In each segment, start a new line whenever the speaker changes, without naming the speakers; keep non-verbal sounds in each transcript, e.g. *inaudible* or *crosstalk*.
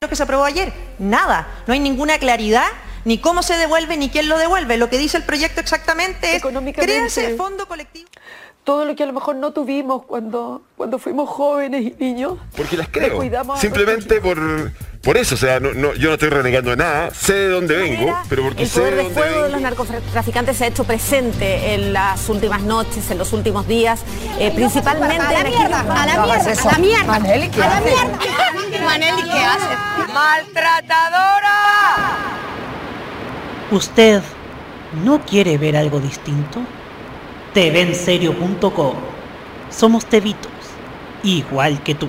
Lo que se aprobó ayer, nada, no hay ninguna claridad ni cómo se devuelve ni quién lo devuelve. Lo que dice el proyecto exactamente es créanse fondo colectivo
todo lo que a lo mejor no tuvimos cuando, cuando fuimos jóvenes y niños.
Porque las creo. Simplemente por, por eso, o sea, no, yo no estoy renegando de nada, sé de dónde vengo, pero porque
el
sé
poder
de
de fuego de los narcotraficantes se ha hecho presente en las últimas noches, en los últimos días, eh, principalmente
a la mierda, a la mierda, a la mierda, a la mierda.
Maneli, ¿qué hace? *laughs*
¡Maltratadora!
¿Usted no quiere ver algo distinto? TVenserio.com Somos tevitos, igual que tú.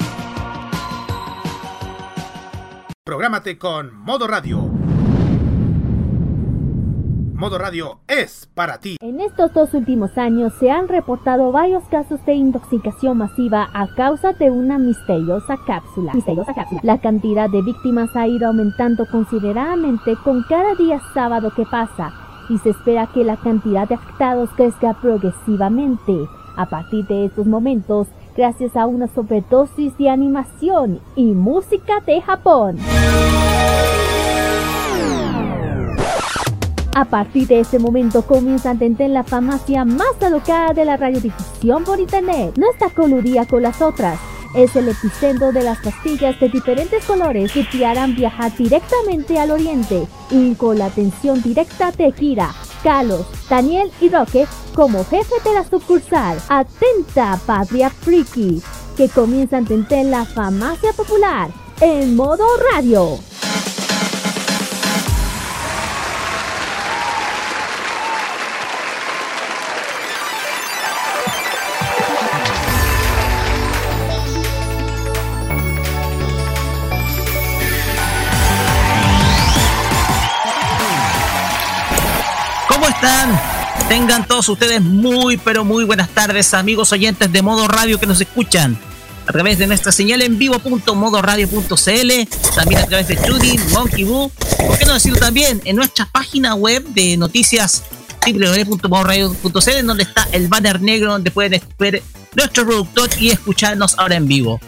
Prográmate con Modo Radio. Modo Radio es para ti.
En estos dos últimos años se han reportado varios casos de intoxicación masiva a causa de una misteriosa cápsula. Misteriosa cápsula. La cantidad de víctimas ha ido aumentando considerablemente con cada día sábado que pasa y se espera que la cantidad de afectados crezca progresivamente. A partir de estos momentos, gracias a una sobredosis de animación y música de Japón. A partir de ese momento comienza a entender la farmacia más alocada de la radiodifusión por internet. No está coludida con las otras, es el epicentro de las pastillas de diferentes colores que te harán viajar directamente al oriente y con la atención directa de Kira, Carlos, Daniel y Roque como jefe de la sucursal. Atenta, Patria Friki, que comienza a entender la farmacia popular en modo radio.
Tengan todos ustedes muy, pero muy buenas tardes, amigos oyentes de Modo Radio que nos escuchan a través de nuestra señal en vivo.modoradio.cl, también a través de Judy, Monkey Boo, por qué no decirlo también en nuestra página web de noticias www.modoradio.cl, donde está el banner negro donde pueden ver nuestro productor y escucharnos ahora en vivo.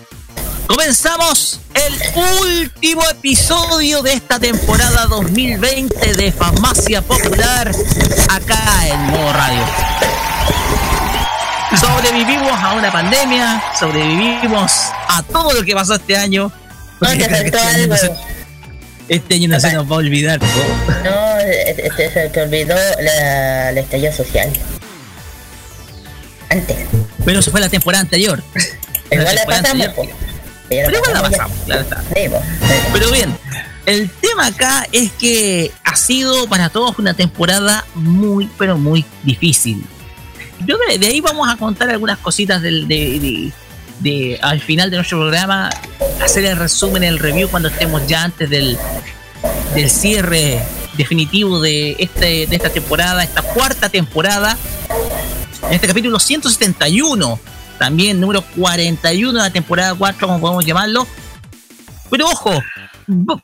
Comenzamos el último episodio de esta temporada 2020 de Farmacia Popular acá en Modo Radio. Sobrevivimos a una pandemia, sobrevivimos a todo lo que pasó este año.
Este,
este, año no se nos va a olvidar.
No, este, se te olvidó la, la social. Antes.
Pero eso fue la temporada anterior.
Igual la pasamos.
Pero igual la pasamos, claro está. Pero bien, el tema acá es que ha sido para todos una temporada muy, pero muy difícil. Yo de, ahí vamos a contar algunas cositas del, de, al final de nuestro programa, hacer el resumen, el review cuando estemos ya antes del, del cierre definitivo de, este, de esta temporada, esta cuarta temporada, en este capítulo 171 también número 41 de la temporada 4, como podemos llamarlo. Pero ojo,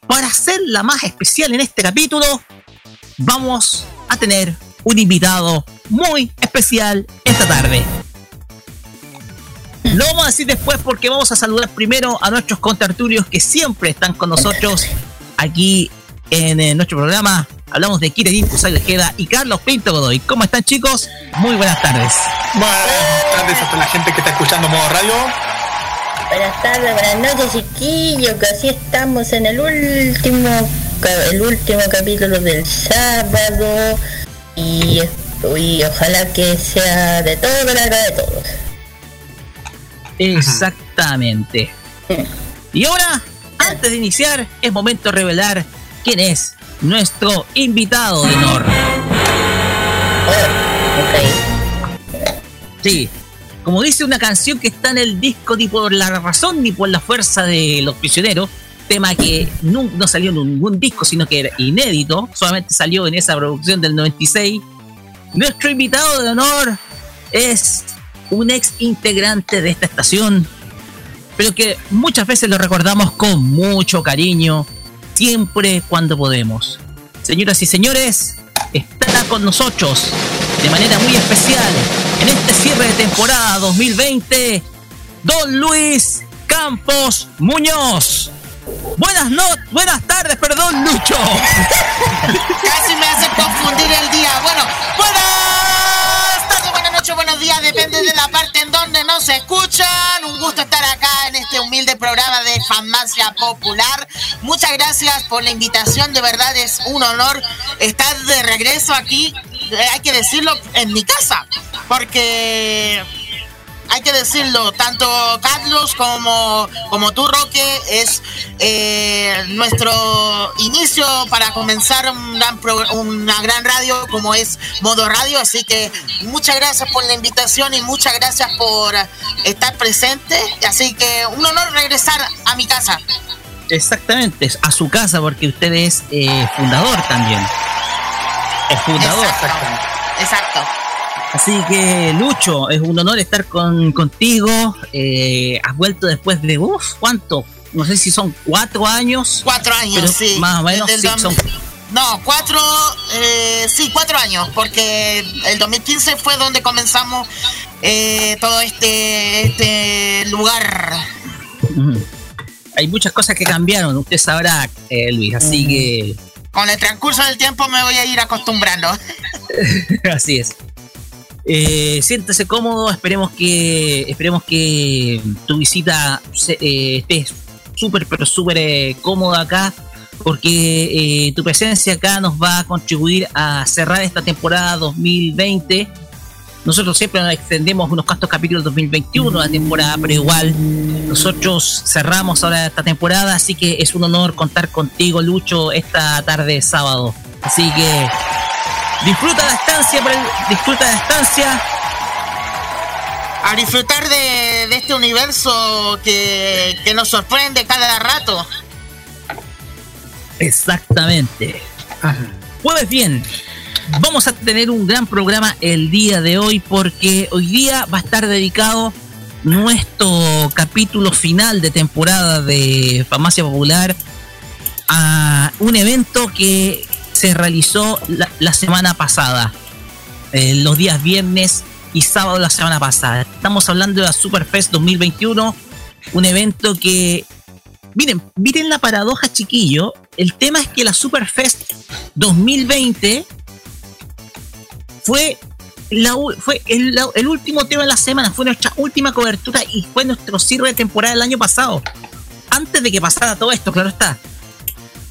para hacerla más especial en este capítulo, vamos a tener un invitado muy especial esta tarde. Lo vamos a decir después porque vamos a saludar primero a nuestros contertulios que siempre están con nosotros aquí en, eh, nuestro programa. Hablamos de Kusai Ojeda y Carlos Pinto Godoy. ¿Cómo están chicos? Muy buenas tardes.
Buenas tardes a toda la gente que está escuchando Modo Radio.
Buenas tardes, buenas noches chiquillos, que así estamos en el último el último capítulo del sábado y, y ojalá que sea de todo la de todos.
Exactamente. Y ahora, antes de iniciar, es momento de revelar quién es nuestro invitado de honor. Sí, como dice una canción que está en el disco ni por la razón ni por la fuerza de los prisioneros, tema que no, salió en ningún disco, sino que era inédito, solamente salió en esa producción del 96. Nuestro invitado de honor es un ex integrante de esta estación, pero que muchas veces lo recordamos con mucho cariño, siempre cuando podemos. Señoras y señores, está con nosotros de manera muy especial en este cierre de temporada 2020, Don Luis Campos Muñoz. Buenas noches, buenas tardes, perdón, Lucho. *laughs*
Casi me hace confundir el día. Bueno, buenas tardes, buenas noches, buenos días, depende de la parte en donde nos escuchan. Un gusto estar acá en este humilde programa de Farmacia Popular. Muchas gracias por la invitación, de verdad es un honor estar de regreso aquí, hay que decirlo, en mi casa, porque hay que decirlo, tanto Carlos como, como tú, Roque, es eh, nuestro inicio para comenzar una gran radio como es Modo Radio. Así que muchas gracias por la invitación y muchas gracias por estar presente. Así que un honor regresar a mi casa.
Exactamente, a su casa, porque usted es eh, fundador también. Es fundador.
Exacto.
Así que, Lucho, es un honor estar con, contigo. Eh, has vuelto después de, uff, ¿cuánto? No sé si son cuatro años.
Cuatro años, sí.
Más o menos, sí, son...
No, cuatro, eh, sí, cuatro años, porque el 2015 fue donde comenzamos eh, todo este, este lugar.
Hay muchas cosas que cambiaron, usted sabrá, eh, Luis, así que...
Con el transcurso del tiempo me voy a ir acostumbrando. *laughs*
así es. Eh, siéntese cómodo, esperemos que esperemos que tu visita eh, esté súper pero súper eh, cómoda acá porque eh, tu presencia acá nos va a contribuir a cerrar esta temporada 2020. Nosotros siempre nos extendemos unos cuantos capítulos 2021 la temporada, pero igual nosotros cerramos ahora esta temporada, así que es un honor contar contigo, Lucho, esta tarde de sábado. Así que Disfruta la estancia, disfruta la estancia.
A disfrutar de, este universo que, que nos sorprende cada rato.
Exactamente. Pues bien, vamos a tener un gran programa el día de hoy porque hoy día va a estar dedicado nuestro capítulo final de temporada de Farmacia Popular a un evento que se realizó la, semana pasada, eh, los días viernes y sábado de la semana pasada. Estamos hablando de la Superfest 2021, un evento que, miren, miren la paradoja chiquillo, el tema es que la Superfest 2020 fue la, fue el, el, último tema de la semana, fue nuestra última cobertura y fue nuestro cierre de temporada del año pasado. Antes de que pasara todo esto, claro está.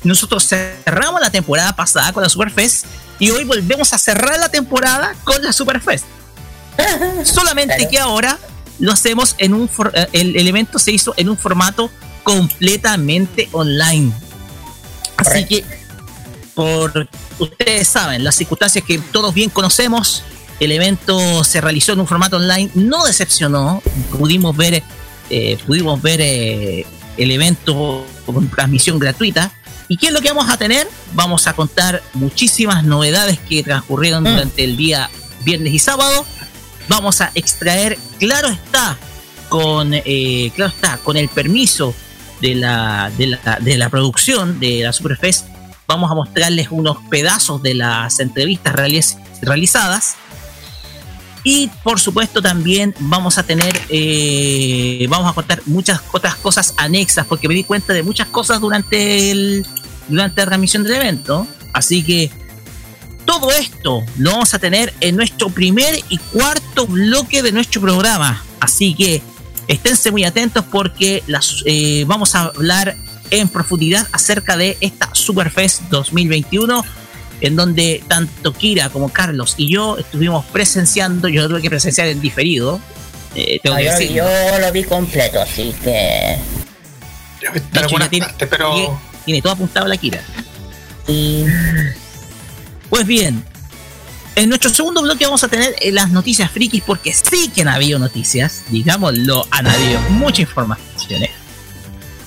Nosotros cerramos la temporada pasada con la Superfest y hoy volvemos a cerrar la temporada con la Superfest. *laughs* Solamente que ahora lo hacemos en un eh, el elemento se hizo en un formato completamente online. Así que por ustedes saben, las circunstancias que todos bien conocemos, el evento se realizó en un formato online, no decepcionó, pudimos ver eh, pudimos ver eh, el evento con transmisión gratuita ¿Y qué es lo que vamos a tener? Vamos a contar muchísimas novedades que transcurrieron mm. durante el día viernes y sábado. Vamos a extraer, claro está, con eh, claro está, con el permiso de la, de la, de la producción de la Superfest, vamos a mostrarles unos pedazos de las entrevistas realizadas. Y por supuesto también vamos a tener, eh, vamos a contar muchas otras cosas anexas, porque me di cuenta de muchas cosas durante el, durante la transmisión del evento. Así que todo esto lo vamos a tener en nuestro primer y cuarto bloque de nuestro programa. Así que esténse muy atentos porque las, eh, vamos a hablar en profundidad acerca de esta Superfest 2021 en donde tanto Kira como Carlos y yo estuvimos presenciando, yo tuve que presenciar en diferido.
Eh, yo, lo vi completo, así que...
Pero, pero tiene todo apuntado a la Kira. Pues bien, En nuestro segundo bloque vamos a tener eh, las noticias frikis porque sí que han habido noticias, digámoslo, han habido mucha información.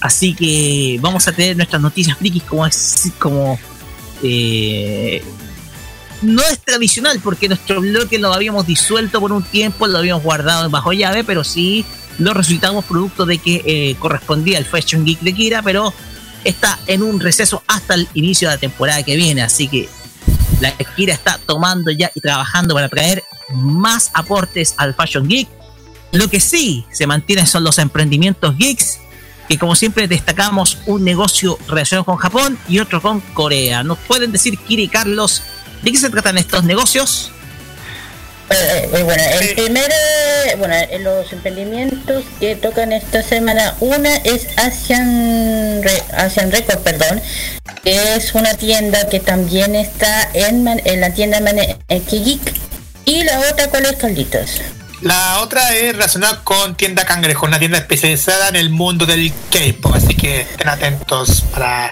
Así que vamos a tener nuestras noticias frikis como es como eh, no es tradicional porque nuestro bloque lo habíamos disuelto por un tiempo, lo habíamos guardado bajo llave, pero sí lo resultamos producto de que eh, correspondía al Fashion Geek de Kira, pero está en un receso hasta el inicio de la temporada que viene, así que la Kira está tomando ya y trabajando para traer más aportes al Fashion Geek. Lo que sí se mantiene son los emprendimientos geeks, que como siempre destacamos un negocio relacionado con Japón y otro con Corea. ¿Nos pueden decir, Kira y Carlos, ¿De qué se tratan estos negocios?
Eh, eh, bueno, el primero, bueno, los emprendimientos que tocan esta semana, una es Asian, Asian Record, perdón, que es una tienda que también está en, en la tienda Geek. Y la otra, ¿cuál es, Carlitos?
La otra es relacionada con Tienda Cangrejo, una tienda especializada en el mundo del K-pop. Así que estén atentos para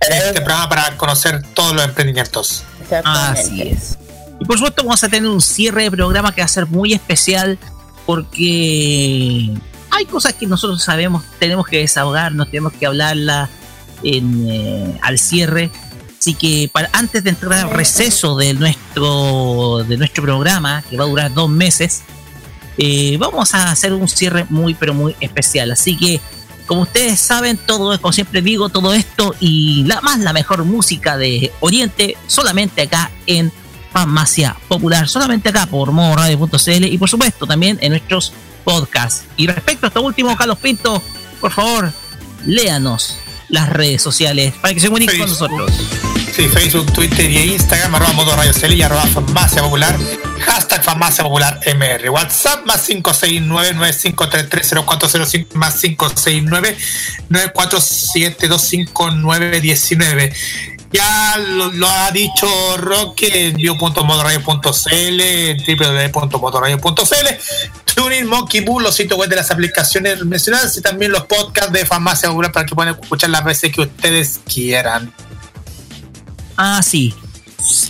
este programa para conocer todos los emprendimientos.
Así es. Y por supuesto vamos a tener un cierre de programa que va a ser muy especial porque hay cosas que nosotros sabemos, tenemos que desahogarnos, tenemos que hablarla en, eh, al cierre. Así que para, antes de entrar al receso de nuestro, de nuestro programa, que va a durar dos meses, eh, vamos a hacer un cierre muy, pero muy especial. Así que como ustedes saben, todo, como siempre digo, todo esto y la más la mejor música de Oriente, solamente acá en Farmacia Popular, solamente acá por modoradio.cl y por supuesto también en nuestros podcasts. Y respecto a esto último, Carlos Pinto, por favor, léanos las redes sociales para que se comuniquen con nosotros.
Sí, Facebook, Twitter y Instagram, arroba y arroba farmacia popular, hashtag farmacia popular MR, WhatsApp más 569-9533-0405 más 569-94725919. Ya lo, ha dicho Roque en bio.modoradio.cl, www.modoradio.cl, TuneIn, Monkey Bull, los sitios web de las aplicaciones mencionadas y también los podcasts de Farmacia Popular para que puedan escuchar las veces que ustedes quieran.
Ah, sí.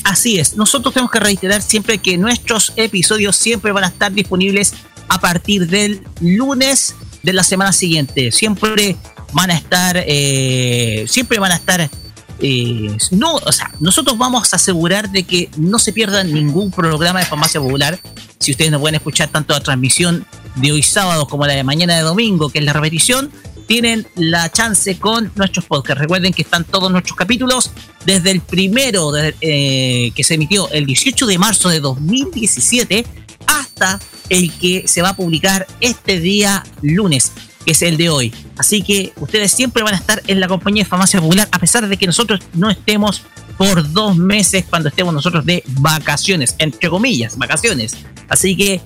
Así es. Nosotros tenemos que reiterar siempre que nuestros episodios siempre van a estar disponibles a partir del lunes de la semana siguiente. Siempre van a estar, eh, siempre van a estar. Eh, no, o sea, nosotros vamos a asegurar de que no se pierdan ningún programa de farmacia popular. Si ustedes no pueden escuchar tanto la transmisión de hoy sábado como la de mañana de domingo, que es la repetición, tienen la chance con nuestros podcasts. Recuerden que están todos nuestros capítulos desde el primero eh, que se emitió el 18 de marzo de 2017 hasta el que se va a publicar este día lunes, que es el de hoy. Así que ustedes siempre van a estar en la compañía de Farmacia Popular, a pesar de que nosotros no estemos por dos meses cuando estemos nosotros de vacaciones, entre comillas, vacaciones. Así que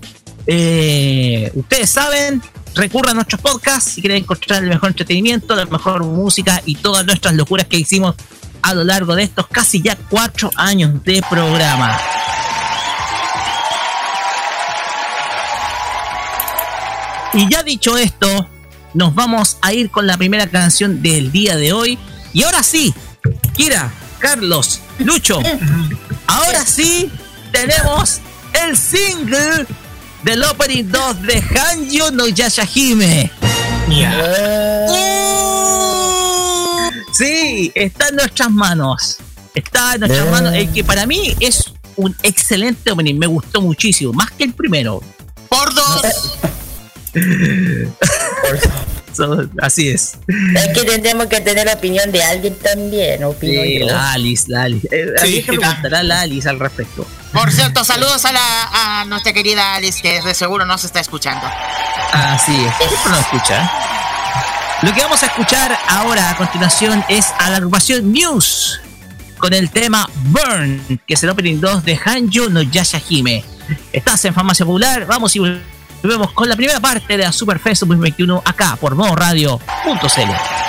eh, ustedes saben, recurran a nuestros podcasts si quieren encontrar el mejor entretenimiento, la mejor música y todas nuestras locuras que hicimos a lo largo de estos casi ya cuatro años de programa. Y ya dicho esto, nos vamos a ir con la primera canción del día de hoy. Y ahora sí, Kira, Carlos, Lucho, ahora sí tenemos el single del Opening 2 de Hanjo no Yashahime. Uh, sí, está en nuestras manos. Está en nuestras manos. El que para mí es un excelente opening. Me gustó muchísimo. Más que el primero.
Por dos. *laughs*
así es.
Es que tendremos que tener la opinión de alguien también, opino
sí, La Alice, la Alice. Eh, sí, preguntará la Alice al respecto.
Por cierto, saludos a, la, a nuestra querida Alice, que de seguro no se está escuchando.
Así es, siempre nos escucha. Lo que vamos a escuchar ahora a continuación es a la agrupación Muse con el tema Burn, que es el opening 2 de Hanjo no Yashahime. Estás en Farmacia Popular, vamos y volvemos con la primera parte de la Superfest 2021 acá por modoradio.cl.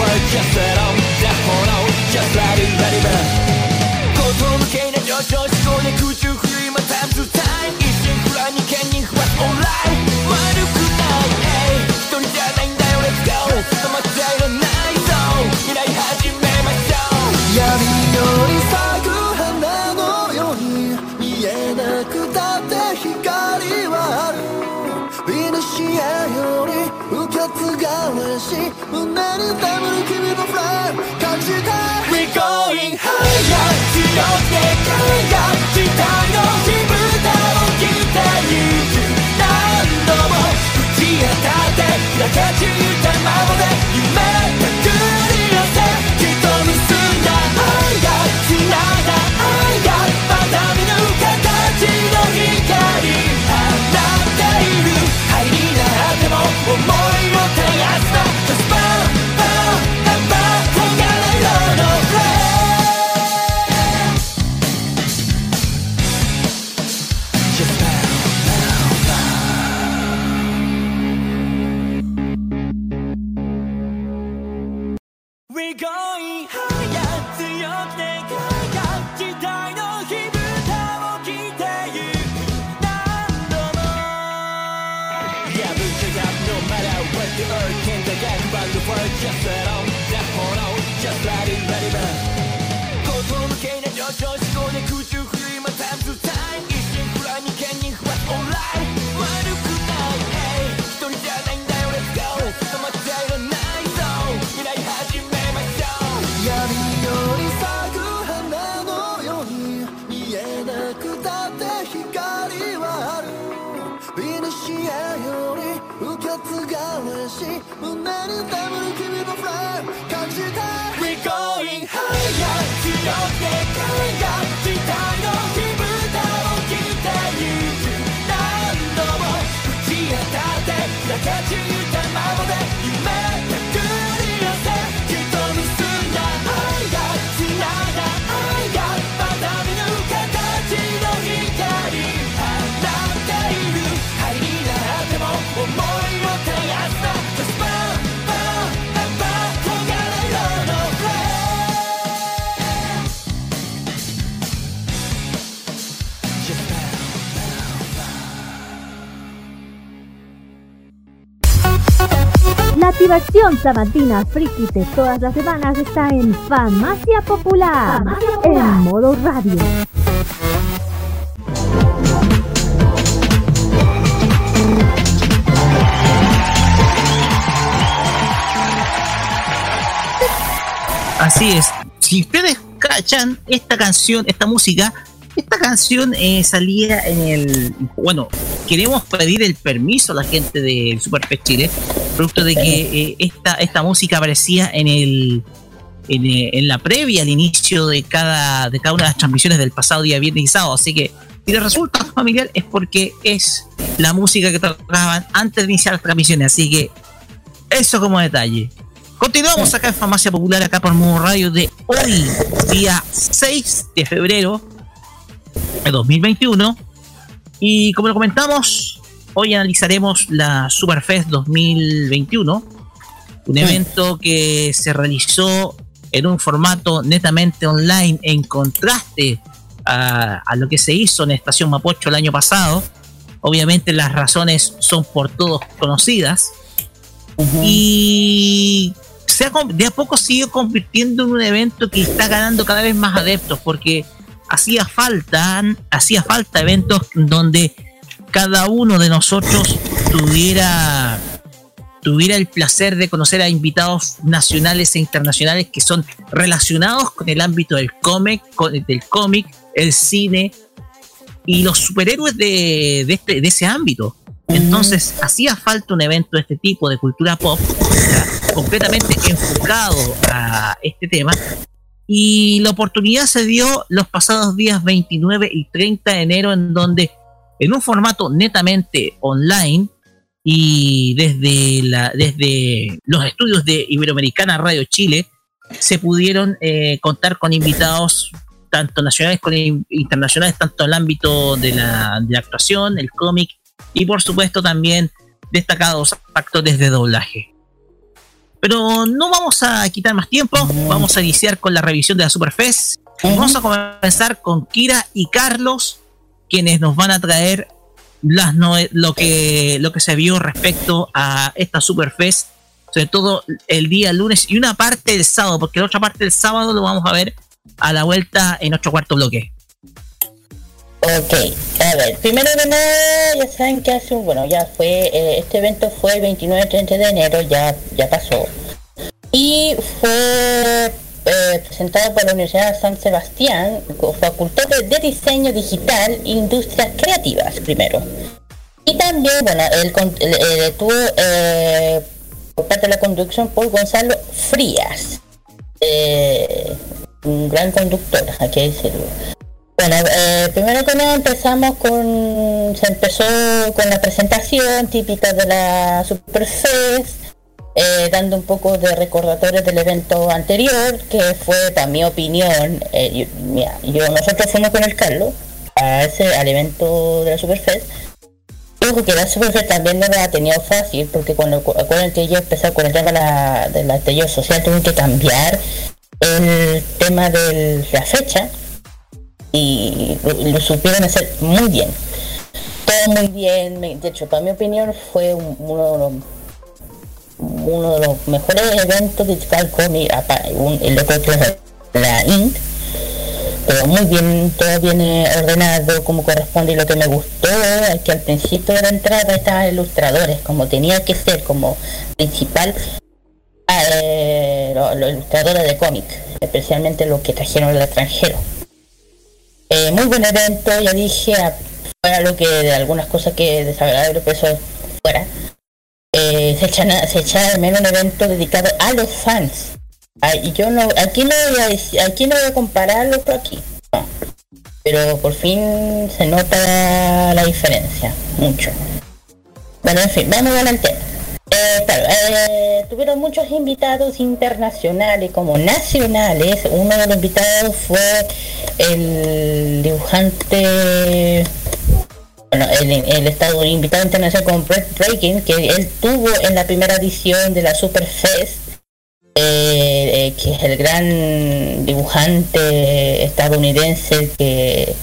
こと
We're going higher 強くて輝き当たって開け散ったままで Catch you
diversión sabatina friki de todas las semanas está en Famacia Popular, en modo radio.
Así es. Si ustedes cachan esta canción, esta música, esta canción eh, salía en el. Bueno, queremos pedir el permiso a la gente del Super Chile producto de que eh, esta, esta música aparecía en el eh, en, la previa al inicio de cada, de cada una de las transmisiones del pasado día viernes y sábado. Así que si les resulta familiar es porque es la música que tocaban antes de iniciar las transmisiones. Así que eso como detalle. Continuamos acá en Farmacia Popular, acá por Modo Radio de hoy, día 6 de febrero de 2021. Y como lo comentamos, Hoy analizaremos la Superfest 2021, un evento que se realizó en un formato netamente online en contraste a, lo que se hizo en Estación Mapocho el año pasado. Obviamente las razones son por todos conocidas. Y se de a poco sigue convirtiendo en un evento que está ganando cada vez más adeptos porque hacía falta, hacía falta eventos donde cada uno de nosotros tuviera tuviera el placer de conocer a invitados nacionales e internacionales que son relacionados con el ámbito del cómic, del cómic, el cine y los superhéroes de, este, de ese ámbito. Entonces, hacía falta un evento de este tipo de cultura pop, completamente enfocado a este tema. Y la oportunidad se dio los pasados días 29 y 30 de enero, en donde en un formato netamente online y desde, la, desde los estudios de Iberoamericana Radio Chile se pudieron eh, contar con invitados tanto nacionales como internacionales, tanto en el ámbito de la, de actuación, el cómic y por supuesto también destacados actores de doblaje. Pero no vamos a quitar más tiempo, vamos a iniciar con la revisión de la Superfest. Vamos a comenzar con Kira y Carlos quienes nos van a traer las lo, que, lo que se vio respecto a esta Superfest, sobre todo el día lunes y una parte del sábado, porque la otra parte del sábado lo vamos a ver a la vuelta en nuestro cuarto bloque.
Ok, A ver, primero de nada, ya saben que hace un, bueno, ya fue, eh, este evento fue el 29-30 de enero, ya, ya pasó. Y fue eh, presentado por la Universidad de San Sebastián, Facultad de Diseño Digital e Industrias Creativas, primero. Y también, bueno, el, el- tuvo eh, por parte de la conducción por Gonzalo Frías, eh, un gran conductor, hay que decirlo. Bueno, primero que nada empezamos con, se empezó con la presentación típica de la Superfest, eh, dando un poco de recordatorios del evento anterior, que fue, para mi opinión, eh, yo, mira, yo- nosotros fuimos con el Carlos a ese, al evento de la Superfest, Ojo que la Superfest también no la ha tenido fácil, porque cuando acuerdan que yo empecé con el tema de la, de la social, tuve que cambiar el tema de la fecha y lo, supieron hacer muy bien. Todo muy bien, de hecho, para mi opinión fue un- uno de los uno de los mejores eventos de Digital Comic, el otro es la INT, pero muy bien, todo viene ordenado como corresponde y lo que me gustó es que al principio de la entrada estaban ilustradores, como tenía que ser, como principal eh, los, ilustradores de cómic, especialmente los que trajeron del extranjero. Eh, muy buen evento, ya dije, a- fuera lo que de algunas cosas que desagradable, pero eso fuera. Eh, se echa na- se echa de menos un evento dedicado a los fans. Ay, yo no, aquí no voy a aquí no voy a compararlo por aquí. Pero por fin se nota la diferencia, mucho. Bueno, en fin, vamos tema. Eh, eh, tuvieron muchos invitados internacionales como nacionales. Uno de los invitados fue el dibujante, bueno, el, estado invitado internacional como Brett Breaking, que él tuvo en la primera edición de la Superfest, eh, eh, que es el gran dibujante estadounidense que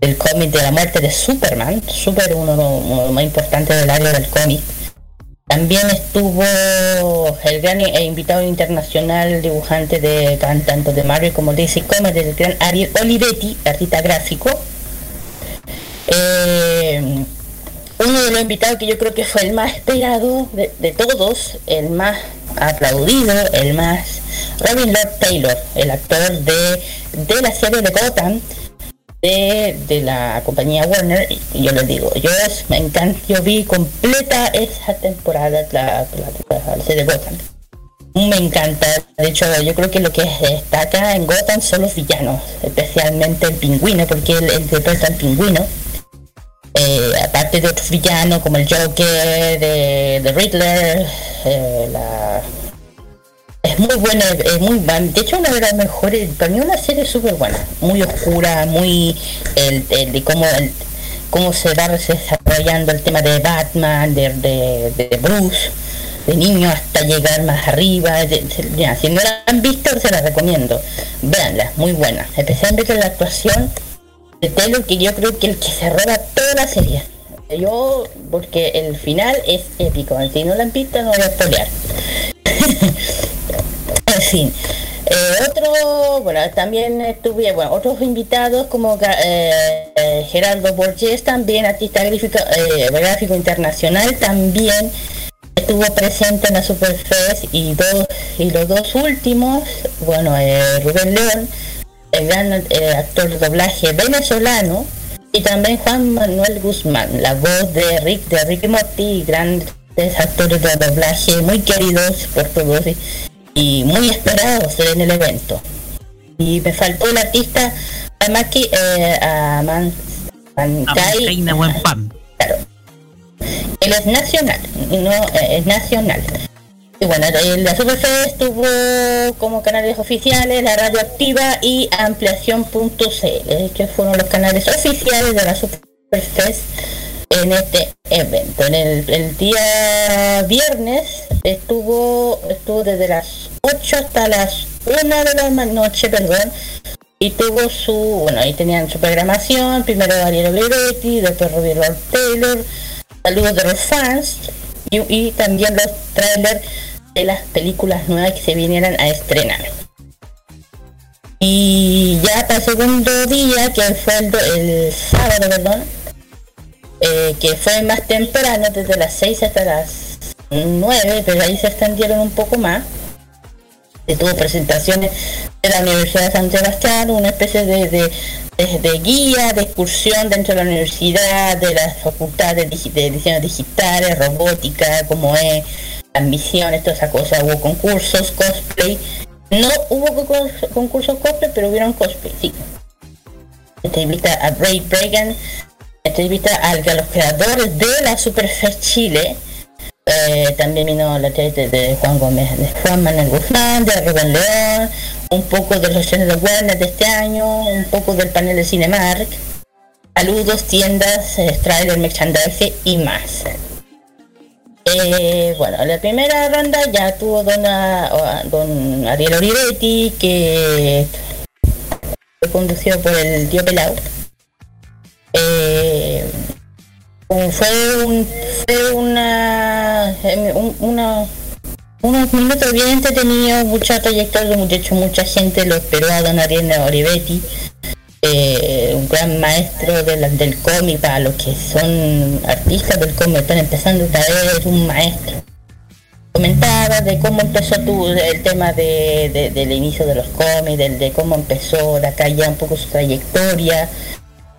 del cómic de la muerte de Superman, Super uno de los, más importantes del área del cómic. También estuvo el gran eh, invitado internacional dibujante de tan- tanto de Marvel como DC Comics, el gran Ariel Olivetti, artista gráfico. Eh, uno de los invitados que yo creo que fue el más esperado de, todos, el más aplaudido, el más Robin Lord Taylor, el actor de, de la serie de Gotham de, la compañía Warner y yo les digo, yo me encanta, yo vi completa esa temporada la, la, serie de Gotham. Me encanta, de hecho yo creo que lo que destaca en Gotham son los villanos, especialmente el pingüino, porque él interpreta al pingüino. Eh, aparte de otros villanos como el Joker, de, de Riddler, eh, es muy buena, es muy de hecho una de las mejores, para mí una serie súper buena, muy oscura, muy el, de cómo el- cómo se va desarrollando el tema de Batman, de, de, Bruce, de niño hasta llegar más arriba, de- ya, si no la han visto se la recomiendo, véanla, muy buena, especialmente la actuación de Taylor que yo creo que el que se roba toda la serie. Yo, porque el final es épico, si no la han visto no voy a spoilear. *laughs* En fin. Eh, otro, bueno, también estuve, bueno, otros invitados como eh, Gerardo Borges, también artista gráfico, eh, gráfico internacional, también estuvo presente en la Superfest y dos y los dos últimos, bueno, eh, Rubén León, el gran eh, actor de doblaje venezolano, y también Juan Manuel Guzmán, la voz de Rick de Rick y Morty, grandes actores de doblaje muy queridos por todos y, muy esperados en el evento. Y me faltó el artista Amaki eh, Aman- Mankai.
Reina buen pan.
Claro. Él es nacional, no eh, es nacional. Y bueno, eh, la Superfest tuvo como canales oficiales la radioactiva y ampliación.cl, que fueron los canales oficiales de la Superfest en este evento. En el, día viernes estuvo estuvo desde las 8 hasta las 1 de la noche, perdón, y tuvo su, bueno, ahí tenían su programación, primero Ariel Olivetti, después Robert Lord Taylor, saludos de los fans y, también los trailers de las películas nuevas que se vinieran a estrenar. Y ya para el segundo día, que fue el sábado, perdón, eh, que fue más temprano, desde las 6 hasta las 9, pero ahí se extendieron un poco más. Se tuvo presentaciones de la Universidad de San Sebastián, una especie de, de, de- de guía, de excursión dentro de la universidad, de las facultades digi- de diseño digitales, robótica, como es, admisiones, toda esa cosa. Hubo concursos, cosplay. No hubo co- concursos cosplay, pero hubieron cosplay, sí. Entrevista a Ray Bregan, entrevista al- a los creadores de la Superfest Chile. Eh, también vino la entrevista de Juan Gómez, de Juan Manuel Guzmán, de Rubén León, un poco de los de Warner de este año, un poco del panel de Cinemark, saludos, tiendas, eh, trailer, merchandise y más. Eh, bueno, la primera ronda ya tuvo don, a- don Ariel Olivetti, que fue conducido por el tío Pelao. Eh, fue un, fue una, unos minutos bien entretenidos, mucha trayectoria, de mucha gente lo esperó a don Ariel Olivetti, eh, un gran maestro de la- del cómic para los que son artistas del cómic, están empezando esta vez, es un maestro. Comentaba de cómo empezó tu, el tema de, de- del inicio de los cómics, del, de cómo empezó la calle, un poco su trayectoria,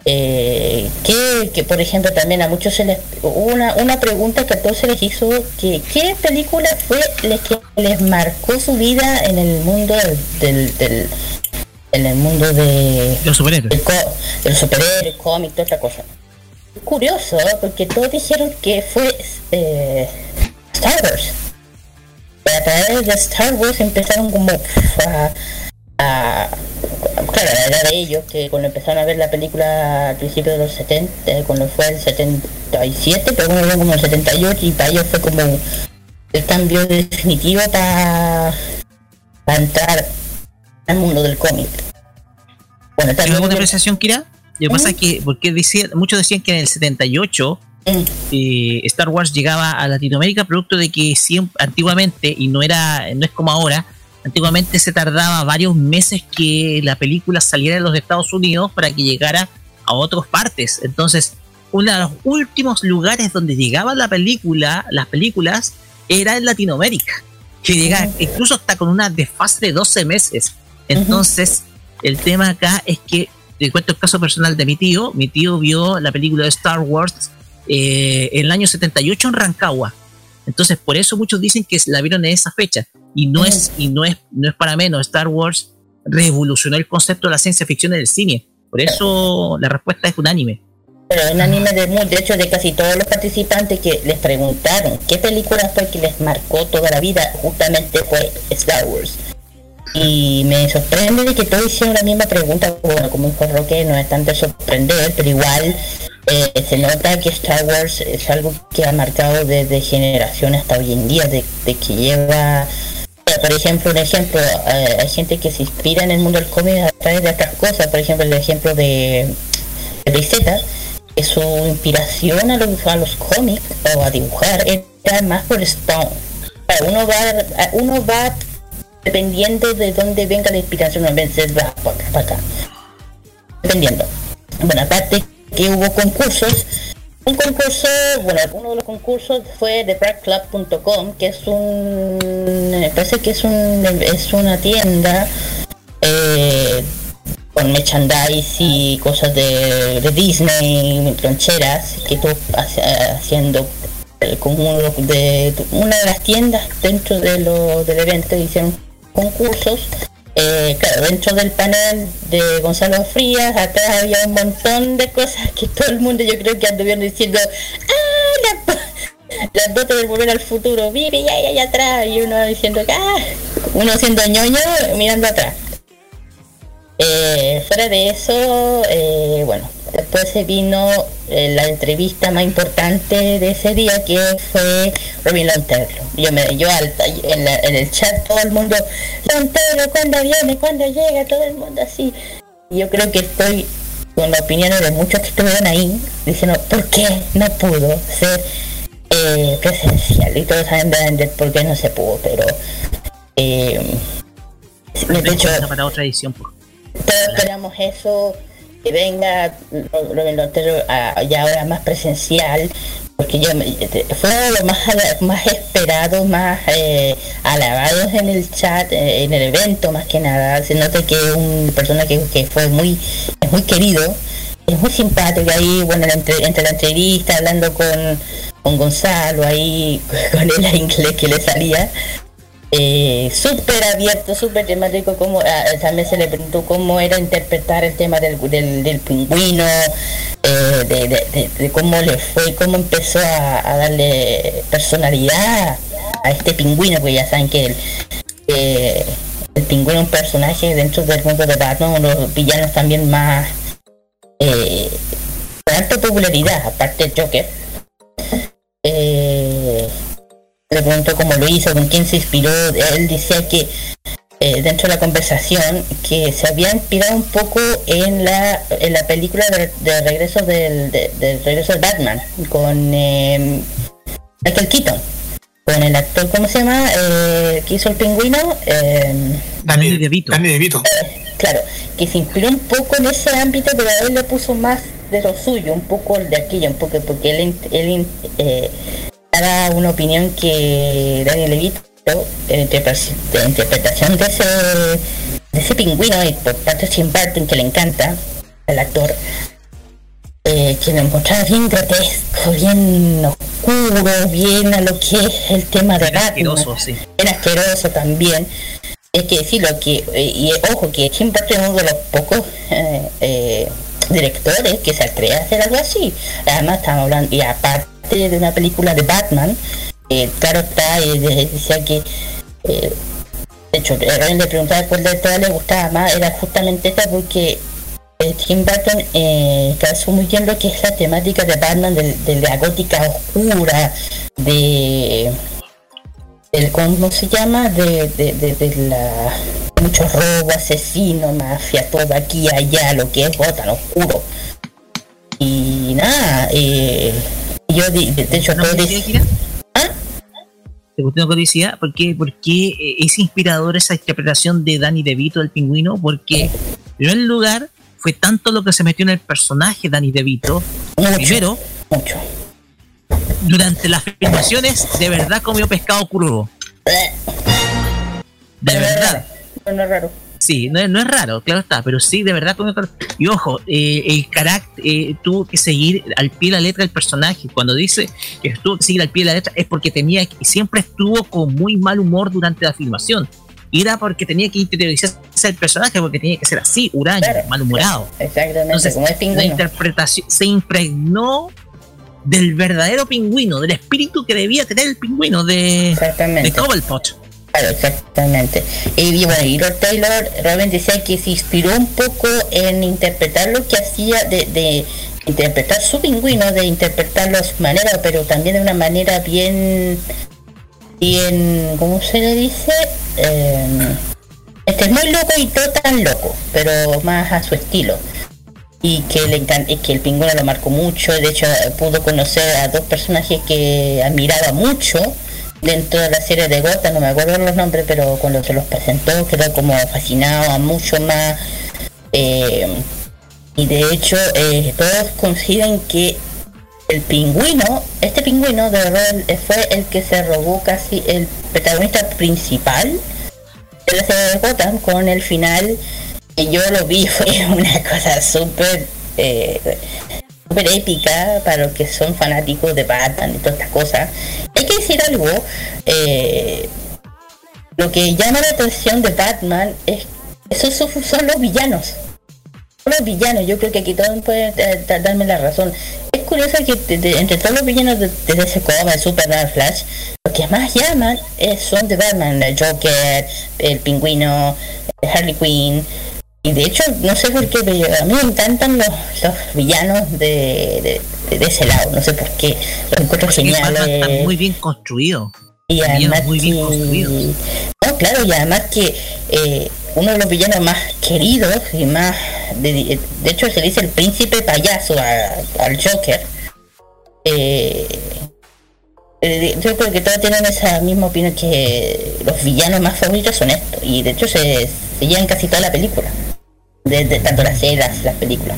eh, que, que, por ejemplo también a muchos se les una, una pregunta que a todos se les hizo que qué película fue la que les marcó su vida en el mundo del, del, del- en el mundo de
los superhéroes.
de los superhéroes cómics toda otra cosa curioso ¿eh? porque todos dijeron que fue eh, Star Wars. A través de Star Wars empezaron como a, a- claro, era de ellos que cuando empezaron a ver la película al principio de los 70, eh, cuando fue el 77, pero bueno, como el 78 y para ellos fue como el cambio definitivo para entrar al mundo del cómic. Bueno,
¿Tienes alguna apreciación, Kira? Lo que pasa es que, porque decía, muchos decían que en el 78 eh, Star Wars llegaba a Latinoamérica producto de que siempre, antiguamente, y no era no es como ahora, antiguamente se tardaba varios meses que la película saliera de los Estados Unidos para que llegara a otras partes. Entonces, uno de los últimos lugares donde llegaba la película, las películas, era en Latinoamérica, que llegaba incluso hasta con una desfase de 12 meses. Entonces, el tema acá es que, te cuento el caso personal de mi tío, mi tío vio la película de Star Wars eh, en el año 78 en Rancagua. Entonces, por eso muchos dicen que la vieron en esa fecha. Y no es, y no es, no es para menos. Star Wars revolucionó el concepto de la ciencia ficción en el cine. Por eso la respuesta es unánime.
Pero un anime de, de hecho de casi todos los participantes que les preguntaron qué película fue que les marcó toda la vida, justamente fue Star Wars. Y me sorprende de que todos hicieron la misma pregunta, bueno, como dijo Roque, no es tanto sorprender, pero igual eh, se nota que Star Wars es algo que ha marcado desde generación hasta hoy en día, de, de que lleva, por ejemplo, un ejemplo, eh, hay gente que se inspira en el mundo del cómic a través de otras cosas, por ejemplo, el ejemplo de, de que su inspiración a los, a los cómics o a dibujar era más por Stone. Uno va, uno va dependiendo de dónde venga la inspiración, a veces va para acá, para acá. Dependiendo. Bueno, aparte que hubo concursos, un concurso, bueno, uno de los concursos fue de bragclub.com, que es un, parece que es un, es una tienda eh, con merchandise y cosas de, de Disney, troncheras, que hace- haciendo con uno de una de las tiendas dentro de lo, del evento hicieron concursos eh, claro, dentro del panel de Gonzalo Frías, atrás había un montón de cosas que todo el mundo yo creo que anduvieron diciendo, ¡ah! La, las dotes del volver al futuro, vive ya, ya, allá atrás, y uno diciendo, ¡ah! Uno siendo ñoño mirando atrás. Eh, fuera de eso, eh, bueno, después se vino eh, la entrevista más importante de ese día que fue Robin Lanterlo. Yo me yo alta en, la- en el chat todo el mundo, Lanterlo, ¿cuándo viene? ¿Cuándo llega? Todo el mundo así. Yo creo que estoy con la opinión de muchos que estuvieron ahí diciendo, ¿por qué no pudo ser eh, presencial? Y todos saben de, de por qué no se pudo, pero eh, de hecho
para otra edición. por-
todos esperamos eso que venga Robin Otero ya ahora más presencial, porque yo fue lo más más esperado, más eh, alabado en el chat, eh, en el evento más que nada. Se nota que es un persona que, fue muy, muy querido, es muy simpático ahí, bueno, entre, entre la entrevista, hablando con, con Gonzalo ahí, *laughs* con el inglés que le salía eh, súper abierto, súper temático, como ah, también se le preguntó cómo era interpretar el tema del, del, pingüino, eh, de, cómo le fue, cómo empezó a, darle personalidad a este pingüino, porque ya saben que el, eh, el pingüino es un personaje dentro del mundo de Batman, uno los villanos también más eh, alta popularidad, aparte de Joker. Eh, le preguntó cómo lo hizo, con quién se inspiró. Él decía que eh, dentro de la conversación que se había inspirado un poco en la, en la película de, regreso del, de, regreso de Batman con eh, Michael Keaton con el actor cómo se llama eh, que hizo el pingüino eh,
Danny DeVito Danny
DeVito claro que se inspiró un poco en ese ámbito pero a él le puso más de lo suyo un poco de aquello un poco porque él, él una opinión que Daniel Levito de interpretación de ese, de ese pingüino y por tanto Tim Burton que le encanta el actor eh, que lo encontraba bien grotesco, bien oscuro, bien a lo que es el tema de Batman. Sí. Bien asqueroso también. Es que decirlo que, eh, y ojo que Tim Burton es uno de los pocos eh, directores que se atreve a hacer algo así. Además estamos hablando, y aparte de una película de Batman, eh, claro está, eh, decía que, eh, de hecho, le preguntaba cuál de todas le gustaba más, era justamente esta porque Tim Burton calzó muy bien lo que es la temática de Batman, de, la gótica oscura, de el cómo se llama de, de, la mucho robo, asesino, mafia, todo aquí allá, lo que es Gotham oscuro. Y nada, eh, yo de, hecho
¿No todo ¿Ah? ¿Te gustó curiosidad? ¿Por qué, ¿Por qué eh, es inspirador esa interpretación de Danny DeVito del pingüino? Porque en primer lugar fue tanto lo que se metió en el personaje Danny DeVito. Primero, durante las filmaciones de verdad comió pescado crudo. De verdad.
No raro.
Sí, no, es raro, claro está, pero sí, de verdad Y ojo, eh, el carácter eh, tuvo que seguir al pie de la letra del personaje. Cuando dice que tuvo que seguir al pie de la letra es porque tenía que, siempre estuvo con muy mal humor durante la filmación. Y era porque tenía que interiorizarse el personaje, porque tenía que ser así, huraño, malhumorado.
Exactamente, Entonces, como es
La interpretación se impregnó del verdadero pingüino, del espíritu que debía tener el pingüino de, de Cobblepot.
Exactamente. Y bueno, y Taylor, Robin decía que se inspiró un poco en interpretar lo que hacía de, interpretar su pingüino, de interpretarlo a su manera, pero también de una manera bien, bien, ¿cómo se le dice? Eh, este es muy loco y todo tan loco, pero más a su estilo y que le que el pingüino lo marcó mucho de hecho pudo conocer a dos personajes que admiraba mucho dentro de la serie de Gota no me acuerdo los nombres pero cuando se los presentó quedó como fascinado mucho más eh, y de hecho eh, todos coinciden que el pingüino este pingüino de rol fue el que se robó casi el protagonista principal de la serie de Gotham con el final y yo lo vi, *laughs* fue una cosa súper eh, súper épica para los que son fanáticos de Batman y todas estas cosas. Hay que decir algo, eh, lo que llama la atención de Batman es esos son los villanos. Los villanos, yo creo que aquí todos pueden darme la razón. Es curioso que entre todos los villanos de, de ese de Superman, Flash, lo que más llaman es, son de Batman, el Joker, el pingüino, Harley Quinn, y de hecho, no sé por qué, pero a mí me encantan los, villanos de, ese lado, no sé por qué. Los encuentro geniales.
muy bien construido.
Y además muy bien construido. No, claro, y además que eh, uno de los villanos más queridos y más... De, hecho, se le dice el príncipe payaso al Joker. Eh, eh, yo creo que todos tienen esa misma opinión que los villanos más favoritos son estos y de hecho se, se llevan casi toda la película de, tanto las series, las, películas.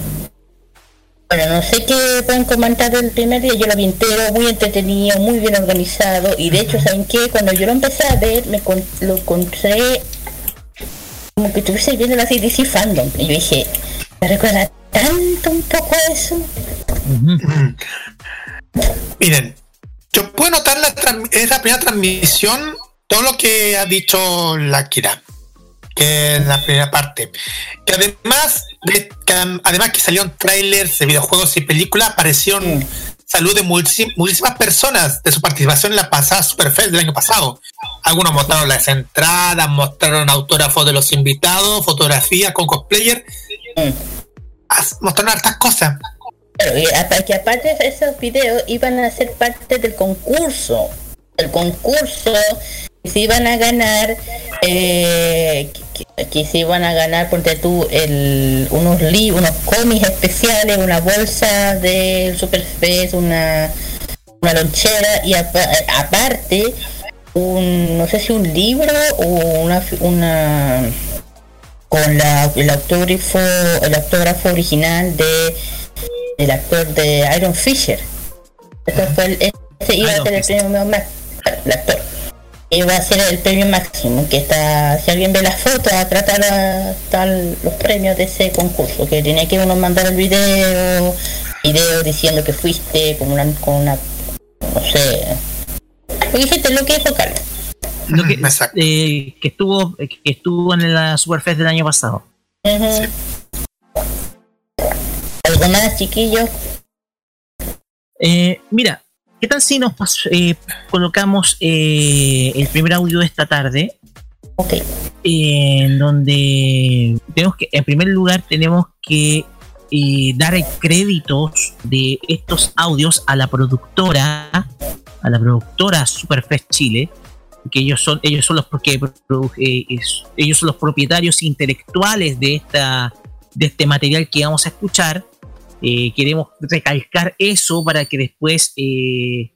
Bueno, no sé qué pueden comentar del primer día, yo lo vi entero, muy entretenido, muy bien organizado, y de hecho, ¿saben qué? Cuando yo lo empecé a ver, me con- lo encontré como que estuviese viendo la CDC Fandom, y yo dije, ¿me recuerda tanto un poco a eso?
Miren, yo puedo notar la esa primera transmisión todo lo que ha dicho la Kira, que es la primera parte. Que además, de, que además que salieron trailers de videojuegos y películas, aparecieron salud de muchísim- muchísimas personas de su participación en la pasada Superfest del año pasado. Algunos mostraron las entradas, mostraron autógrafos de los invitados, fotografías con cosplayer. As- Mostraron hartas cosas.
Pero y que aparte de esos videos iban a ser parte del concurso. El concurso se iban a ganar, eh, que, que- se iban a ganar, ponte tú, el, unos libros, unos cómics especiales, una bolsa del Superfest, una, una lonchera y apa- aparte un, no sé si un libro o una, una con la, el autógrafo, el autógrafo original de el actor de Iron Fisher. Ese fue el, ese iba a ser el premio máximo, el actor. Iba a ser el premio máximo, que está, si alguien ve las fotos, a tratar a, están los premios de ese concurso, que tenía que uno mandar el video, video diciendo que fuiste con una, con una, no sé, gente, lo que dijo Carlos.
Lo que, *laughs* eh, que estuvo que estuvo en la Superfest del año pasado.
¿Algo más, chiquillos?
Eh, mira, ¿qué tal si nos eh, colocamos eh, el primer audio de esta tarde?
Ok.
en donde tenemos que, en primer lugar, tenemos que eh, dar créditos de estos audios a la productora, a la productora Superfest Chile, que ellos son, ellos son los eh, es- ellos son los propietarios intelectuales de esta, de este material que vamos a escuchar. Eh, queremos recalcar eso para que después eh,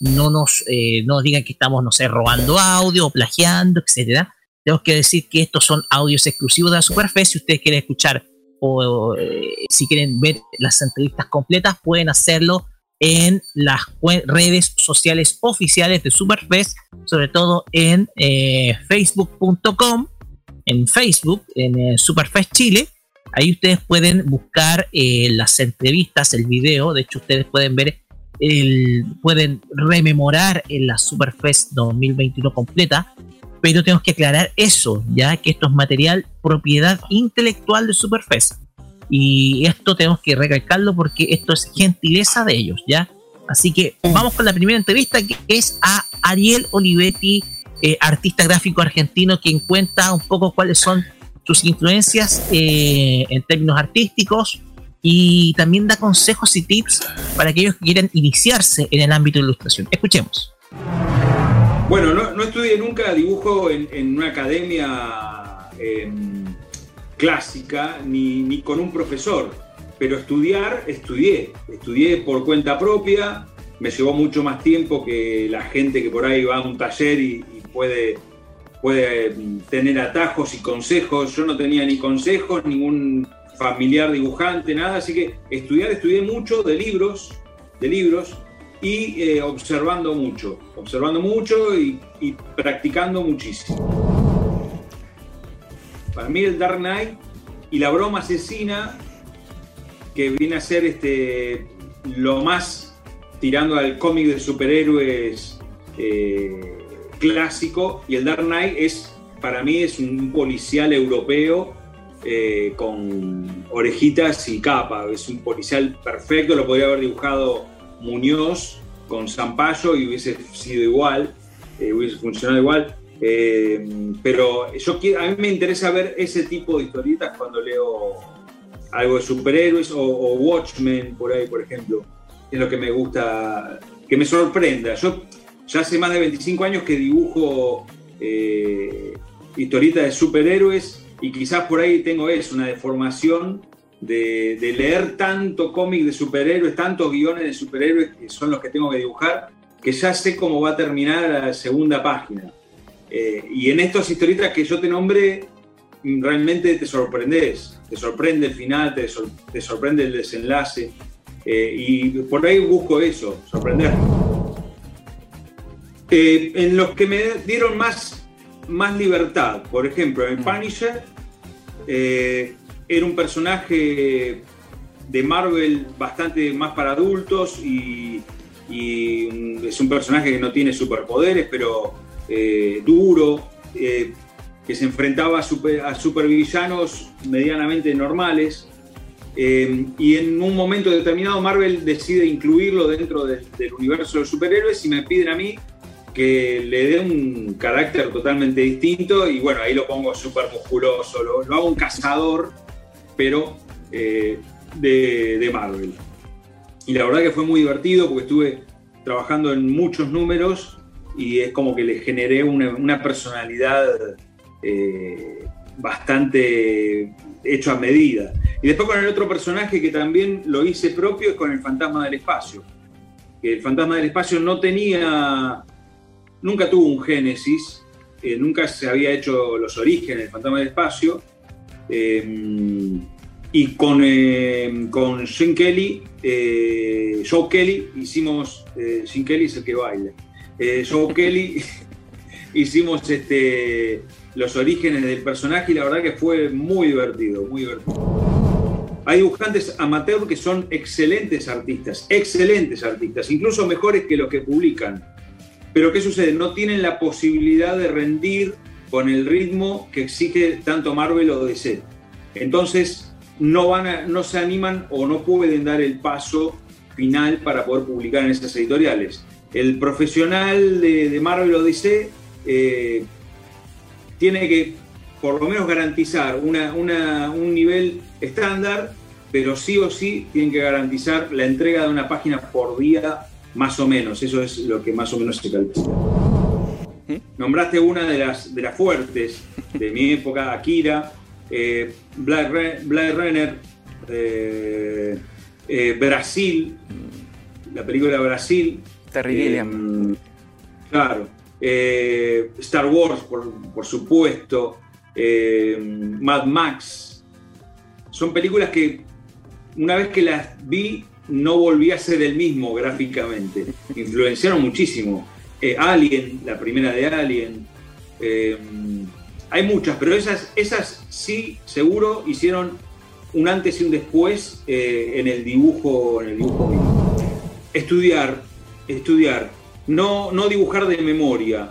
no nos eh, no digan que estamos, no sé, robando audio o plagiando, etcétera. Tenemos que decir que estos son audios exclusivos de la Superfest. Si ustedes quieren escuchar o eh, si quieren ver las entrevistas completas, pueden hacerlo en las redes sociales oficiales de Superfest, sobre todo en facebook.com, en Facebook, en Superfest Chile. Ahí ustedes pueden buscar eh, las entrevistas, el video. De hecho, ustedes pueden ver, el, pueden rememorar en la Superfest 2021 completa. Pero tenemos que aclarar eso, ya que esto es material propiedad intelectual de Superfest. Y esto tenemos que recalcarlo porque esto es gentileza de ellos, ¿ya? Así que vamos con la primera entrevista que es a Ariel Olivetti, eh, artista gráfico argentino, quien cuenta un poco cuáles son sus influencias eh, en términos artísticos y también da consejos y tips para aquellos que quieran iniciarse en el ámbito de ilustración. Escuchemos.
Bueno, no, estudié nunca dibujo en, una academia em, clásica ni, ni con un profesor, pero estudiar, estudié. Estudié por cuenta propia, me llevó mucho más tiempo que la gente que por ahí va a un taller y puede, puede tener atajos y consejos. Yo no tenía ni consejos, ningún familiar dibujante, nada, así que estudiar, estudié mucho de libros, de libros, y eh, observando mucho, observando mucho y, y practicando muchísimo. Para mí el Dark Knight y la broma asesina, que viene a ser este, lo más tirando al cómic de superhéroes eh, clásico, y el Dark Knight es, para mí es un policial europeo eh, con orejitas y capa, es un policial perfecto, lo podría haber dibujado Muñoz con Zampayo y hubiese sido igual, eh, hubiese funcionado igual. Eh, pero yo a mí me interesa ver ese tipo de historietas cuando leo algo de superhéroes o, o Watchmen, por ahí, por ejemplo. Es lo que me gusta, que me sorprenda. Yo ya hace más de 25 años que dibujo eh, historietas de superhéroes y quizás por ahí tengo eso, una deformación de, leer tanto cómic de superhéroes, tantos guiones de superhéroes que son los que tengo que dibujar, que ya sé cómo va a terminar la segunda página. Eh, y en estas historietas que yo te nombré, realmente te sorprendes. Te sorprende el final, te sorprende el desenlace. eh, y por ahí busco eso, sorprender. Eh, en los que me dieron más, más libertad, por ejemplo, en Punisher eh, era un personaje de Marvel bastante más para adultos y, y, mm, es un personaje que no tiene superpoderes, pero eh, duro, que se enfrentaba a, super- a supervillanos medianamente normales. Eh, y en un momento determinado Marvel decide incluirlo dentro del universo de los superhéroes y me piden a mí que le dé un carácter totalmente distinto y bueno, ahí lo pongo súper musculoso, lo, hago un cazador, pero eh, de, de Marvel. Y la verdad que fue muy divertido porque estuve trabajando en muchos números y es como que le generé una, una personalidad eh, bastante hecho a medida. Y después con el otro personaje que también lo hice propio es con el Fantasma del Espacio. Que el Fantasma del Espacio no tenía, nunca tuvo un génesis, eh, nunca se había hecho los orígenes del Fantasma del Espacio. eh, y con, eh, con Sean Kelly, eh, Joe Kelly, hicimos, Sean Kelly es el que baila, Joe *laughs* Kelly *laughs* hicimos este, los orígenes del personaje y la verdad que fue muy divertido, muy divertido. Hay dibujantes amateur que son excelentes artistas, excelentes artistas, incluso mejores que los que publican. Pero ¿qué sucede? No tienen la posibilidad de rendir con el ritmo que exige tanto Marvel o DC. Entonces no, van no se animan o no pueden dar el paso final para poder publicar en esas editoriales. El profesional de, Marvel o DC eh, tiene que por lo menos garantizar un nivel estándar, pero sí o sí tienen que garantizar la entrega de una página por día más o menos. Eso es lo que más o menos se calcula. Nombraste una de las, de las fuertes de mi época, Akira, eh, Re- Blade Runner, eh, eh, Brasil, la película Brasil.
Terry
Eh. Claro. Eh, Star Wars, por, por supuesto. eh, Mad Max. Son películas que una vez que las vi no volví a ser el mismo gráficamente. Influenciaron muchísimo. Eh, Alien, la primera de Alien. eh, hay muchas, pero esas, esas sí, seguro, hicieron un antes y un después eh, en el dibujo, en el dibujo. Estudiar, estudiar, no, no dibujar de memoria,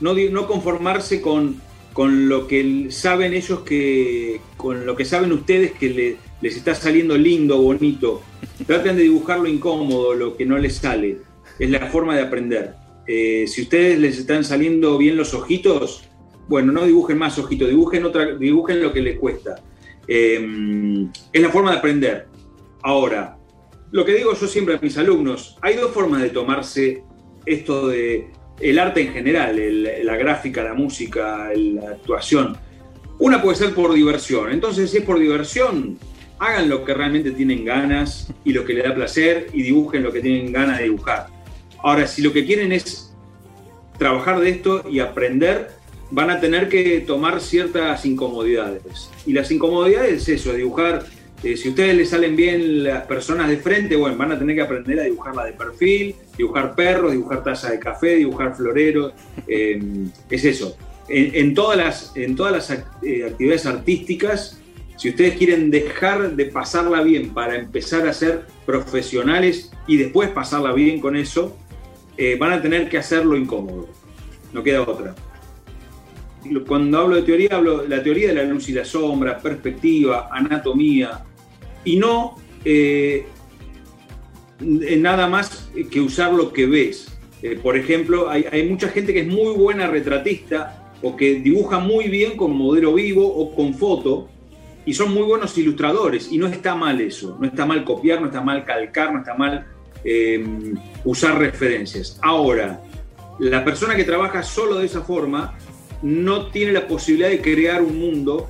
no, no conformarse con, con lo que saben ellos que, con lo que saben ustedes que le- les está saliendo lindo, bonito. Traten de dibujar lo incómodo, lo que no les sale. Es la forma de aprender. Eh, si ustedes les están saliendo bien los ojitos, bueno, no dibujen más ojitos, dibujen, otra, dibujen lo que les cuesta. Eh, es la forma de aprender. Ahora, lo que digo yo siempre a mis alumnos, hay dos formas de tomarse esto de el arte en general, la gráfica, la música, la actuación. Una puede ser por diversión. Entonces, si es por diversión, hagan lo que realmente tienen ganas y lo que les da placer y dibujen lo que tienen ganas de dibujar. Ahora, si lo que quieren es trabajar de esto y aprender, van a tener que tomar ciertas incomodidades. Y las incomodidades es eso, dibujar. eh, si a ustedes les salen bien las personas de frente, bueno, van a tener que aprender a dibujarla de perfil, dibujar perros, dibujar tazas de café, dibujar floreros. eh, es eso. En, todas las, en todas las eh, actividades artísticas, si ustedes quieren dejar de pasarla bien para empezar a ser profesionales y después pasarla bien con eso, eh, van a tener que hacerlo incómodo. No queda otra. Cuando hablo de teoría, hablo de la teoría de la luz y la sombra, perspectiva, anatomía, y no eh, nada más que usar lo que ves. Eh, por ejemplo, hay, hay mucha gente que es muy buena retratista o que dibuja muy bien con modelo vivo o con foto, y son muy buenos ilustradores, y no está mal eso, no está mal copiar, no está mal calcar, no está mal eh, usar referencias. Ahora, la persona que trabaja solo de esa forma no tiene la posibilidad de crear un mundo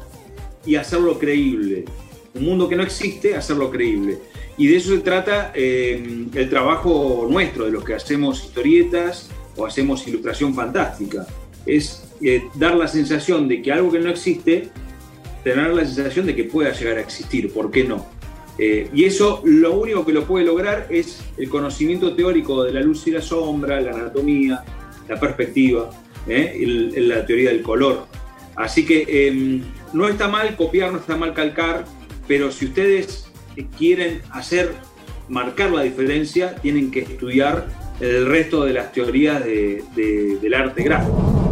y hacerlo creíble. Un mundo que no existe, hacerlo creíble. Y de eso se trata eh, el trabajo nuestro, de los que hacemos historietas o hacemos ilustración fantástica. Es eh, dar la sensación de que algo que no existe tener la sensación de que pueda llegar a existir, ¿por qué no? Eh, y eso lo único que lo puede lograr es el conocimiento teórico de la luz y la sombra, la anatomía, la perspectiva, ¿eh? la teoría del color. Así que em, no está mal copiar, no está mal calcar, pero si ustedes quieren hacer, marcar la diferencia, tienen que estudiar el resto de las teorías del arte gráfico.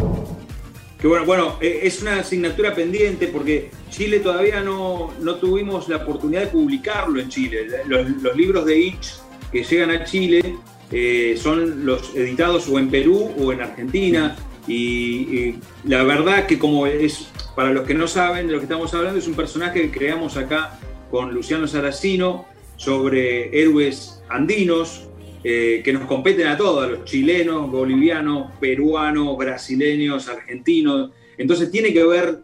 Que bueno, bueno, eh, es una asignatura pendiente porque Chile todavía no, no tuvimos la oportunidad de publicarlo en Chile. Los, libros de Itch que llegan a Chile eh, son los editados o en Perú o en Argentina. Y, la verdad que como es, para los que no saben de lo que estamos hablando, es un personaje que creamos acá con Luciano Saracino sobre héroes andinos, eh, que nos competen a todos, a los chilenos, bolivianos, peruanos, brasileños, argentinos. Entonces tiene que ver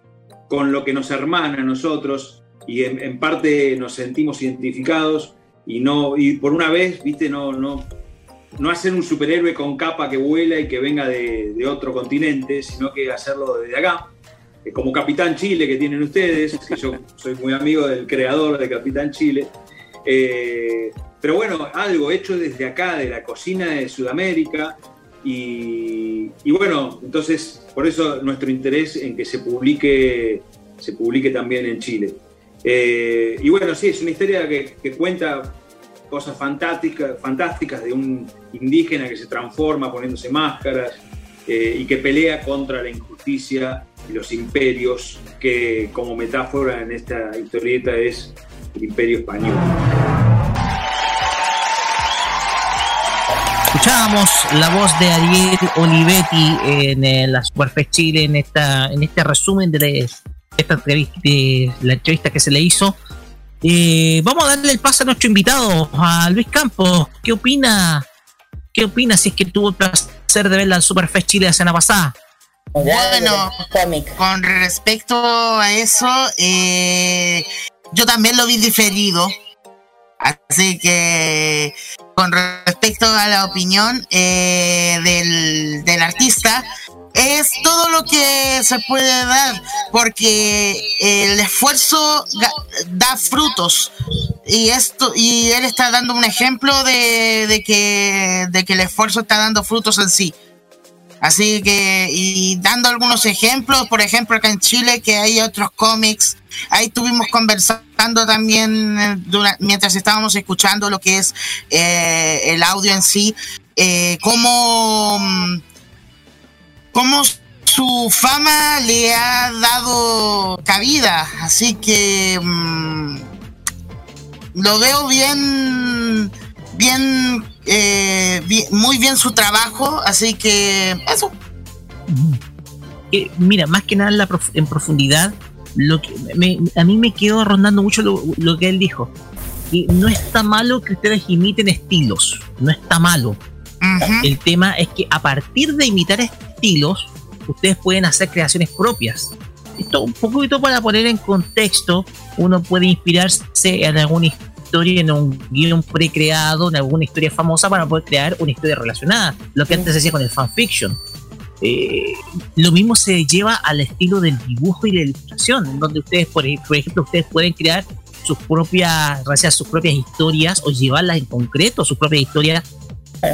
con lo que nos hermana a nosotros y en, parte nos sentimos identificados y no y por una vez, viste, no no no hacer un superhéroe con capa que vuela y que venga de, otro continente, sino que hacerlo desde acá. Eh, como Capitán Chile que tienen ustedes, que yo soy muy amigo del creador de Capitán Chile. Eh, pero bueno, algo hecho desde acá, de la cocina de Sudamérica. Y, bueno, entonces por eso nuestro interés en que se publique, se publique también en Chile. Eh, y bueno, sí, es una historia que, cuenta cosas fantásticas, fantásticas de un indígena que se transforma poniéndose máscaras eh, y que pelea contra la injusticia y los imperios, que como metáfora en esta historieta es el imperio español.
Escuchábamos la voz de Ariel Olivetti en eh, la Superfest Chile en esta en este resumen de, esta entrevista, de la entrevista que se le hizo. Eh, vamos a darle el paso a nuestro invitado, a Luis Campos. ¿Qué opina? ¿Qué opina si es que tuvo el placer de ver la Superfest Chile la semana pasada?
Bueno, con respecto a eso, eh, yo también lo vi diferido. Así que con respecto a la opinión eh, del, artista, es todo lo que se puede dar, porque el esfuerzo da frutos. Y esto, y él está dando un ejemplo de, que, de que el esfuerzo está dando frutos en sí. Así que, y dando algunos ejemplos, por ejemplo, acá en Chile, que hay otros cómics, ahí estuvimos conversando también eh, mientras estábamos escuchando lo que es eh, el audio en sí, eh, cómo, cómo su fama le ha dado cabida. Así que mm, lo veo bien, bien eh, muy bien su trabajo, así que eso.
mira, más que nada en, profundidad, lo que a mí me quedó rondando mucho lo, que él dijo. Y no está malo que ustedes imiten estilos, no está malo. El tema es que a partir de imitar estilos, ustedes pueden hacer creaciones propias. Esto un poquito para poner en contexto, uno puede inspirarse en algún historia, en un guion precreado, en alguna historia famosa para poder crear una historia relacionada. Lo que antes se hacía con el fanfiction. Eh, lo mismo se lleva al estilo del dibujo y la ilustración, donde ustedes, por, ejemplo, ustedes pueden crear sus propias, gracias sus propias historias o llevarlas en concreto, sus propias historias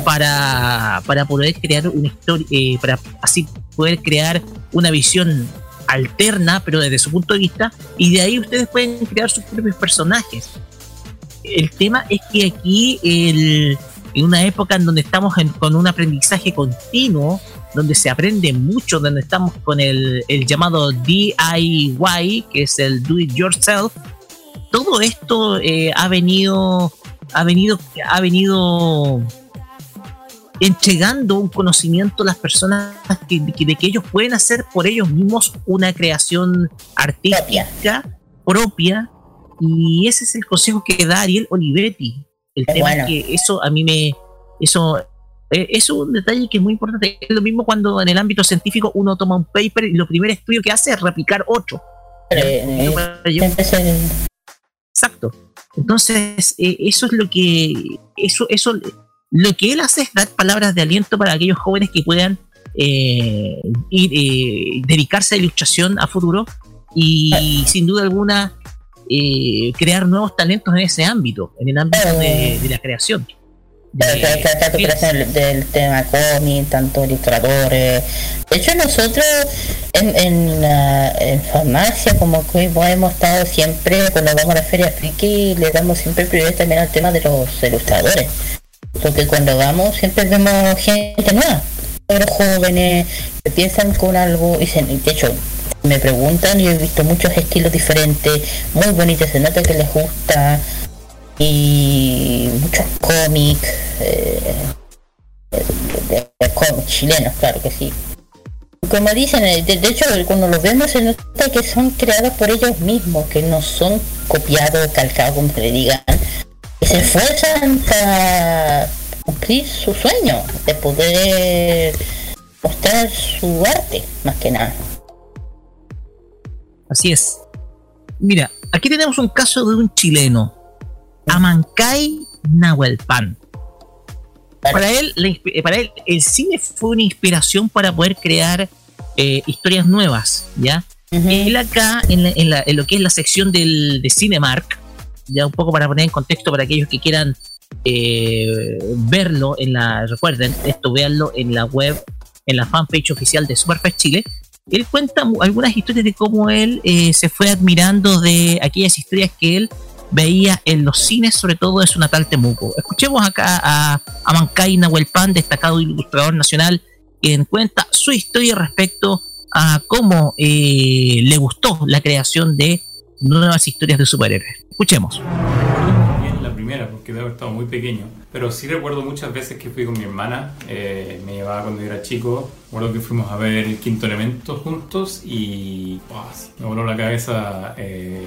para, para poder crear una historia, eh, para así poder crear una visión alterna, pero desde su punto de vista, y de ahí ustedes pueden crear sus propios personajes el tema es que aquí, en una época en donde estamos con un aprendizaje continuo, donde se aprende mucho, donde estamos con el, llamado DIY, que es el Do It Yourself, todo esto eh, ha venido, ha venido, ha venido entregando un conocimiento a las personas de que ellos pueden hacer por ellos mismos una creación artística propia y ese es el consejo que da Ariel Olivetti. El tema es que eso a mí me. Eso eh, es un detalle que es muy importante. Es lo mismo cuando en el ámbito científico uno toma un paper y lo primer estudio que hace es replicar otro. Eh, Exacto. Entonces, eh, eso es lo que. Eso, eso, lo que él hace es dar palabras de aliento para aquellos jóvenes que puedan ir, dedicarse a ilustración a futuro y sin duda alguna eh, crear nuevos talentos en ese ámbito, en el ámbito de, de la creación.
Tanto creación del tema cómic, tanto ilustradores. De hecho, nosotros en, en, la- en farmacia, como que hemos estado siempre, cuando vamos a la feria friki, le damos siempre prioridad también al tema de los ilustradores. Porque cuando vamos siempre vemos gente nueva, los jóvenes que piensan con algo y se, de hecho me preguntan y he visto muchos estilos diferentes, muy bonitos, se nota que les gusta y muchos cómics, eh, de cómics chilenos, claro que sí. Como dicen, eh, de, de hecho cuando los vemos se nota que son creados por ellos mismos, que no son copiados, calcados, como se le digan, que se esfuerzan para cumplir su sueño de poder mostrar su arte, más que nada.
Así es. Mira, aquí tenemos un caso de un chileno, Amancay Nahuelpan. Para él, la eh, para él, el cine fue una inspiración para poder crear eh, historias nuevas, ¿ya? Él acá, en, la- en la- en lo que es la sección del, de Cinemark, ya un poco para poner en contexto para aquellos que quieran eh, verlo en la, recuerden, esto véanlo en la web, en la fanpage oficial de Superfest Chile. Él cuenta algunas historias de cómo él eh, se fue admirando de aquellas historias que él veía en los cines, sobre todo de su natal Temuco. Escuchemos acá a, a Mancay Nahuelpan, destacado ilustrador nacional, quien cuenta su historia respecto a cómo eh, le gustó la creación de nuevas historias de superhéroes. Escuchemos.
la primera, porque debo haber estado muy pequeño. Pero sí recuerdo muchas veces que fui con mi hermana, eh, me llevaba cuando yo era chico. Recuerdo que fuimos a ver el quinto elemento juntos y me voló la cabeza eh,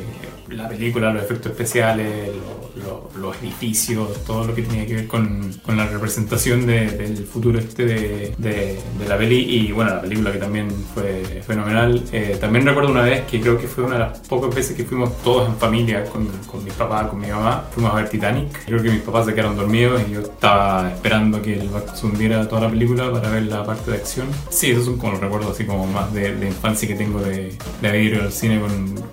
la película, los efectos especiales, lo- lo- los edificios, todo lo que tenía que ver con, con la representación de- del futuro este de, de- la peli. Y bueno, la película que también fue fenomenal. Eh, también recuerdo una vez que creo que fue una de las pocas veces que fuimos todos en familia con, con mi papá, con mi mamá. Fuimos a ver Titanic. Creo que mis papás se quedaron dormidos y yo estaba esperando que el barco se hundiera toda la película para ver la parte de acción. Sí, esos son como los recuerdos así como más de, infancia que tengo de, de haber ido al cine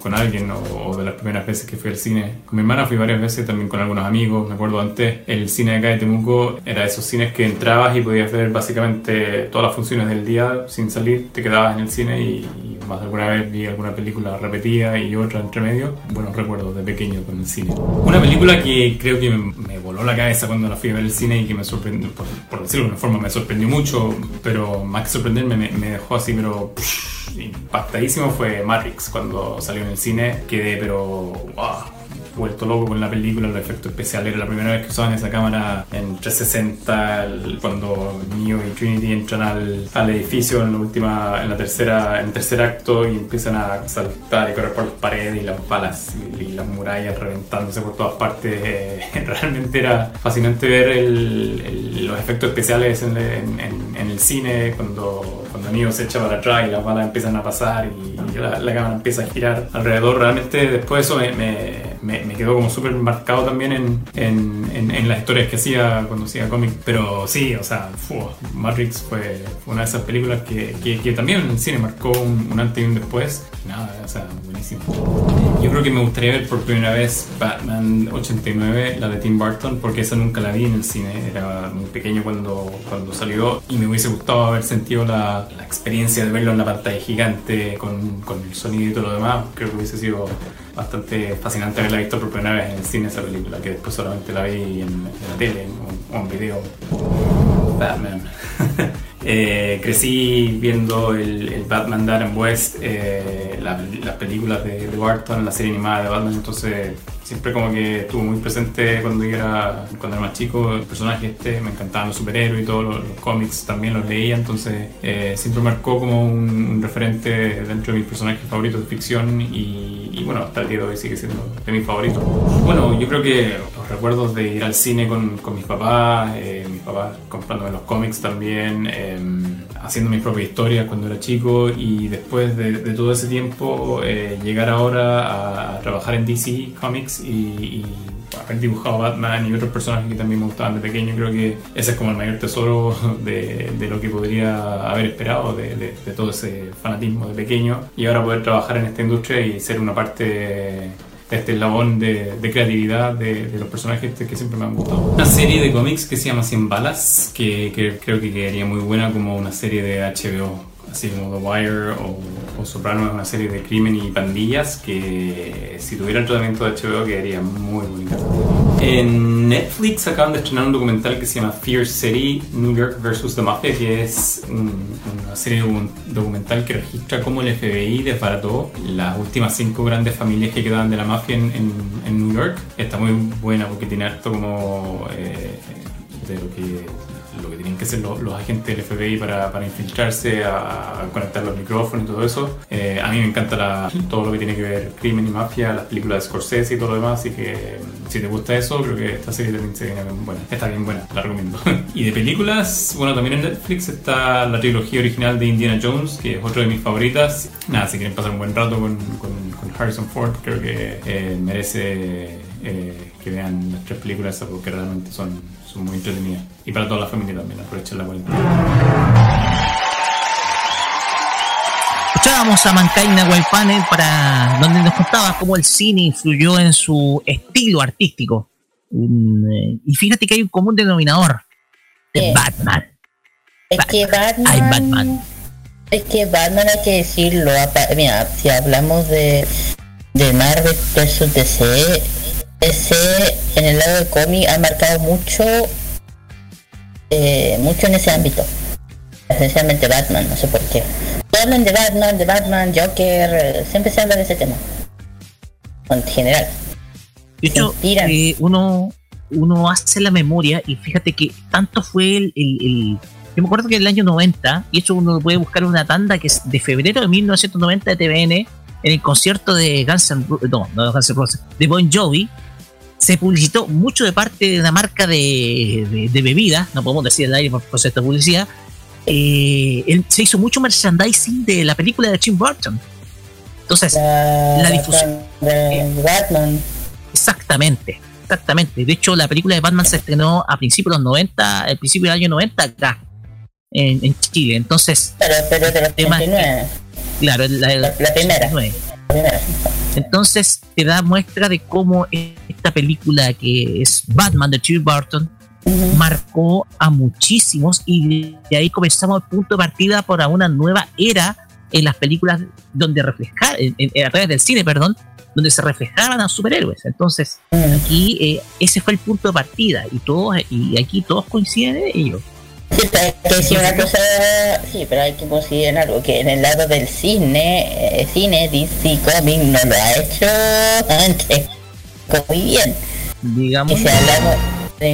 con, alguien o, de las primeras veces que fui al cine. Con mi hermana fui varias veces también con algunos amigos. Me acuerdo antes, el cine de acá de Temuco era de esos cines que entrabas y podías ver básicamente todas las funciones del día sin salir. Te quedabas en el cine y alguna vez vi alguna película repetida y otra entre medio. Buenos recuerdos de pequeño con el cine. Una película que creo que me, voló la cabeza cuando la fui a ver al cine y que me sorprendió, por, decirlo de una forma, me sorprendió mucho, pero más que sorprenderme, me, dejó así, pero impactadísimo fue Matrix cuando salió en el cine. Quedé, pero vuelto loco con la película, los efectos especiales. Era la primera vez que usaban esa cámara en 360, el- cuando Neo y Trinity entran al, al edificio en la última, en la tercera, en el tercer acto y empiezan a saltar y correr por las paredes y las balas y, las murallas reventándose por todas partes. Eh, *laughs* realmente era fascinante ver el- los efectos especiales en- en- en el cine cuando, cuando Neo se echa para atrás y las balas empiezan a pasar y la, la cámara empieza a girar alrededor. Realmente después eso me, me- me- me quedó como súper marcado también en, en- en- en las historias que hacía cuando hacía cómic. Pero sí, o sea, fu, Matrix fue una de esas películas que, que- que también en el cine marcó un, un antes y un después. Nada, o sea, buenísimo. Yo creo que me gustaría ver por primera vez Batman 89, la de Tim Burton, porque esa nunca la vi en el cine. Era muy pequeño cuando, cuando salió y me hubiese gustado haber sentido la, la experiencia de verlo en la pantalla gigante con, con el sonido y todo lo demás. Creo que hubiese sido bastante fascinante haberla visto por primera vez en el cine esa película, que después solamente la vi en, en la tele o, o en video. Batman. *laughs* Eh, crecí viendo el, el Batman de Adam West, eh, la- las películas de, de Barton, la serie animada de Batman, entonces siempre como que estuvo muy presente cuando era, cuando era más chico, el personaje este, me encantaban los superhéroes y todos los, los cómics también los leía, entonces eh, siempre marcó como un, un referente dentro de mis personajes favoritos de ficción y, y bueno, hasta el día de hoy sigue siendo de mis favoritos. Bueno, yo creo que los recuerdos de ir al cine con, con mis papás, eh, mis papás comprándome los cómics también, eh, haciendo mis propias historias cuando era chico y después de, de todo ese tiempo eh, llegar ahora a, a trabajar en DC Comics y, y haber dibujado Batman y otros personajes que también me gustaban de pequeño, creo que ese es como el mayor tesoro de, de lo que podría haber esperado de, de, de todo ese fanatismo de pequeño. Y ahora poder trabajar en esta industria y ser una parte este eslabón de, de creatividad de, de, los personajes que siempre me han gustado. Una serie de cómics que se llama 100 balas, que, que creo que quedaría muy buena como una serie de HBO así como The Wire o, o Soprano es una serie de crimen y pandillas que si tuviera el tratamiento de HBO quedaría muy bonita. En Netflix acaban de estrenar un documental que se llama Fear City, New York vs. The Mafia, que es un, una serie documental que registra cómo el FBI desbarató las últimas cinco grandes familias que quedaban de la mafia en New York. Está muy buena porque tiene harto como eh, de lo que lo que tienen que hacer los, los agentes del FBI para, para infiltrarse, a, a, conectar los micrófonos y todo eso. Eh, a mí me encanta la, todo lo que tiene que ver crimen y mafia, las películas de Scorsese y todo lo demás, así que si te gusta eso, creo que esta serie también se viene buena. Está bien buena, la recomiendo. *laughs* y de películas, bueno, también en Netflix está la trilogía original de Indiana Jones, que es otra de mis favoritas. Nada, si quieren pasar un buen rato con, con, con Harrison Ford, creo que eh, merece eh, que vean las tres películas porque realmente son muy entretenidas. Y para toda la familia también, aprovechen la cuarentena.
Escuchábamos a Mancaina Panel para donde nos contaba cómo el cine influyó en su estilo artístico. Um, y fíjate que hay un común denominador de
¿Qué?
Batman.
Es que Batman,
Hay Batman.
Es que Batman hay que decirlo. Mira, si hablamos de, de Marvel versus DC, DC en el lado de cómic ha marcado mucho, eh, mucho en ese ámbito. Esencialmente Batman, no sé por qué. Hablan de Batman, de Batman, Joker, eh, siempre se habla de ese tema. En general.
De hecho, eh, uno, uno hace la memoria y fíjate que tanto fue el, el- el- Yo me acuerdo que en el año 90, y eso uno puede buscar una tanda que es de febrero de 1990 de TVN, en el concierto de Guns N' no, no de Guns N' Roses, de Bon Jovi, se publicitó mucho de parte de una marca de, de, de bebidas, no podemos decir el aire por concepto de publicidad, eh, él- se hizo mucho merchandising de la película de Tim Burton. Entonces, la, difusión.
de Batman.
Exactamente, exactamente. De hecho, la película de Batman se estrenó a principios de los 90, al principio del año 90 acá, en, en Chile. Entonces,
Pero, pero
tema
89.
claro, la,
La- la primera.
89. Entonces te da muestra de cómo esta película que es Batman de Tim Burton marcó a muchísimos y de ahí comenzamos el punto de partida para una nueva era en las películas donde reflejar, en- en- a través del cine, perdón, donde se reflejaban a superhéroes. Entonces, aquí eh, ese fue el punto de partida y todos y aquí todos coinciden en ello.
Sí, que una cosa, sí, pero hay que considerar algo, que en el lado del cine, eh, cine, DC Comics no lo ha hecho antes, muy bien.
Digamos.
Y si hablamos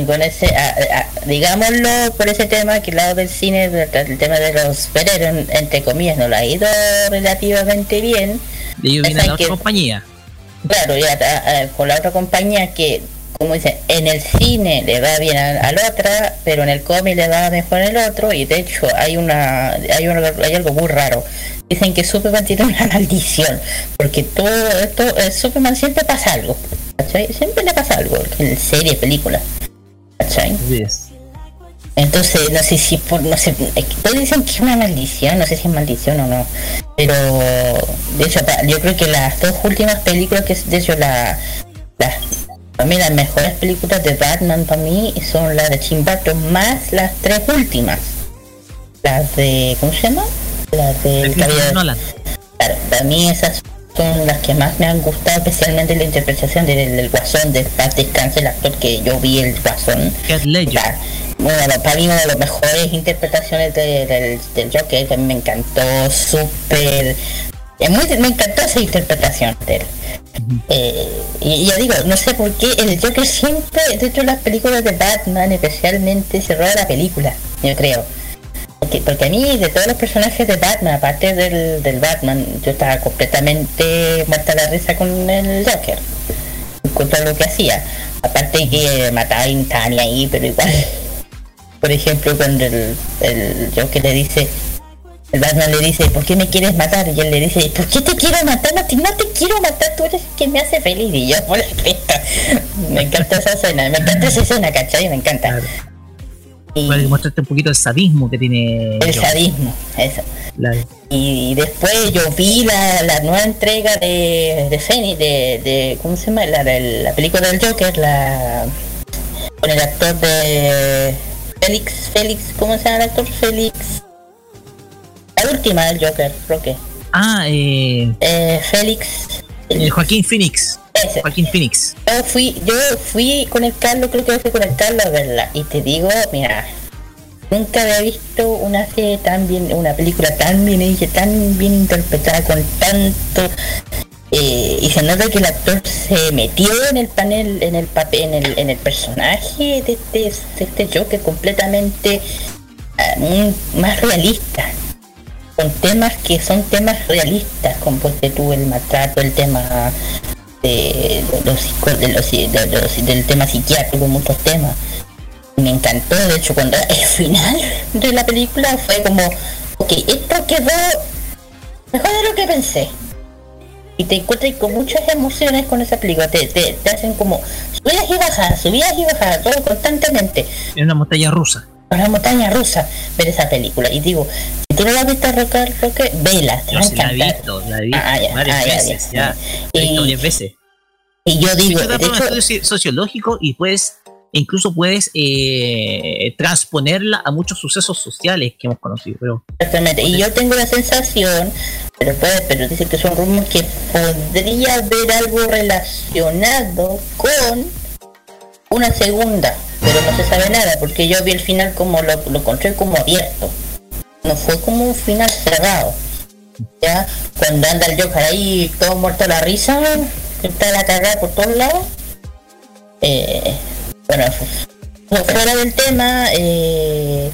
con ese, a- a- digámoslo por ese tema, que el lado del cine, el, tema de los superhéroes, entre comillas, no lo ha ido relativamente bien.
De ello viene
Hay
la otra
que-
compañía.
Claro, ya a- a- con la otra compañía que, como dicen, en el cine le va bien a, a la otra, pero en el cómic le va mejor el otro, y de hecho hay una hay, una- hay algo muy raro. Dicen que Superman tiene una *laughs* maldición, porque todo esto, eh, Superman siempre pasa algo, ¿cachai? Siempre le pasa algo, en serie, película, ¿cachai? Entonces, no sé si por, no sé, todos dicen que es una maldición, no sé si es maldición o no. Pero, de hecho, yo creo que las dos últimas películas, que es de hecho la, para mí las mejores películas de Batman para mí son las de Tim Burton más las tres últimas. Las de, ¿cómo se llama? Las de El Caballero-
Nolan.
Claro, para mí esas son las que más me han gustado, especialmente la interpretación del, del Guasón, de paz descanse el actor que yo vi el Guasón. Bueno, para mí una de las mejores interpretaciones de- del, del Joker, que me encantó, súper... es muy- me encantó esa interpretación de él. Eh, y, ya digo, no sé por qué el Joker siempre, dentro de las películas de Batman especialmente, se roba la película, yo creo. Porque, porque a mí, de todos los personajes de Batman, aparte del, del Batman, yo estaba completamente muerta la risa con el Joker. Con todo lo que hacía. Aparte que mataba instantánea ahí, pero igual. *laughs* Por ejemplo, cuando el, el Joker le dice, el Batman le dice, ¿por qué me quieres matar? Y él le dice, ¿por qué te quiero matar? No te, no te quiero matar, tú eres el que me hace feliz. Y yo, por la cresta. *laughs* Me encanta esa escena, me encanta esa escena, ¿cachai? Me encanta.
Y Puede mostrarte un poquito el sadismo que tiene.
el sadismo, eso.
Claro.
Y después yo vi la, la nueva entrega de, de Feni, de, de, ¿cómo se llama? La, de la película del Joker, la con el actor de Félix, Félix, ¿cómo se llama el actor? Félix. La última del Joker, Roque.
Ah, eh,
Eh, Félix.
el Joaquín Phoenix.
Ese.
Joaquín Phoenix.
Yo fui, yo fui con el Carlos, creo que fui con el Carlos a verla. Y te digo, mira, nunca había visto una serie tan bien, una película tan bien hecha, tan bien interpretada, con tanto eh, y se nota que el actor se metió en el panel, en el papel, en el, en el personaje de este, de este Joker completamente muy más realista. Con temas que son temas realistas, como ponte tú el maltrato, el tema de los, de los- de los- del tema psiquiátrico, muchos temas. Me encantó, de hecho, cuando *laughs* el final de la película fue como, ok, esto quedó mejor de lo que pensé. Y te encuentras con muchas emociones con esa película, te, te, te hacen como subidas y bajadas, subidas y bajadas, todo constantemente.
En una montaña rusa.
Una montaña rusa ver esa película. Y digo, tú no la has visto Roque, Roque, vela, te va a
la he visto, la he visto
Ah, ya,
varias
ah, ya,
veces.
ya.
Ya, varias veces.
Y yo digo, de
un
hecho-
estudio ci- sociológico y puedes, incluso puedes eh, transponerla a muchos sucesos sociales que hemos conocido. Pero
Exactamente. Y yo tengo la sensación, pero puede, pero dice que son rumores que podría haber algo relacionado con una segunda, pero no se sabe nada, porque yo vi el final como lo, lo encontré como abierto. No fue como un final cerrado. Ya, cuando anda el Joker ahí todo muerto a la risa, está la cagada por todos lados. Eh, bueno, fu- fuera del tema, eh,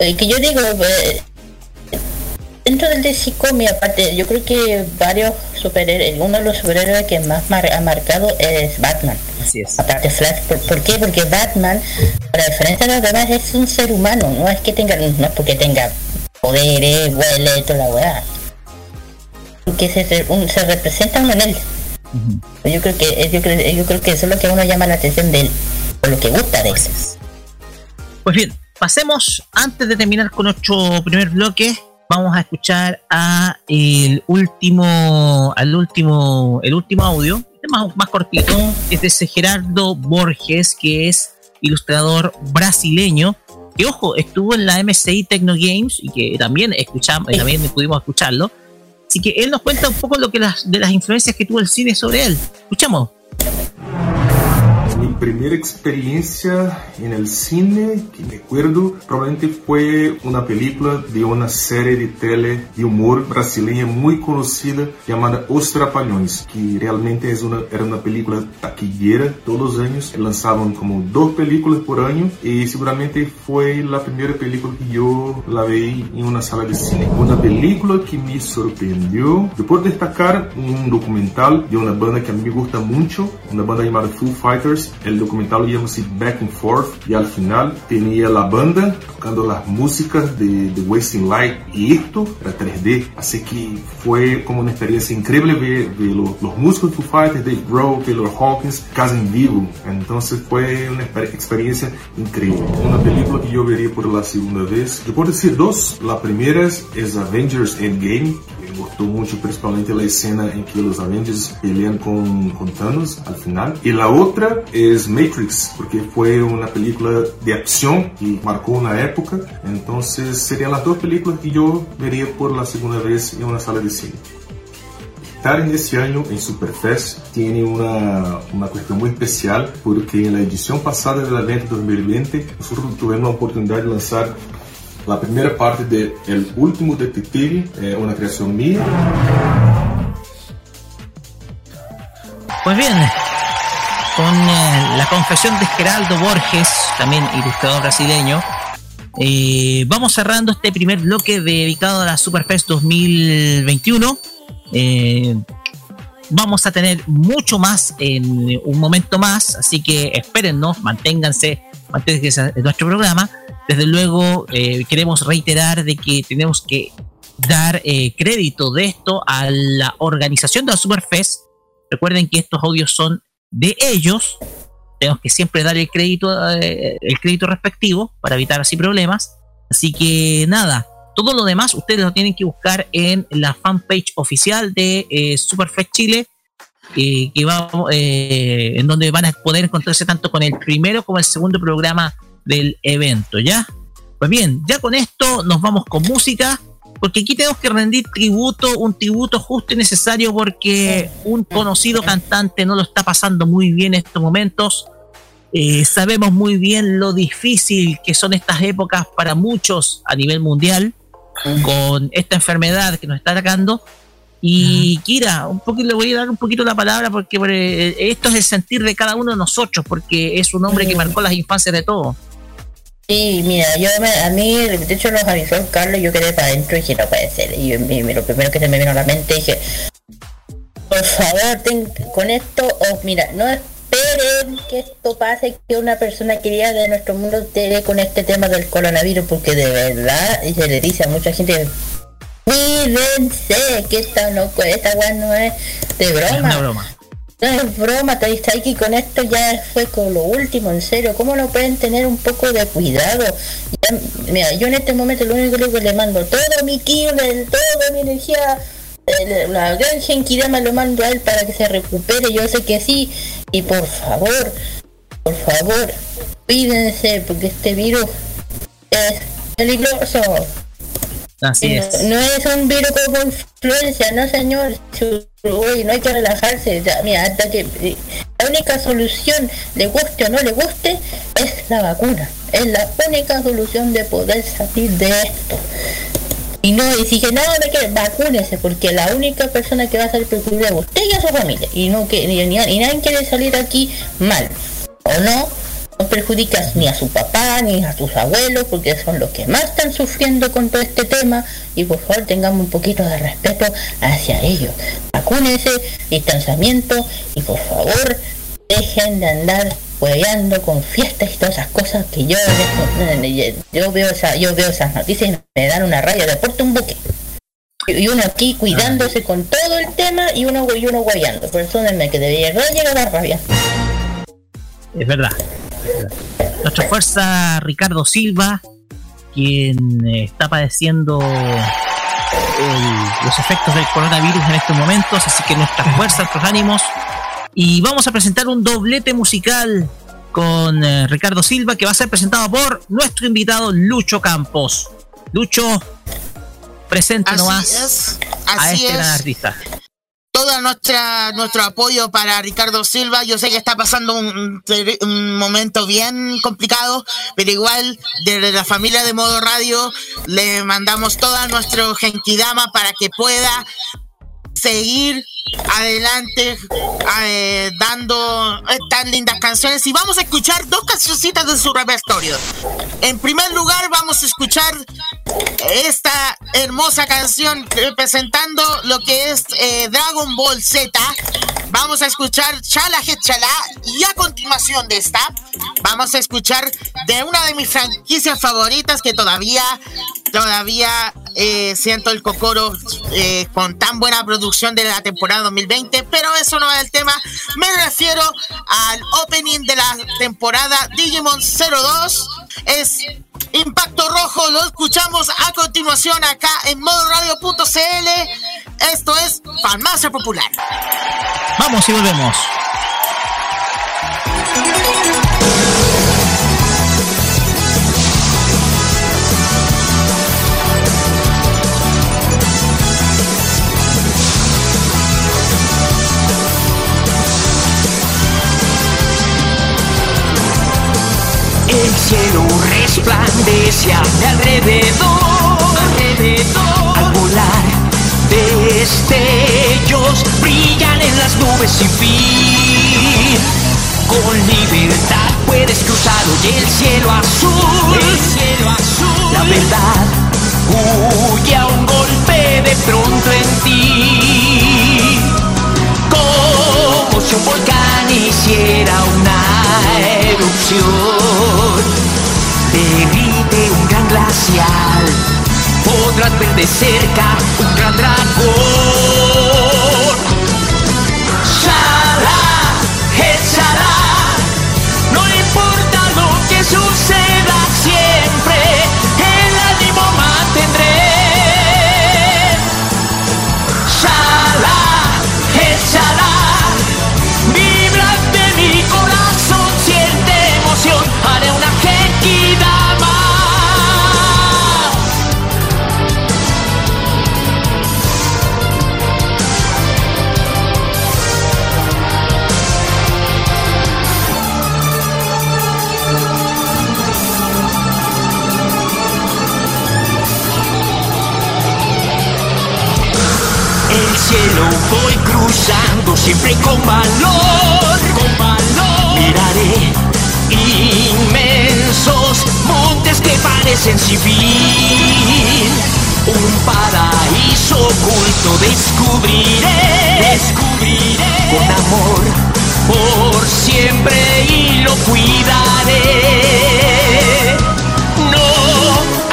eh, que yo digo, eh, dentro del DC Comics, aparte, yo creo que varios superhéroes, uno de los superhéroes que más mar- ha marcado es Batman.
Así es.
Aparte Flash, ¿por, por qué? Porque Batman, a la diferencia de los demás, es un ser humano, no es que tenga, no es porque tenga poderes, huele, toda la weá. Porque se, se, un- se representa uno en él. Yo creo que yo creo, yo creo que eso es lo que a uno llama la atención de él, o lo que gusta de él.
Pues bien, pasemos, antes de terminar con nuestro primer bloque, vamos a escuchar a el último, al último, el último audio, este más, más cortito, es de ese Gerardo Borges, que es ilustrador brasileño, que ojo, estuvo en la MSI Techno Games y que también escuchamos, también pudimos escucharlo. Así que él nos cuenta un poco lo que las, de las influencias que tuvo el cine sobre él. Escuchamos.
Mi primera experiencia en el cine que me acuerdo probablemente fue una película de una serie de tele de humor brasileña muy conocida llamada Os Trapalhões, que realmente es una, era una película taquillera todos los años, lanzaban como dos películas por año y seguramente fue la primera película que yo la vi en una sala de cine. Una película que me sorprendió. Yo puedo destacar un documental de una banda que a mí me gusta mucho, una banda llamada Foo Fighters. El documental llama-se Back and Forth y al final tenía la banda tocando las músicas de, de Wasting Light y esto era 3D. Así que fue como una experiencia increíble ver, ver músicos de Foo Fighters, Dave Grohl, Taylor Hawkins, casi en vivo. Entonces fue una exper- experiencia increíble. Una película que yo vería por la segunda vez. Yo puedo decir dos. La primera es, es Avengers Endgame. Me gustó mucho principalmente la escena en que los Avengers pelean con, con Thanos al final. Y la otra es Matrix, porque fue una película de acción que marcó una época. Entonces serían las dos películas que yo vería por la segunda vez en una sala de cine. Estar en este año en Superfest tiene una, una cuestión muy especial porque en la edición pasada del evento 2020 nosotros tuvimos la oportunidad de lanzar la primera parte de El Último Detective, eh, una creación mía.
Pues bien, con eh, la confesión de Geraldo Borges, también ilustrador brasileño, eh, vamos cerrando este primer bloque dedicado a la Superfest 2021. Eh, vamos a tener mucho más en un momento más, así que espérennos, manténganse, manténganse en nuestro programa. Desde luego, eh, queremos reiterar de que tenemos que dar eh, crédito de esto a la organización de la Superfest. Recuerden que estos audios son de ellos. Tenemos que siempre dar el crédito, eh, el crédito respectivo para evitar así problemas. Así que nada, todo lo demás ustedes lo tienen que buscar en la fanpage oficial de Superfest Chile, que va, en donde van a poder encontrarse tanto con el primero como el segundo programa del evento, ¿ya? Pues bien, ya con esto nos vamos con música porque aquí tenemos que rendir tributo, un tributo justo y necesario porque un conocido cantante no lo está pasando muy bien en estos momentos. Eh, sabemos muy bien lo difícil que son estas épocas para muchos a nivel mundial con esta enfermedad que nos está atacando. Y Kira, un poquito le voy a dar un poquito la palabra porque eh, esto es el sentir de cada uno de nosotros, porque es un hombre que marcó las infancias de todos.
Sí, mira, yo a mí, de hecho nos avisó Carlos, yo quedé para adentro y dije, no puede ser. Y, lo primero que se me vino a la mente dije, por favor, con esto, o mira, no esperen que esto pase, que una persona querida de nuestro mundo te con este tema del coronavirus, porque de verdad, y se le dice a mucha gente, cuídense, que esta no, esta no es de broma. broma. *laughs* No es broma, aquí con esto ya fue con lo último, en serio. ¿Cómo no pueden tener un poco de cuidado? mira, yo en este momento lo único que le mando todo mi killer, toda mi energía, la gran genkidama lo mando a él para que se recupere. Yo sé que sí. Y por favor, por favor, cuídense porque este virus es peligroso.
Así
es. No es un virus como influencia, no señor. Uy, no hay que relajarse. mira, hasta que la única solución, le guste o no le guste, es la vacuna. Es la única solución de poder salir de esto. Y no, y si que no, me quiere, vacúnese, porque la única persona que va a salir preocupada es usted y a su familia. Y no que ni, ni, nadie quiere salir aquí mal. ¿O no? No perjudicas ni a su papá ni a sus abuelos porque son los que más están sufriendo con todo este tema y por favor tengamos un poquito de respeto hacia ellos. Vacúnense, distanciamiento y por favor dejen de andar hueveando con fiestas y todas esas cosas que yo yo veo yo veo esas noticias y me dan una raya de puerto un buque y uno aquí cuidándose con todo el tema y uno y uno hueveando por eso me que debería llegar a dar rabia
es verdad nuestra fuerza Ricardo Silva, quien está padeciendo los efectos del coronavirus en estos momentos, así que nuestra *laughs* fuerza, nuestros ánimos. Y vamos a presentar un doblete musical con eh, Ricardo Silva que va a ser presentado por nuestro invitado Lucho Campos. Lucho, presente nomás a este gran artista
todo nuestra, nuestro apoyo para Ricardo Silva. Yo sé que está pasando un, momento bien complicado, pero igual desde la familia de Modo Radio le mandamos toda nuestro genkidama para que pueda seguir adelante eh, dando estas lindas canciones y vamos a escuchar dos cancioncitas de su repertorio. En primer lugar vamos a escuchar esta hermosa canción representando lo que es eh, Dragon Ball Z. Vamos a escuchar Chala Chala y a continuación de esta vamos a escuchar de una de mis franquicias favoritas que todavía todavía eh, siento el cocoro con tan buena producción de la temporada 2020, pero eso no es el tema. Me refiero al opening de la temporada Digimon 02. Es Impacto Rojo, lo escuchamos a continuación acá en modoradio.cl. Esto es Farmacia Popular.
Vamos y volvemos.
Cielo resplandece a mi alrededor, alrededor. Al volar, destellos brillan en las nubes sin fin. Con libertad puedes cruzar hoy el cielo azul. El cielo azul. La verdad huye a un golpe de pronto en ti. Si un volcán hiciera una erupción. Te grite un gran glacial, podrás ver de cerca un gran dragón. Voy cruzando siempre con valor, con valor. Miraré inmensos montes que parecen sin. Un paraíso oculto descubriré, descubriré con amor por siempre y lo cuidaré. No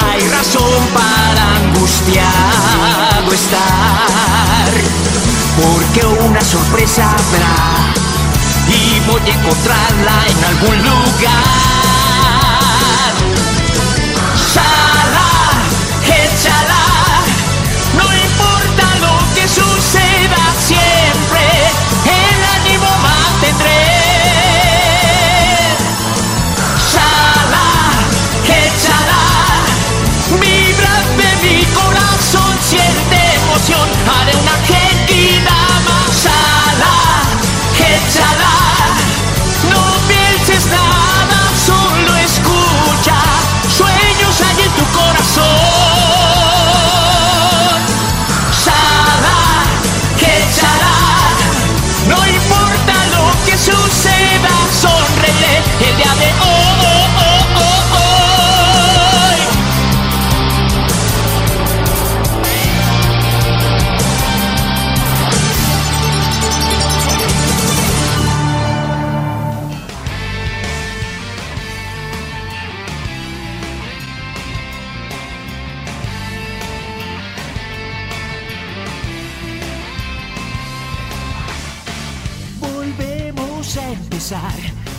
hay razón para angustiado estar porque una sorpresa habrá y voy a encontrarla en algún lugar. Chala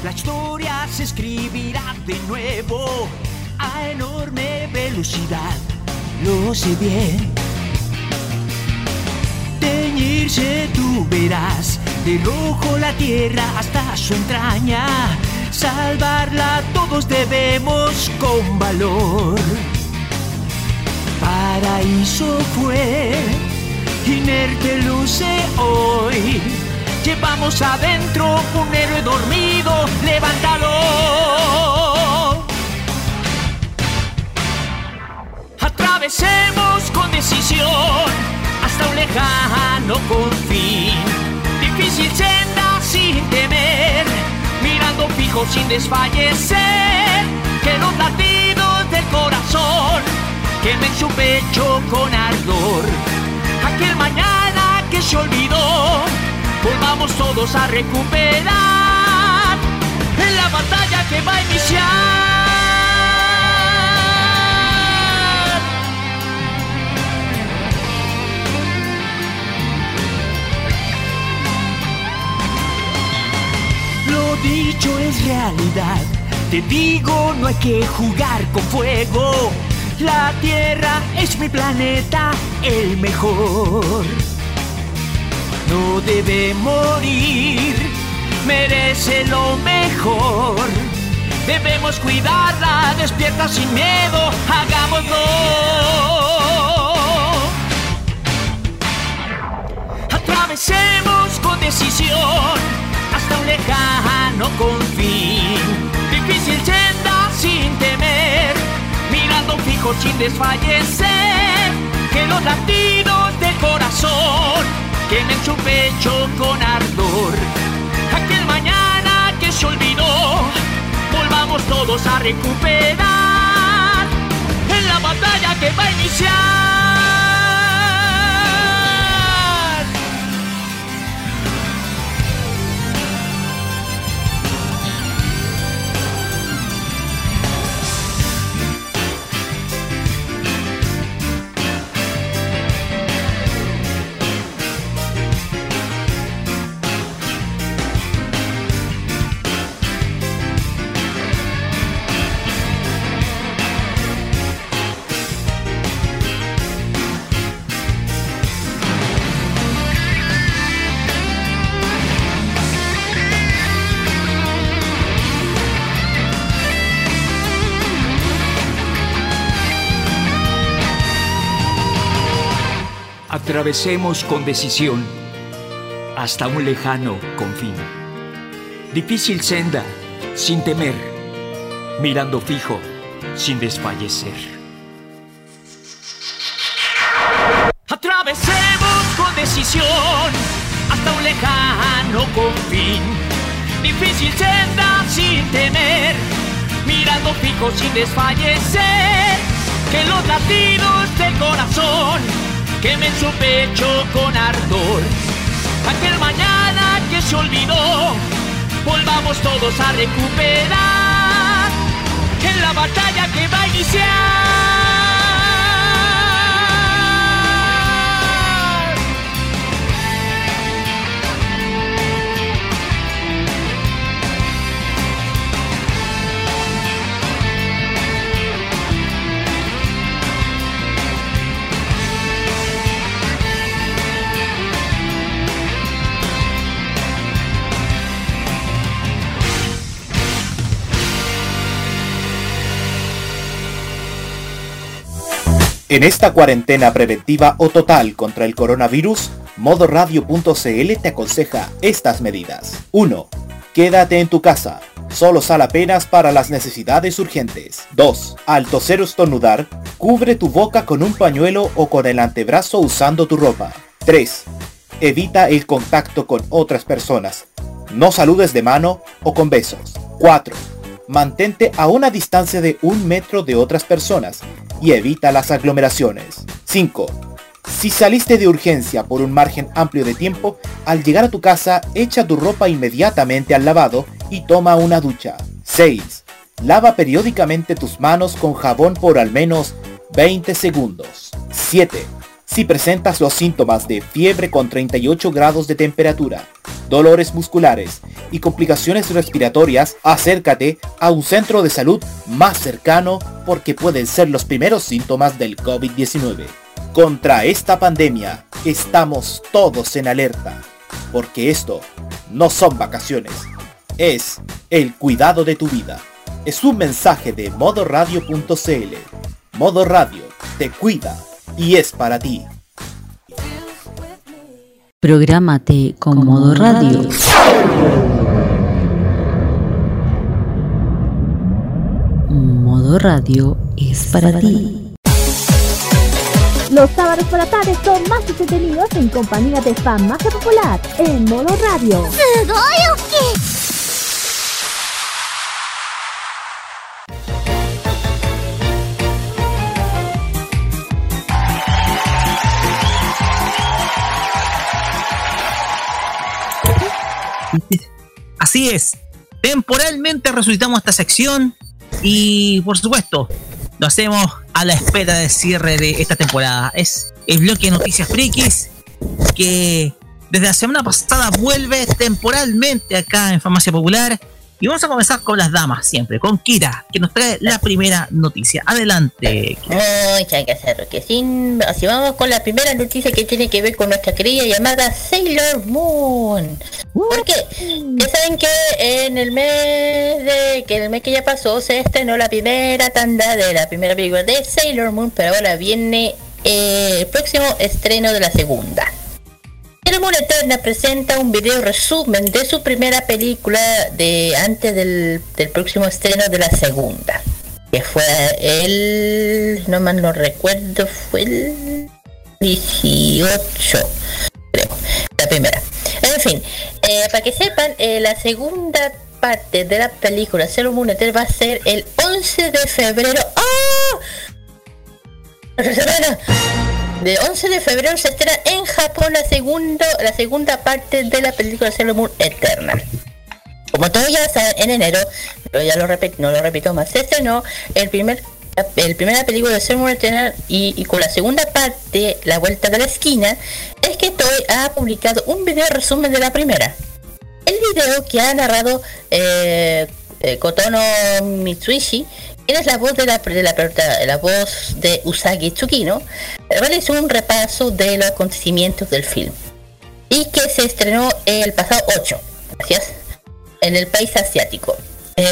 la historia se escribirá de nuevo a enorme velocidad, lo sé bien. Teñirse tú verás de rojo la tierra hasta su entraña, salvarla todos debemos con valor. Paraíso fue, inerte luce hoy Llevamos adentro un héroe dormido, levántalo. Atravesemos con decisión hasta un lejano confín. Difícil senda sin temer, mirando fijo sin desfallecer. Que los latidos del corazón quemen su pecho con ardor. Aquel mañana que se olvidó volvamos todos a recuperar en la batalla que va a iniciar. Lo dicho es realidad, te digo no hay que jugar con fuego. La Tierra es mi planeta, el mejor no debe morir, merece lo mejor. Debemos cuidarla, despierta sin miedo, hagámoslo. Atravesemos con decisión hasta un lejano confín. Difícil senda sin temer, mirando fijo sin desfallecer. Que los latidos del corazón en su pecho con ardor. Aquel mañana que se olvidó, volvamos todos a recuperar en la batalla que va a iniciar.
Atravesemos con decisión hasta un lejano confín. Difícil senda, sin temer, mirando fijo, sin desfallecer.
Atravesemos con decisión hasta un lejano confín. Difícil senda sin temer, mirando fijo sin desfallecer. Que los latidos del corazón quemen su pecho con ardor. Aquel mañana que se olvidó, volvamos todos a recuperar en la batalla que va a iniciar.
En esta cuarentena preventiva o total contra el coronavirus, modoradio.cl te aconseja estas medidas. 1. Quédate en tu casa. Solo sal apenas para las necesidades urgentes. 2. Al toser o estornudar, cubre tu boca con un pañuelo o con el antebrazo usando tu ropa. 3. Evita el contacto con otras personas. No saludes de mano o con besos. 4. Mantente a una distancia de un metro de otras personas y evita las aglomeraciones. 5. Si saliste de urgencia por un margen amplio de tiempo, al llegar a tu casa echa tu ropa inmediatamente al lavado y toma una ducha. 6. Lava periódicamente tus manos con jabón por al menos 20 segundos. 7. Si presentas los síntomas de fiebre con 38 grados de temperatura, dolores musculares y complicaciones respiratorias, acércate a un centro de salud más cercano porque pueden ser los primeros síntomas del COVID-19. Contra esta pandemia estamos todos en alerta, porque esto no son vacaciones, es el cuidado de tu vida. Es un mensaje de modoradio.cl. Modo Radio te cuida y es para ti.
Prográmate con modo radio. Modo radio es para ti.
Los sábados por la tarde son más entretenidos en compañía de fan más popular en modo radio.
Así es. Temporalmente resucitamos esta sección y por supuesto lo hacemos a la espera del cierre de esta temporada. Es el bloque de noticias frikis que desde la semana pasada vuelve temporalmente acá en Farmacia Popular y vamos a comenzar con las damas siempre, con Kira, que nos trae la primera noticia. Adelante.
Muchas gracias, Roque. Sin, así vamos con la primera noticia que tiene que ver con nuestra querida llamada Sailor Moon. Porque ya saben que en el mes de que el mes que ya pasó se estrenó la primera tanda de la primera película de Sailor Moon, pero ahora viene eh, el próximo estreno de la segunda. Eterna presenta un video resumen de su primera película de antes del, próximo estreno de la segunda. Que fue el, no mal no recuerdo, fue el 18, creo, la primera. En fin, eh, para que sepan, eh, la segunda parte de la película Sailor Moon va a ser el 11 de febrero. ¡Ah! *laughs* De 11 de febrero se estrena en Japón la segunda, la segunda parte de la película Sailor Moon Eternal. Como todos ya saben, en enero, pero ya lo repito, no lo repito más, se estrenó el primer el primera película de Sailor Moon Eternal y, con la segunda parte, La Vuelta de la Esquina, es que Toy ha publicado un video resumen de la primera. El video que ha narrado eh, eh Kotono Mitsuishi es la voz de la, de la, la voz de Usagi Tsukino, realizó un repaso de los acontecimientos del film y que se estrenó el pasado 8, gracias, en el país asiático.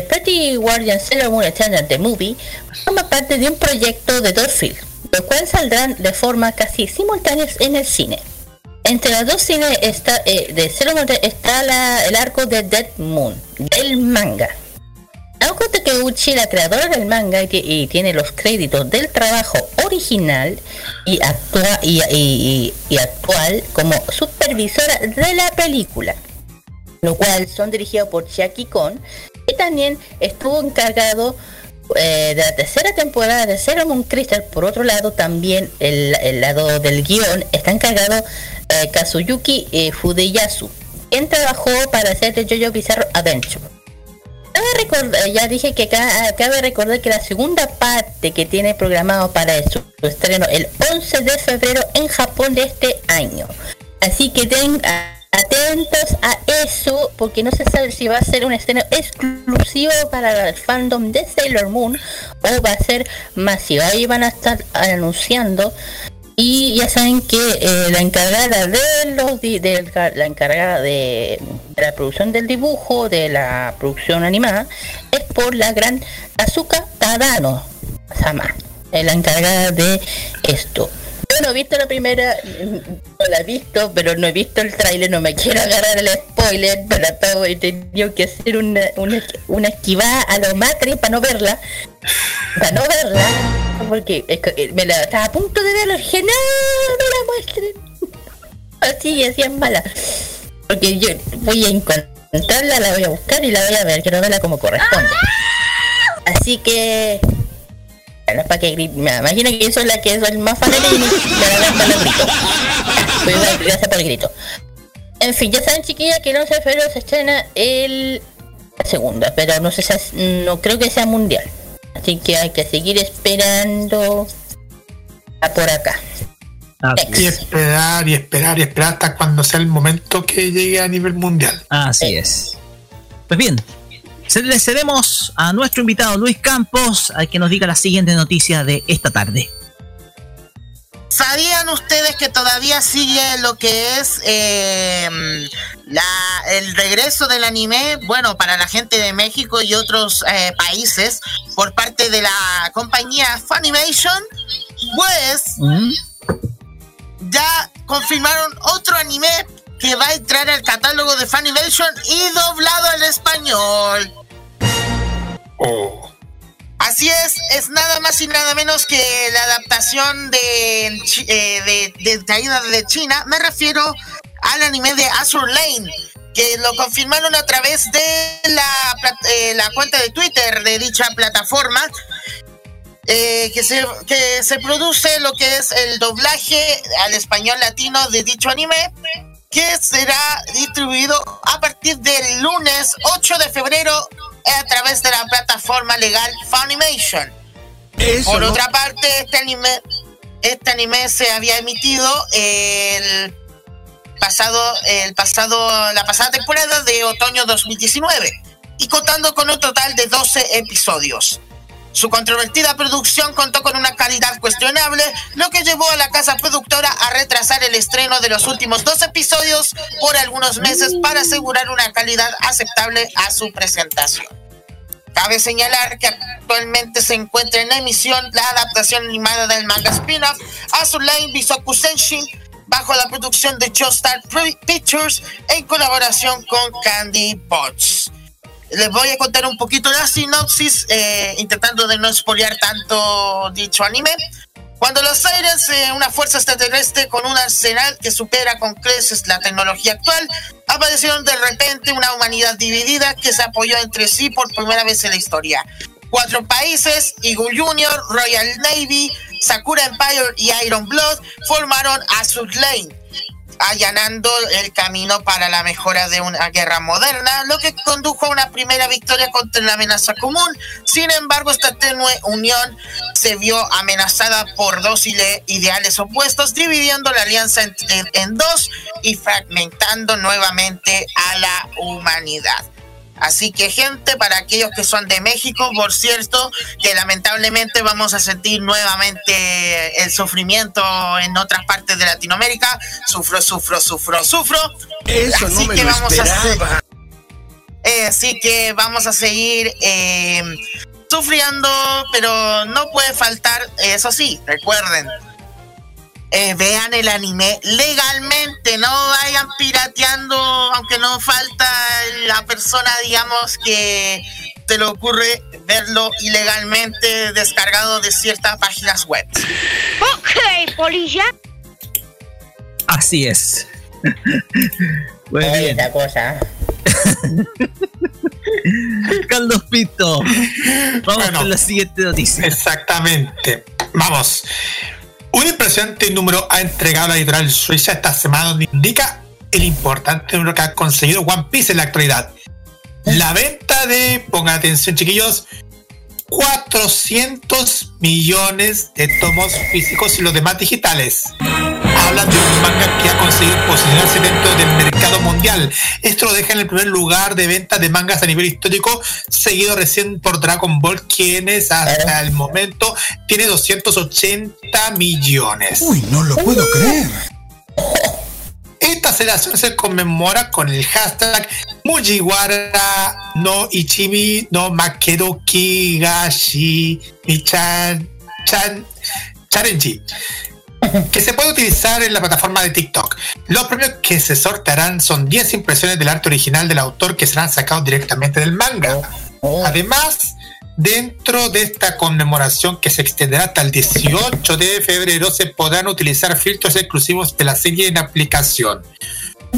Pretty Guardian Sailor Moon Eternal The Movie forma parte de un proyecto de dos films, los cuales saldrán de forma casi simultánea en el cine. Entre los dos cines está, eh, de Zero está el arco de Dead Moon, del manga. Naoko Takeuchi, la creadora del manga y, tiene los créditos del trabajo original y, actua, y, actual como supervisora de la película, lo cual son dirigidos por Chiaki Kon, que también estuvo encargado eh, de la tercera temporada de Zero Moon Crystal. Por otro lado, también el, lado del guion está encargado eh, Kazuyuki eh, Fudeyasu, quien trabajó para hacer de JoJo Bizarre Adventure recordar, ya dije que cabe recordar que la segunda parte que tiene programado para su, estreno el 11 de febrero en Japón de este año. Así que ten atentos a eso porque no se sabe si va a ser un estreno exclusivo para el fandom de Sailor Moon o va a ser masivo. Ahí van a estar anunciando y ya saben que eh, la encargada de los de, la encargada de, la producción del dibujo, de la producción animada, es por la gran Azuka Tadano Sama, la encargada de esto. Yo no he visto la primera, no la he visto, pero no he visto el tráiler, no me quiero agarrar el spoiler, pero he tenido que hacer una, una, una esquivada a lo macri para no verla, para no verla, porque eh, me la estaba a punto de verla, dije, no, no la muestren. Así, así es mala. Porque yo voy a encontrarla, la voy a buscar y la voy a ver, quiero verla como corresponde. Así que no es para que. Me imagino que eso es la que es el más fanático y me la el grito. Gracias por el grito. En fin, ya saben chiquillas que el 11 de febrero se estrena el segunda, pero no sé no creo que sea mundial. Así que hay que seguir esperando a por acá.
Y esperar y esperar y esperar hasta cuando sea el momento que llegue a nivel mundial.
Así es. Pues bien, le cedemos a nuestro invitado Luis Campos a que nos diga la siguiente noticia de esta tarde.
¿Sabían ustedes que todavía sigue lo que es eh, el regreso del anime? Bueno, para la gente de México y otros eh, países, por parte de la compañía Funimation, pues mm. ya confirmaron otro anime que va a entrar al catálogo de Funimation y doblado al español. Oh. Así es, es nada más y nada menos que la adaptación de, eh, de, Caída de China. Me refiero al anime de Azure Lane, que lo confirmaron a través de la, eh, la cuenta de Twitter de dicha plataforma. Eh, que, se, que se produce lo que es el doblaje al español latino de dicho anime que será distribuido a partir del lunes 8 de febrero a través de la plataforma legal Funimation. Por otra parte, este anime, este anime se había emitido el pasado, el pasado, la pasada temporada de otoño 2019 y contando con un total de 12 episodios. Su controvertida producción contó con una calidad cuestionable, lo que llevó a la casa productora a retrasar el estreno de los últimos dos episodios por algunos meses para asegurar una calidad aceptable a su presentación. Cabe señalar que actualmente se encuentra en emisión la adaptación animada del manga spin-off Azulane Bisoku Senshin bajo la producción de Joestar Pictures en colaboración con Candy Bots les voy a contar un poquito la sinopsis, eh, intentando de no espolear tanto dicho anime. Cuando los aires, eh, una fuerza extraterrestre con un arsenal que supera con creces la tecnología actual, aparecieron de repente una humanidad dividida que se apoyó entre sí por primera vez en la historia. Cuatro países, Eagle Junior, Royal Navy, Sakura Empire y Iron Blood formaron Azure Lane allanando el camino para la mejora de una guerra moderna, lo que condujo a una primera victoria contra la amenaza común. Sin embargo, esta tenue unión se vio amenazada por dos ideales opuestos, dividiendo la alianza en dos y fragmentando nuevamente a la humanidad. Así que gente, para aquellos que son de México, por cierto, que lamentablemente vamos a sentir nuevamente el sufrimiento en otras partes de Latinoamérica. Sufro, sufro, sufro, sufro.
Eso no me lo vamos esperaba.
A eh, así que vamos a seguir eh, sufriendo, pero no puede faltar, eso sí, recuerden, eh, vean el anime legalmente, no vayan pirateando, aunque no falta la persona, digamos, que te le ocurre verlo ilegalmente descargado de ciertas páginas web.
Ok, polilla.
Así es. *laughs* Muy
Oye,
bien.
esa cosa. *laughs*
Carlos Pito. Vamos
Bueno.
con la siguiente noticia.
Exactamente. Vamos. Un impresionante número ha entregado la editorial suiza esta semana donde indica el importante número que ha conseguido One Piece en la actualidad. La venta de, pongan atención chiquillos, 400 millones de tomos físicos y los demás digitales. Hablan de un manga que ha conseguido posicionarse dentro del mercado mundial. Esto lo deja en el primer lugar de ventas de mangas a nivel histórico, seguido recién por Dragon Ball, quienes hasta el momento tiene 280 millones.
Uy, no lo puedo creer.
Esta celebración se conmemora con el hashtag Mujiwara no Ichimi no Makedo Kigashi Michan Chan Challenge que se puede utilizar en la plataforma de TikTok. Los premios que se sortearán son 10 impresiones del arte original del autor que serán sacados directamente del manga. Además, dentro de esta conmemoración que se extenderá hasta el 18 de febrero, se podrán utilizar filtros exclusivos de la serie en aplicación.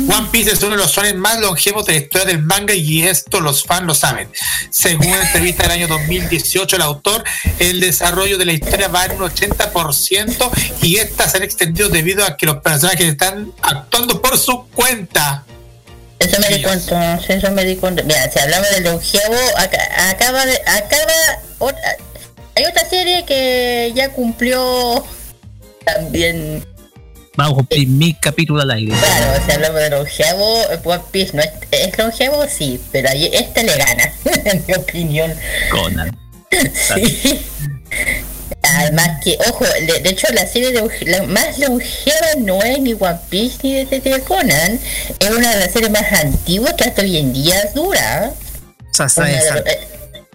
One Piece es uno de los shonen más longevos de la historia del manga y esto los fans lo saben. Según una entrevista del año 2018, el autor, el desarrollo de la historia va en un 80% y estas se han extendido debido a que los personajes están actuando por su cuenta.
Eso me di cuenta, eso me di cuenta. Mira, si hablamos del longevo, aca- acaba de, acaba otra, hay otra serie que ya cumplió también,
Vamos a cumplir mil capítulos al aire.
claro, si hablamos de longevo, One Piece no es, es longevo, sí, pero ahí este le gana, *laughs* en mi opinión.
Conan. *laughs*
Sí. Además que, ojo, de, de hecho la serie de, la más longeva no es ni One Piece ni Detective Conan, es una de las series más antiguas que hasta hoy en día dura.
O sea, esa-
de
esa-
eh,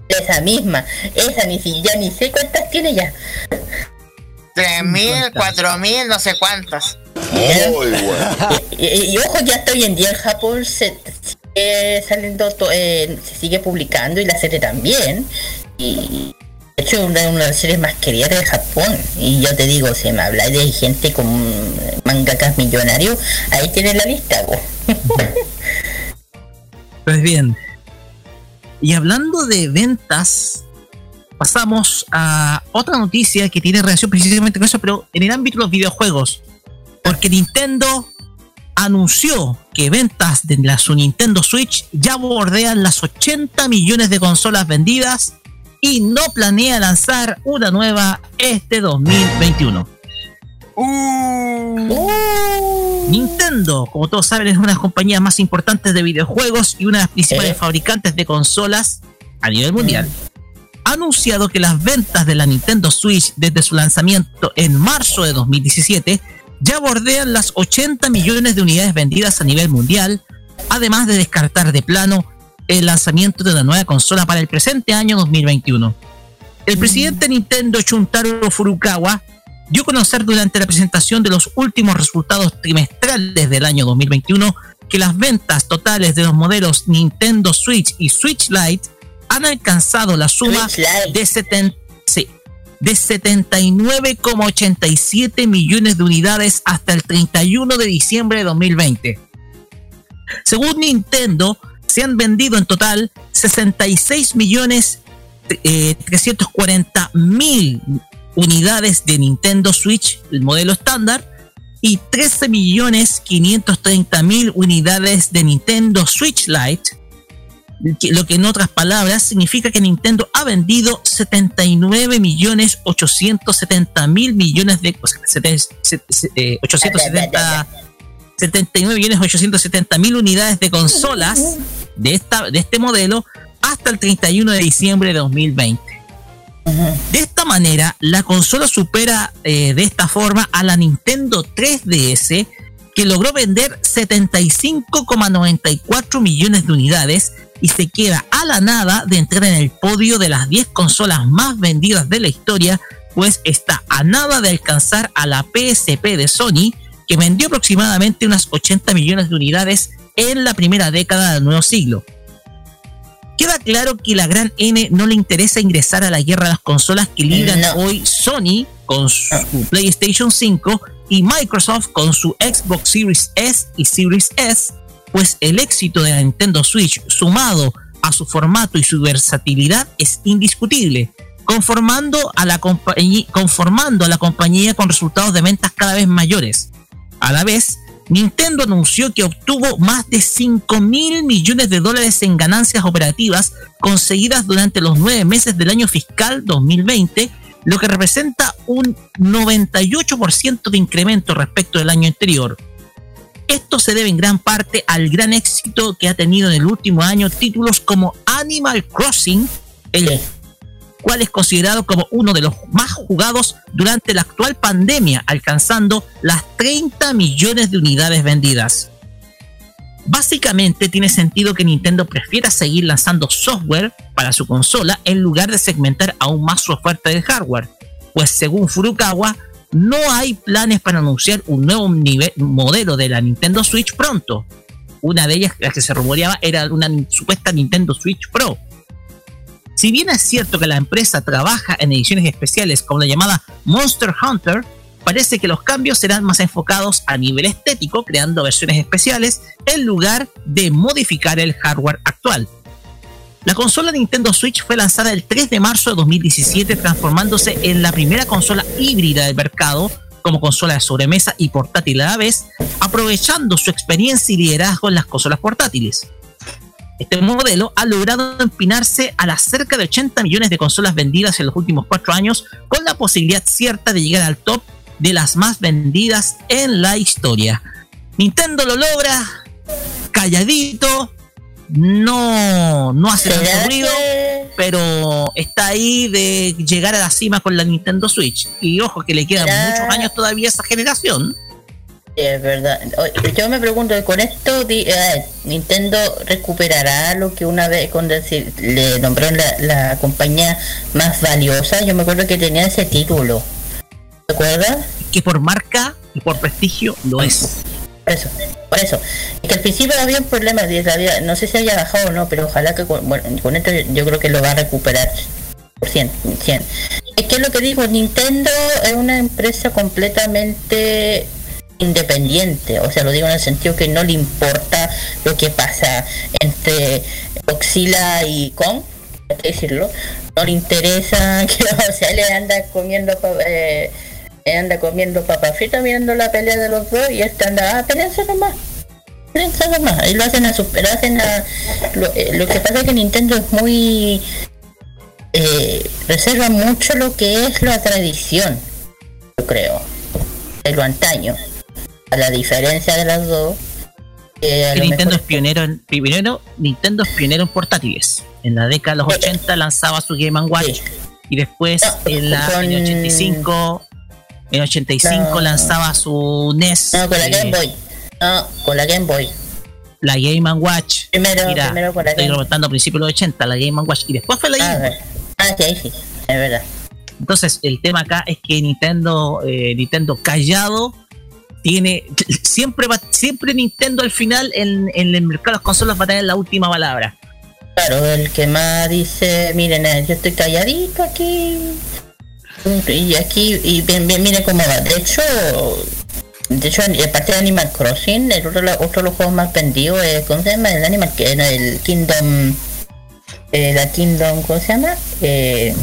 esa misma, esa ni si ya ni sé cuántas tiene ya.
3.000, 4.000, no sé cuántas. *laughs*
Y, y- y ojo, ya hasta hoy en día en Japón se sigue saliendo, to- eh, se sigue publicando y la serie también. Y de hecho una, una de las series más queridas de Japón. Y yo te digo, si me habláis de gente con mangakas millonarios, ahí tienes la lista. *laughs*
Pues bien. Y hablando de ventas, pasamos a otra noticia que tiene relación precisamente con eso, pero en el ámbito de los videojuegos. Porque Nintendo anunció que ventas de la su Nintendo Switch ya bordean las 80 millones de consolas vendidas y no planea lanzar una nueva este 2021. Nintendo, como todos saben, es una de las compañías más importantes de videojuegos y una de las principales fabricantes de consolas a nivel mundial. Ha anunciado que las ventas de la Nintendo Switch desde su lanzamiento en marzo de 2017 ya bordean las 80 millones de unidades vendidas a nivel mundial, además de descartar de plano el lanzamiento de una nueva consola para el presente año 2021. El presidente de Nintendo, Shuntaro Furukawa, dio a conocer durante la presentación de los últimos resultados trimestrales del año 2021 que las ventas totales de los modelos Nintendo Switch y Switch Lite han alcanzado la suma de, 70 sí, de 79,87 millones de unidades hasta el 31 de diciembre de 2020. Según Nintendo, se han vendido en total 66 millones eh, 340 mil unidades de Nintendo Switch, el modelo estándar, y 13 millones 530 mil unidades de Nintendo Switch Lite, lo que en otras palabras significa que Nintendo ha vendido 79 millones 870 mil millones de o sea, seten- set- set- eh, 870 79 millones 870 mil unidades de consolas de, esta, de este modelo hasta el 31 de diciembre de 2020. De esta manera, la consola supera eh, de esta forma a la Nintendo 3DS, que logró vender 75,94 millones de unidades, y se queda a la nada de entrar en el podio de las 10 consolas más vendidas de la historia, pues está a nada de alcanzar a la PSP de Sony, que vendió aproximadamente unas 80 millones de unidades en la primera década del nuevo siglo. Queda claro que la gran N no le interesa ingresar a la guerra de las consolas que libran hoy Sony con su PlayStation 5 y Microsoft con su Xbox Series S y Series S, pues el éxito de la Nintendo Switch sumado a su formato y su versatilidad es indiscutible, conformando a la, conformando a la compañía con resultados de ventas cada vez mayores. A la vez, Nintendo anunció que obtuvo más de 5 mil millones de dólares en ganancias operativas conseguidas durante los nueve meses del año fiscal 2020, lo que representa un 98% de incremento respecto del año anterior. Esto se debe en gran parte al gran éxito que ha tenido en el último año títulos como Animal Crossing, el cual es considerado como uno de los más jugados durante la actual pandemia, alcanzando las 30 millones de unidades vendidas. Básicamente tiene sentido que Nintendo prefiera seguir lanzando software para su consola en lugar de segmentar aún más su oferta de hardware, pues según Furukawa, no hay planes para anunciar un nuevo modelo de la Nintendo Switch pronto. Una de ellas, la que se rumoreaba, era una supuesta Nintendo Switch Pro, si bien es cierto que la empresa trabaja en ediciones especiales como la llamada Monster Hunter, parece que los cambios serán más enfocados a nivel estético, creando versiones especiales en lugar de modificar el hardware actual. La consola Nintendo Switch fue lanzada el 3 de marzo de 2017, transformándose en la primera consola híbrida del mercado como consola de sobremesa y portátil a la vez, aprovechando su experiencia y liderazgo en las consolas portátiles. Este modelo ha logrado empinarse a las cerca de 80 millones de consolas vendidas en los últimos cuatro años, con la posibilidad cierta de llegar al top de las más vendidas en la historia. Nintendo lo logra, calladito, no, no hace tanto ruido, pero está ahí de llegar a la cima con la Nintendo Switch. Y ojo que le quedan muchos años todavía a esa generación
es verdad. Yo me pregunto, con esto eh, Nintendo recuperará lo que una vez cuando le nombró la, compañía más valiosa. Yo me acuerdo que tenía ese título. ¿Te acuerdas?
Que por marca y por prestigio lo es.
Por eso, por eso. Es que al principio había un problema, no sé si haya bajado o no, pero ojalá que con, bueno, con esto yo creo que lo va a recuperar. Por 100, 100. Es que lo que digo, Nintendo es una empresa completamente independiente, o sea, lo digo en el sentido que no le importa lo que pasa entre Oxila y Kong, hay que decirlo, no le interesa *laughs* que, o le anda comiendo eh, anda comiendo papa frita mirando la pelea de los dos y este anda, ah, pelearse nomás. Pelearse nomás. Y lo hacen a super, hacen a eh, lo, que pasa es que Nintendo es muy eh, reserva mucho lo que es la tradición, yo creo, de lo antaño la diferencia de las dos.
Nintendo es pionero en Nintendo es pionero en portátiles. En la década de los 80 lanzaba su Game Watch y después en la 85 en 85 lanzaba su NES.
No, con la Game Boy. No, con la Game Boy.
La Game Watch. Primero, primero con la Estoy remontando a principios de los 80, la Game Watch. Y después fue la
ah, Game Ah, sí, sí, es verdad.
Entonces, el tema acá es que Nintendo, eh, Nintendo callado, tiene siempre va, siempre Nintendo al final en, en, el mercado de las consolas va a tener la última palabra.
Claro, el que más dice, miren, eh, yo estoy calladito aquí. Y aquí, y bien, bien, miren cómo va. De hecho, de hecho, aparte de Animal Crossing, el otro, otro de los juegos más vendidos es, ¿cómo se llama? El Animal, que el Kingdom, eh, la Kingdom, ¿cómo se llama? Eh,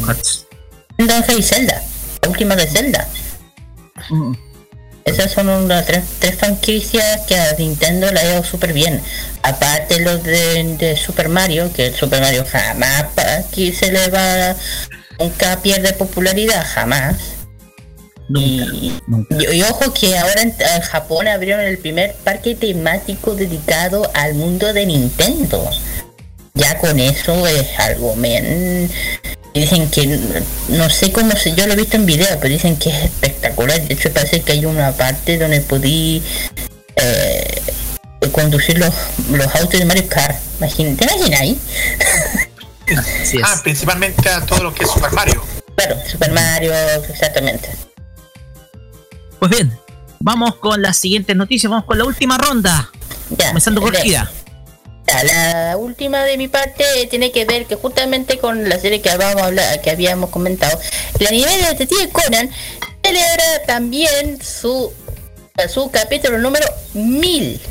Kingdom Hearts Zelda, la última de Zelda. Mm. Esas son unas tres, tres, franquicias que a Nintendo le ha ido súper bien. Aparte los de, Super Mario, que el Super Mario jamás aquí se le va, nunca pierde popularidad, jamás. y, ojo que ahora en, Japón abrieron el primer parque temático dedicado al mundo de Nintendo. Ya con eso es algo, men, dicen que no sé cómo se yo lo he visto en video pero dicen que es espectacular de hecho parece que hay una parte donde podí eh, conducir los, los autos de Mario Kart. Imagínate, ¿te imaginas ahí? *laughs*
Ah, principalmente a todo lo que es Super Mario.
Claro, Super Mario, exactamente.
Pues bien, vamos con las siguientes noticias, vamos con la última ronda.
Ya,
Comenzando por. Kira.
La última de mi parte tiene que ver que justamente con la serie que habíamos, hablado, que habíamos comentado. El anime de Detective Conan celebra también su, su capítulo número 1000.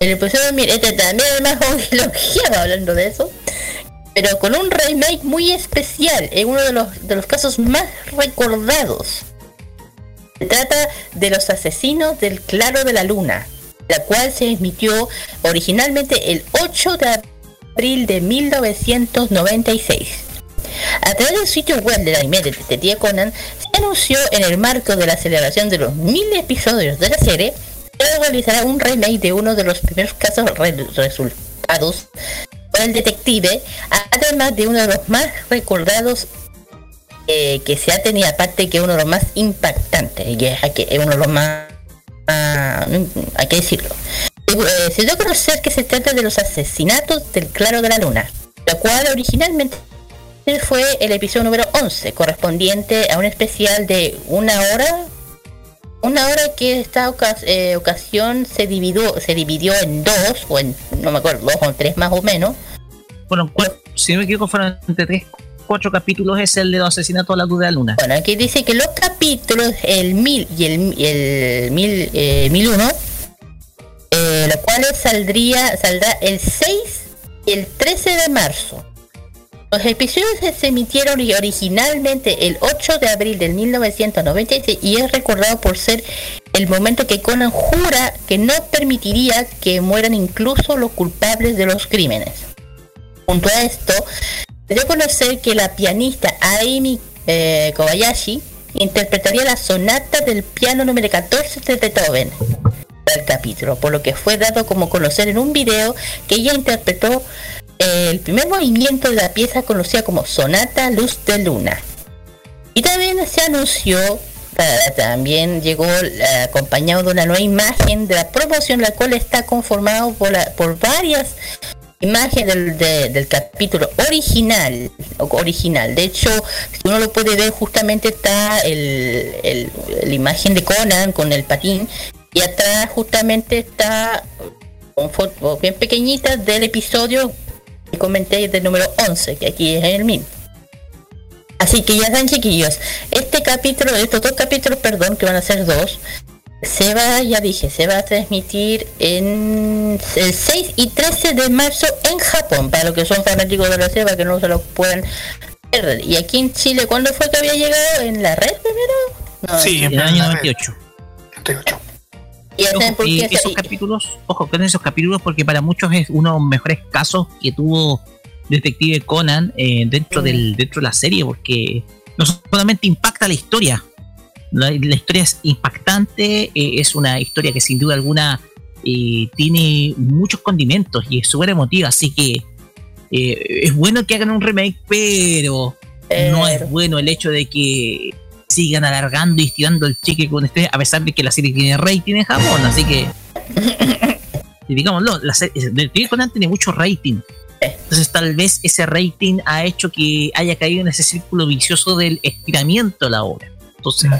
El episodio 1000, este también es más *laughs* elogiado hablando de eso. Pero con un remake muy especial, en uno de los, de los casos más recordados. Se trata de los asesinos del Claro de la Luna, la cual se emitió originalmente el 8 de abril de 1996. A través del sitio web del anime de Detective Conan, se anunció en el marco de la celebración de los mil episodios de la serie, que realizará un remake de uno de los primeros casos re- resultados el detective, además de uno de los más recordados eh, que se ha tenido, aparte que uno de los más impactantes, y es es uno de los más, hay que decirlo. Eh, se dio a conocer que se trata de los asesinatos del Claro de la Luna, la cual originalmente fue el episodio número 11, correspondiente a un especial de una hora, una hora que esta eh, ocasión se dividió, se dividió en dos, o en, no me acuerdo, dos o tres más o menos,
Bueno, cua- si no me equivoco, fueron entre tres, cuatro capítulos. Es el de los asesinatos a la luz de la luna.
Bueno, aquí dice que los capítulos, el 1000 y el, el 1000, eh, 1001, eh, los cuales saldría, saldrá el 6 y el 13 de marzo. Los episodios se emitieron ori- originalmente el 8 de abril del 1996 y es recordado por ser el momento que Conan jura que no permitiría que mueran incluso los culpables de los crímenes. Junto a esto, a conocer que la pianista Aimi eh, Kobayashi interpretaría la sonata del piano número 14 de Beethoven del capítulo, por lo que fue dado como conocer en un video que ella interpretó el primer movimiento de la pieza conocida como Sonata Luz de Luna. Y también se anunció, eh, también llegó eh, acompañado de una nueva imagen de la promoción, la cual está conformado por, la- por varias imágenes del, de- del capítulo original. original. De hecho, si uno lo puede ver, justamente está el, el- la imagen de Conan con el patín y atrás justamente está con fotos bien pequeñitas del episodio que comenté del número 11, que aquí es el mismo. Así que ya están chiquillos. Este capítulo, estos dos capítulos, perdón, que van a ser dos, se va, ya dije, se va a transmitir en el 6 y 13 de marzo en Japón, para los que son fanáticos de la serie, para que no se lo puedan perder. Y aquí en Chile, ¿cuándo fue que había llegado? ¿En la red primero? No,
en el año 98.
Y
Ojo, esos capítulos, ojo con esos capítulos porque para muchos es uno de los mejores casos que tuvo Detective Conan eh, dentro del dentro de la serie porque no solamente impacta la historia, la, la historia es impactante, eh, es una historia que sin duda alguna eh, tiene muchos condimentos y es súper emotiva, así que es bueno que hagan un remake, pero no es bueno el hecho de que sigan alargando y estirando el cheque con este, a pesar de que la serie tiene rating en Japón, así que *laughs* y digámoslo, la serie Detective Conan tiene mucho rating. Entonces tal vez ese rating ha hecho que haya caído en ese círculo vicioso del estiramiento de la obra. Entonces,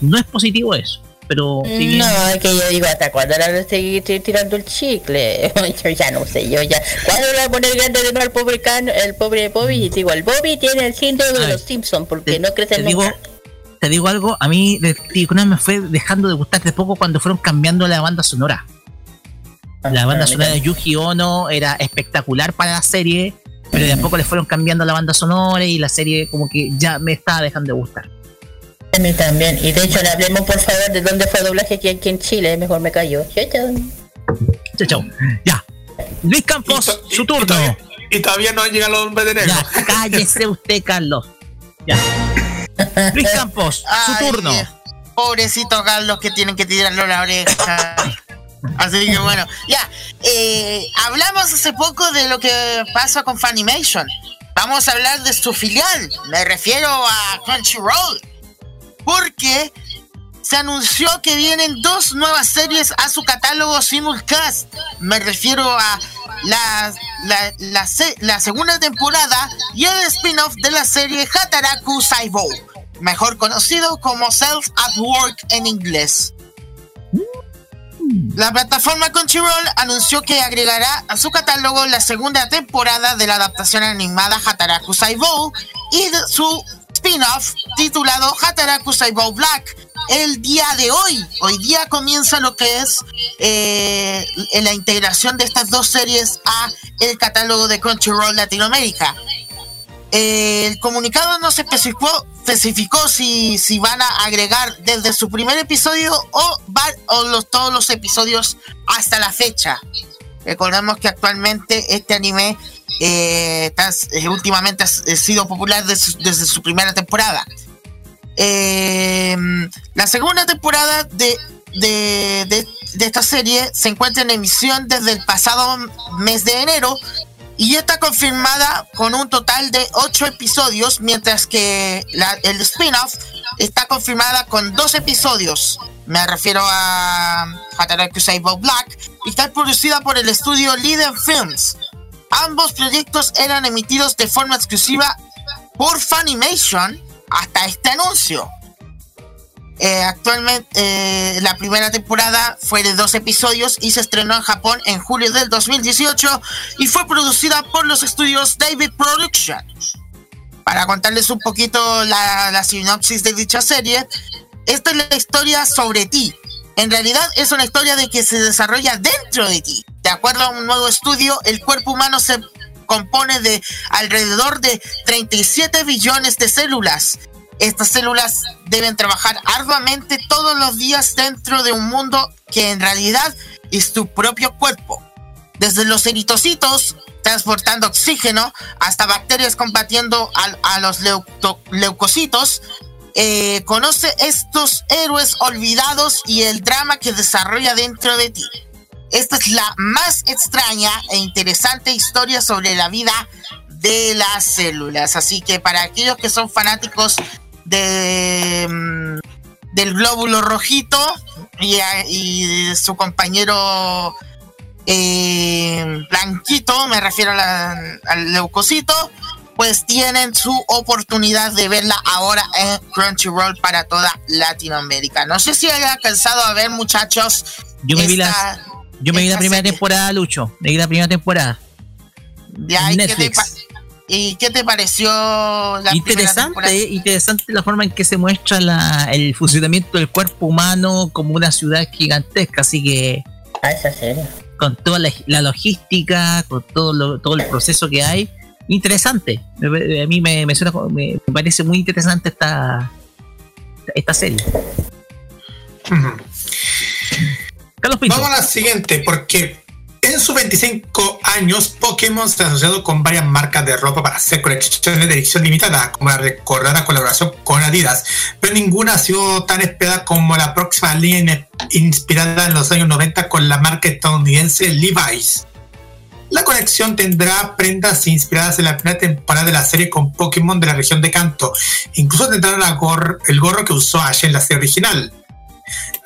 no es positivo eso. Pero si bien-
No, es que yo digo, ¿hasta cuándo la van a seguir tirando el chicle? *laughs* yo ya no sé, yo ya. ¿Cuándo le va a poner grande de nuevo al pobre, can, el pobre Bobby? Y digo, el Bobby tiene el síndrome de los Simpsons porque no crece
te digo, te digo algo, a mí Conan me fue dejando de gustar de poco cuando fueron cambiando la banda sonora. La banda sonora de Yuji Ono era espectacular para la serie, pero de a poco le fueron cambiando la banda sonora y la serie como que ya me estaba dejando de gustar.
A mí también. Y de hecho, le hablemos por favor de dónde fue el doblaje aquí, aquí en Chile. Mejor me cayó. Chao, chao.
Chao, chao. Ya. Luis Campos, su turno.
Y todavía no han llegado los hombres de negro.
Ya, cállese usted, Carlos. Ya. Luis Campos, su
Ay,
turno.
Pobrecito Carlos que tienen que tirarlo la oreja. Así que bueno, ya. eh, hablamos hace poco de lo que pasa con Funimation. Vamos a hablar de su filial. Me refiero a Crunchyroll. Porque se anunció que vienen dos nuevas series a su catálogo simulcast. Me refiero a la, la, segunda temporada y el spin-off de la serie Hataraku Saibou, mejor conocido como Self at Work en inglés. La plataforma Crunchyroll anunció que agregará a su catálogo la segunda temporada de la adaptación animada Hataraku Saibou y su spin-off titulado Hataraku Saibou Black, el día de hoy. Hoy día comienza lo que es eh, la integración de estas dos series a el catálogo de Crunchyroll Latinoamérica. El comunicado no se especificó, si, si van a agregar desde su primer episodio o, los, todos los episodios hasta la fecha. Recordemos que actualmente este anime eh, últimamente ha sido popular desde su primera temporada. Em, la segunda temporada de, de, esta serie se encuentra en emisión desde el pasado mes de enero y está confirmada con un total de 8 episodios, mientras que el spin-off está confirmada con 2 episodios. Me refiero a Hataraku Saibou Black y está producida por el estudio Leader Films. Ambos proyectos eran emitidos de forma exclusiva por Funimation hasta este anuncio. Eh, actualmente, eh, la primera temporada fue de dos episodios y se estrenó en Japón en julio del 2018 y fue producida por los estudios David Production. Para contarles un poquito la, la sinopsis de dicha serie, esta es la historia sobre ti. En realidad es una historia de que se desarrolla dentro de ti. De acuerdo a un nuevo estudio, el cuerpo humano se compone de alrededor de 37 billones de células. Estas células deben trabajar arduamente todos los días dentro de un mundo que en realidad es tu propio cuerpo. Desde los eritocitos transportando oxígeno hasta bacterias combatiendo a, los leucocitos, eh, conoce estos héroes olvidados y el drama que desarrolla dentro de ti. Esta es la más extraña e interesante historia sobre la vida de las células. Así que para aquellos que son fanáticos de, mm, del glóbulo rojito y, su compañero eh, blanquito, me refiero al leucocito, pues tienen su oportunidad de verla ahora en Crunchyroll para toda Latinoamérica. No sé si haya alcanzado a ver, muchachos.
Yo me vi la yo me vi la primera temporada, Lucho. Me vi la primera temporada.
Ya, ¿y, Netflix. Qué te ¿Y qué te pareció
la interesante, interesante la forma en que se muestra el funcionamiento del cuerpo humano como una ciudad gigantesca, así que
ah, esa serie.
con toda la, logística, con todo todo el proceso que hay, interesante. A mí me, me, me, parece muy interesante esta esta serie.
Vamos a la siguiente, porque en sus 25 años, Pokémon se ha asociado con varias marcas de ropa para hacer colecciones de edición limitada, como la recordada colaboración con Adidas, pero ninguna ha sido tan esperada como la próxima línea inspirada en los años 90 con la marca estadounidense Levi's. La colección tendrá prendas inspiradas en la primera temporada de la serie con Pokémon de la región de Kanto. Incluso tendrá el gorro que usó Ash en la serie original.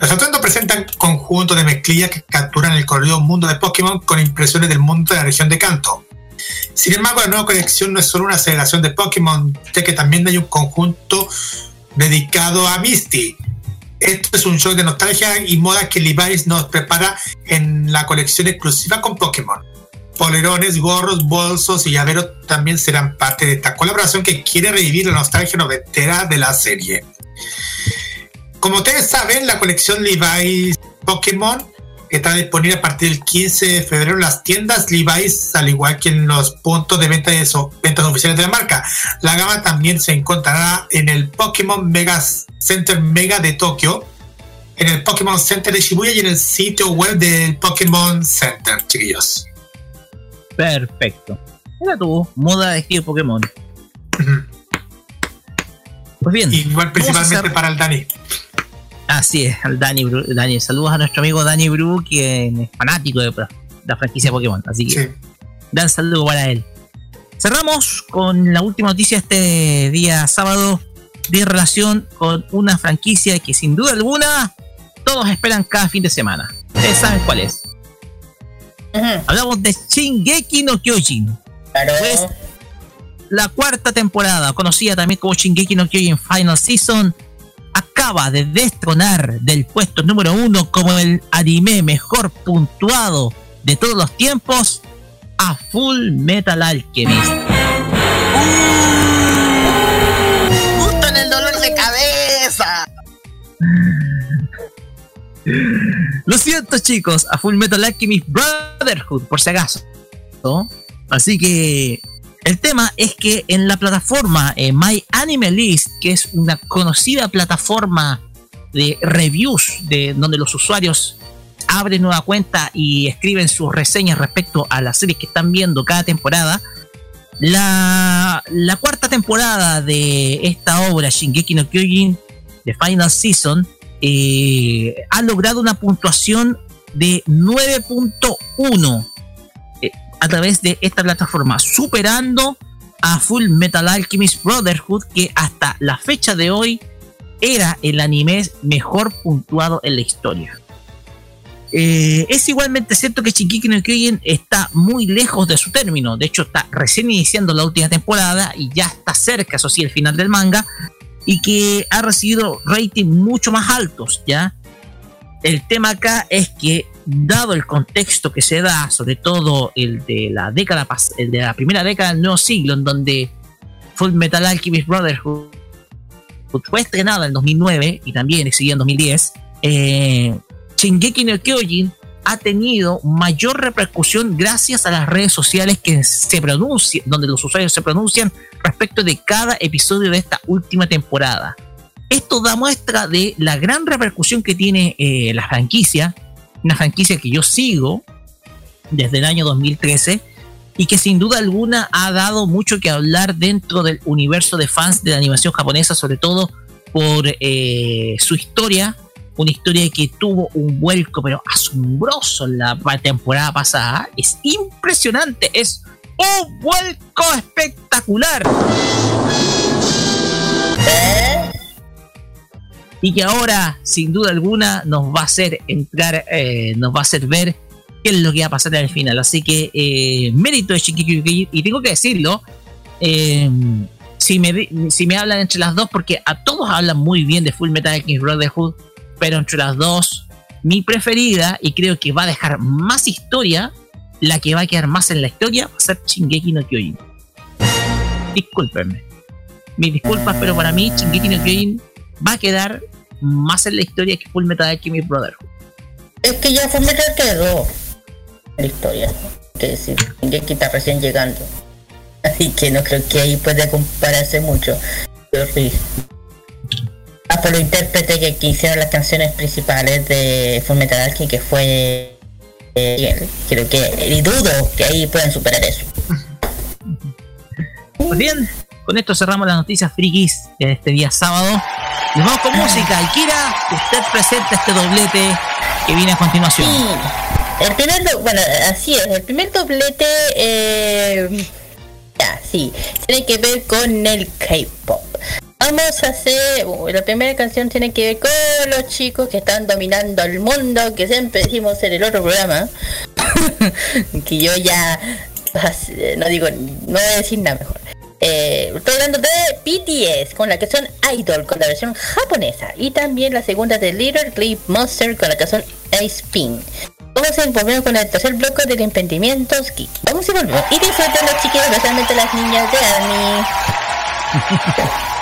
Los atuendos presentan conjuntos de mezclilla que capturan el colorido mundo de Pokémon con impresiones del mundo de la región de Kanto. Sin embargo, la nueva colección no es solo una aceleración de Pokémon, ya que también hay un conjunto dedicado a Misty. Esto es un show de nostalgia y moda que Levi's nos prepara en la colección exclusiva con Pokémon. Polerones, gorros, bolsos y llaveros también serán parte de esta colaboración que quiere revivir la nostalgia noventera de la serie. Como ustedes saben, la colección Levi's Pokémon está disponible a partir del 15 de febrero en las tiendas Levi's, al igual que en los puntos de venta de ventas oficiales de la marca. La gama también se encontrará en el Pokémon Mega Center Mega de Tokio, en el Pokémon Center de Shibuya y en el sitio web del Pokémon Center, chiquillos.
Perfecto. Era tu moda de estilo Pokémon. Pues bien.
Igual principalmente para el Dani.
Así es, al Dani, Dani. Saludos a nuestro amigo Dani Bru, quien es fanático de la franquicia Pokémon. Así que dan saludo para él. Cerramos con la última noticia este día sábado. de relación con una franquicia que sin duda alguna todos esperan cada fin de semana. Ustedes saben cuál es. Hablamos de Shingeki no Kyojin. Pues, la cuarta temporada, conocida también como Shingeki no Kyojin Final Season, acaba de destronar del puesto número uno como el anime mejor puntuado de todos los tiempos a Full Metal Alchemist.
Justo en el dolor de cabeza.
Lo siento chicos, a Full Metal Alchemist Brotherhood, por si acaso. Así que el tema es que en la plataforma eh, My Anime List, que es una conocida plataforma de reviews, de donde los usuarios abren nueva cuenta y escriben sus reseñas respecto a las series que están viendo cada temporada, la, cuarta temporada de esta obra, Shingeki no Kyojin, de Final Season, eh, ha logrado una puntuación de 9.1 eh, a través de esta plataforma, superando a Full Metal Alchemist Brotherhood, que hasta la fecha de hoy era el anime mejor puntuado en la historia. Eh, es igualmente cierto que Shingeki no Kyojin está muy lejos de su término. De hecho, está recién iniciando la última temporada y ya está cerca, eso sí, el final del manga y que ha recibido rating mucho más altos, ¿ya? El tema acá es que, dado el contexto que se da, sobre todo el de la década de la primera década del nuevo siglo, en donde Full Metal Alchemist Brotherhood fue estrenada en 2009 y también siguió en 2010, eh, Shingeki no Kyojin ha tenido mayor repercusión gracias a las redes sociales que se pronuncian, donde los usuarios se pronuncian respecto de cada episodio de esta última temporada. Esto da muestra de la gran repercusión que tiene eh, la franquicia, una franquicia que yo sigo desde el año 2013 y que sin duda alguna ha dado mucho que hablar dentro del universo de fans de la animación japonesa, sobre todo por eh, su historia, una historia que tuvo un vuelco pero asombroso en la temporada pasada. Es impresionante, es un vuelco espectacular. Y que ahora, sin duda alguna, nos va a hacer entrar, eh, nos va a hacer ver qué es lo que va a pasar al final. Así que, eh, mérito de Shikiki, y tengo que decirlo, eh, si, me, si me hablan entre las dos, porque a todos hablan muy bien de Full Metal Alchemist Brotherhood, pero entre las dos, mi preferida, y creo que va a dejar más historia, la que va a quedar más en la historia, va a ser Shingeki no Kyojin. Discúlpenme. Mis disculpas, pero para mí Shingeki no Kyojin va a quedar más en la historia que Full Metal Alchemist Brotherhood.
Es que ya Full Metal quedó en la historia. Que decir, Shingeki está recién llegando. *laughs* Así que no creo que ahí pueda compararse mucho. Pero sí, por los intérpretes que, hicieron las canciones principales de Fullmetal Alchemist que fue eh, creo que y dudo que ahí puedan superar eso *laughs*
pues bien con esto cerramos las noticias frikis de este día sábado. Nos vamos con música y Kira usted presenta este doblete que viene a continuación.
El primer bueno así es el primer doblete eh, ya sí tiene que ver con el K-pop. Vamos a hacer, uh, la primera canción tiene que ver con los chicos que están dominando el mundo, que siempre decimos en el otro programa, *laughs* que yo ya no digo, no voy a decir nada mejor. Eh, estoy hablando de BTS con la canción Idol con la versión japonesa y también la segunda de Little Clip Monster con la canción Ice Pin. Vamos a volver con el tercer bloque del emprendimiento ski. Vamos a volver y disfruten los chiquillos, especialmente las niñas de Army. *laughs*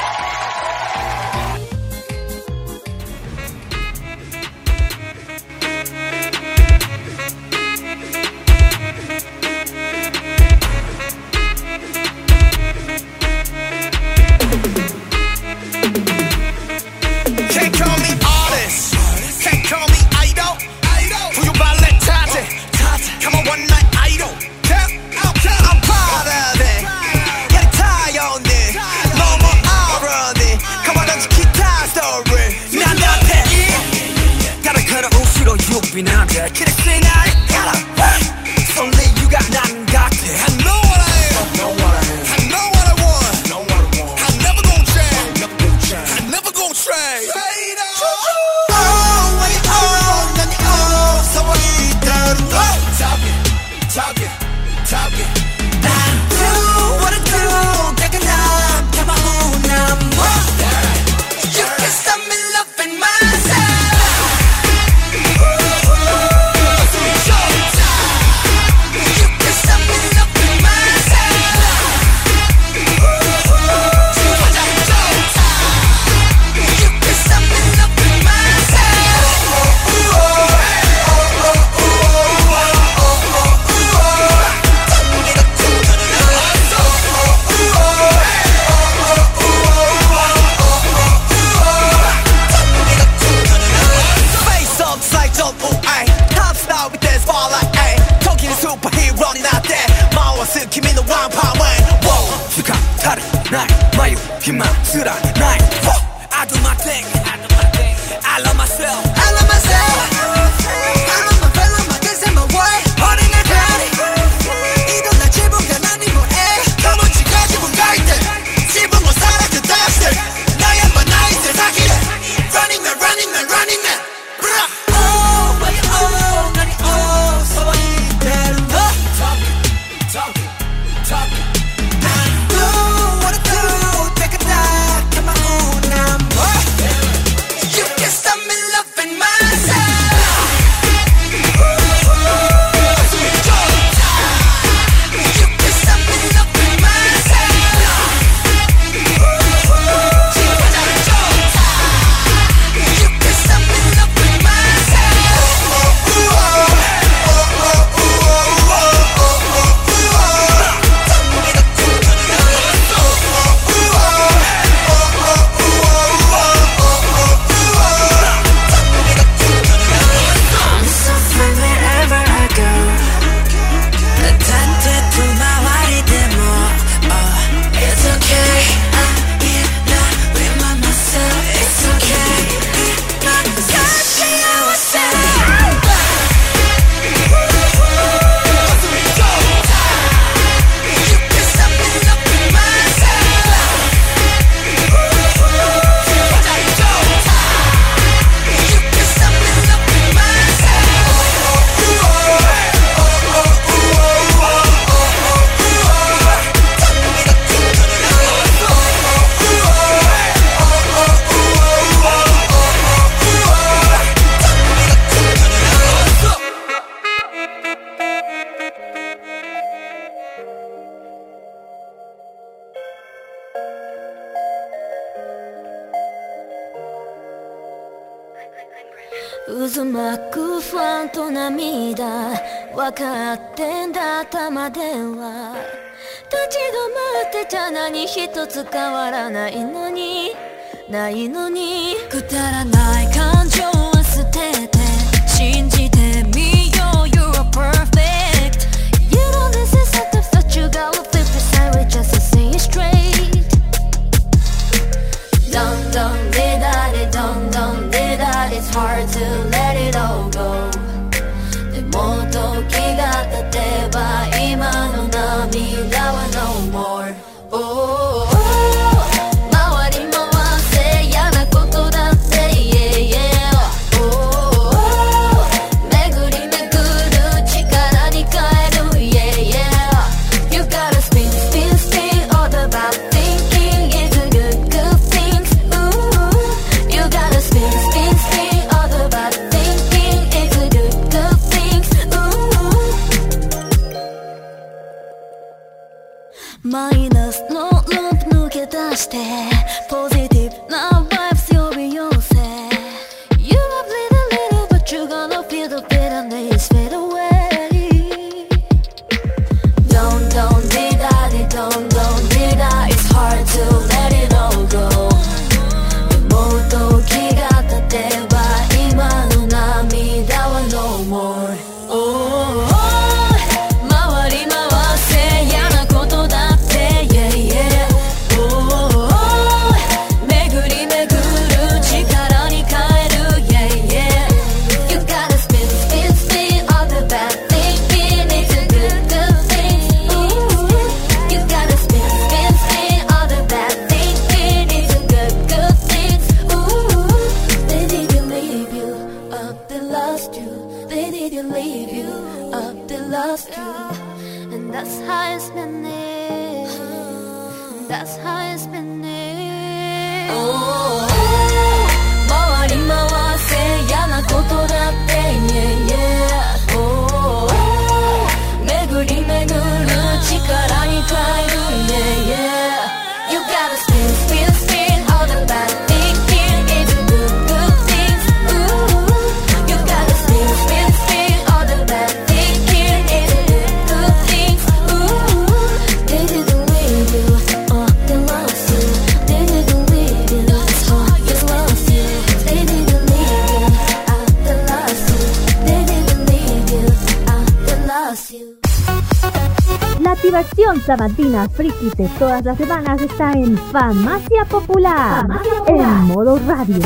sabatina friki de todas las semanas está en Farmacia Popular, en modo radio.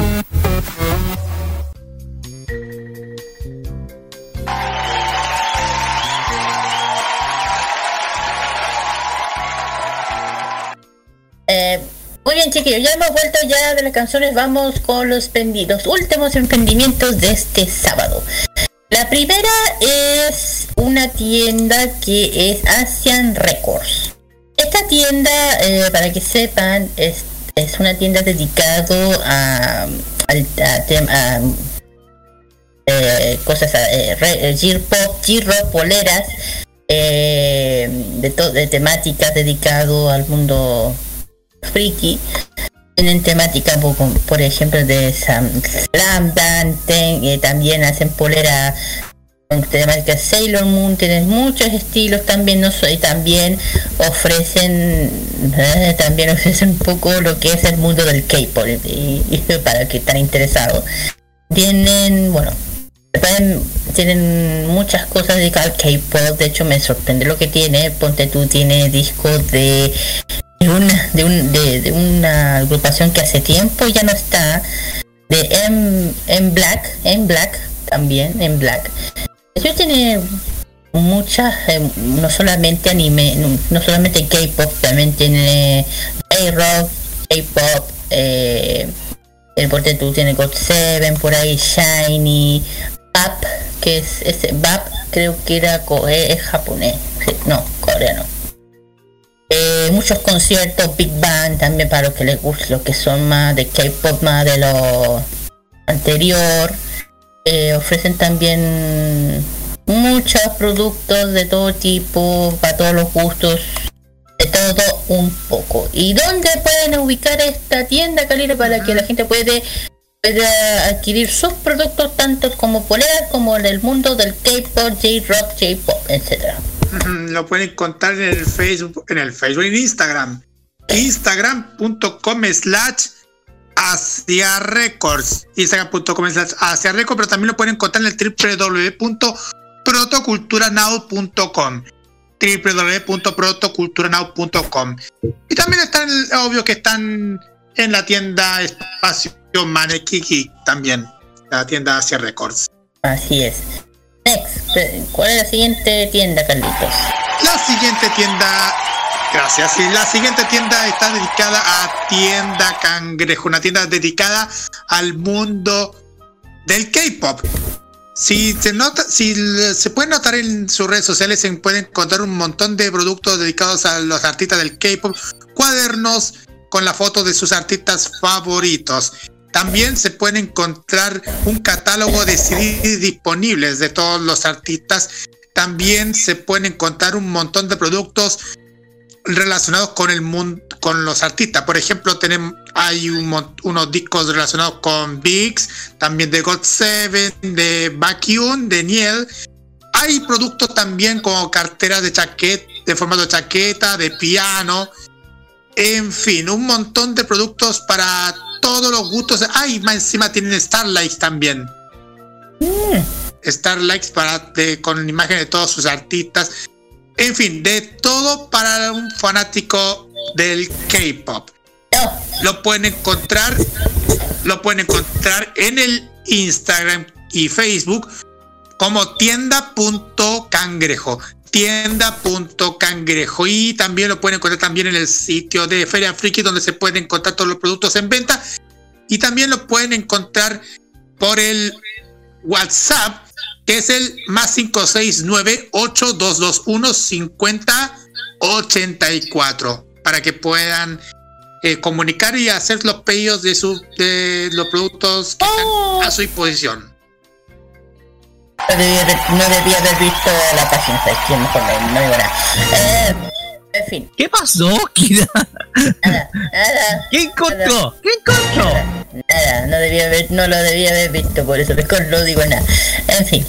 Eh, muy bien, chiquillos, ya hemos vuelto ya de las canciones. Vamos con los, los últimos emprendimientos de este sábado. La primera es una tienda que es Asian Records. Tienda, eh, para que sepan, es, es una tienda dedicado a, a a, eh, cosas, eh, eh, G-pop, G-rock, poleras, eh, de, de temáticas dedicado al mundo friki. Tienen temática por, ejemplo de Sam- Slam ten- eh, también hacen polera temática Sailor Moon tienen muchos estilos también no soy también ofrecen eh, también ofrecen un poco lo que es el mundo del K-pop y, para el que están interesados tienen bueno tienen muchas cosas dedicadas al K-pop de hecho me sorprende lo que tiene ponte tú tiene discos de de una de, un- de- una agrupación que hace tiempo ya no está de M, M Black M Black también en Black tienen muchas eh, no solamente anime no, solamente K-pop también tiene J-rock K-pop eh, el porte tiene God Seven por ahí Shiny Bap que es ese Bap creo que era eh, es japonés no coreano. Muchos conciertos Big Bang también para los que les gusta los que son más de K-pop más de lo anterior. Ofrecen también muchos productos de todo tipo para todos los gustos de todo un poco y dónde pueden ubicar esta tienda Calera para que la gente puede pueda adquirir sus productos tanto como poleras como en el mundo del K-pop, J-rock, J-pop, etcétera.
Lo pueden encontrar en el Facebook, en el Facebook, en Instagram. Instagram.com slash Asia Records. Instagram.com slash Asia Records, pero también lo pueden encontrar en el www.protoculturanow.com www.protoculturanow.com y también están, obvio que están en la tienda Espacio Manekiki también, la tienda Asia Records.
Así es. Next, ¿cuál es la siguiente tienda, Carlitos?
La siguiente tienda, gracias. Y la siguiente tienda está dedicada a Tienda Cangrejo, una tienda dedicada al mundo del K-pop. Si se nota, si se puede notar en sus redes sociales, se pueden encontrar un montón de productos dedicados a los artistas del K-pop, cuadernos con la foto de sus artistas favoritos. También se puede encontrar un catálogo de CDs disponibles de todos los artistas. También se pueden encontrar un montón de productos relacionados con el mundo, con los artistas. Por ejemplo, tenemos hay un unos discos relacionados con Biggs, también de God Seven, de Baekhyun, de Niel. Hay productos también como carteras de chaqueta, de formato de chaqueta, de piano. En fin, un montón de productos para todos los gustos. Ay, más encima tienen Starlights también. Starlights para de- con imagen de todos sus artistas. En fin, de todo para un fanático del K-pop. Lo pueden encontrar, lo pueden encontrar en el Instagram y Facebook como tienda.cangrejo. Tienda.cangrejo. Y también lo pueden encontrar también en el sitio de Feria Friki, donde se pueden encontrar todos los productos en venta. Y también lo pueden encontrar por el WhatsApp, que es el más 569-8221-5084, para que puedan eh, comunicar y hacer los pedidos de, su, de los productos que están a su disposición.
No debía, haber- no debía haber visto la página, no, no digo nada. Eh, en fin.
¿Qué pasó, Kira?
Nada, nada.
¿Qué encontró? ¿Qué encontró?
Nada, no debía haber, no lo debía haber visto, por eso mejor no digo nada. En fin.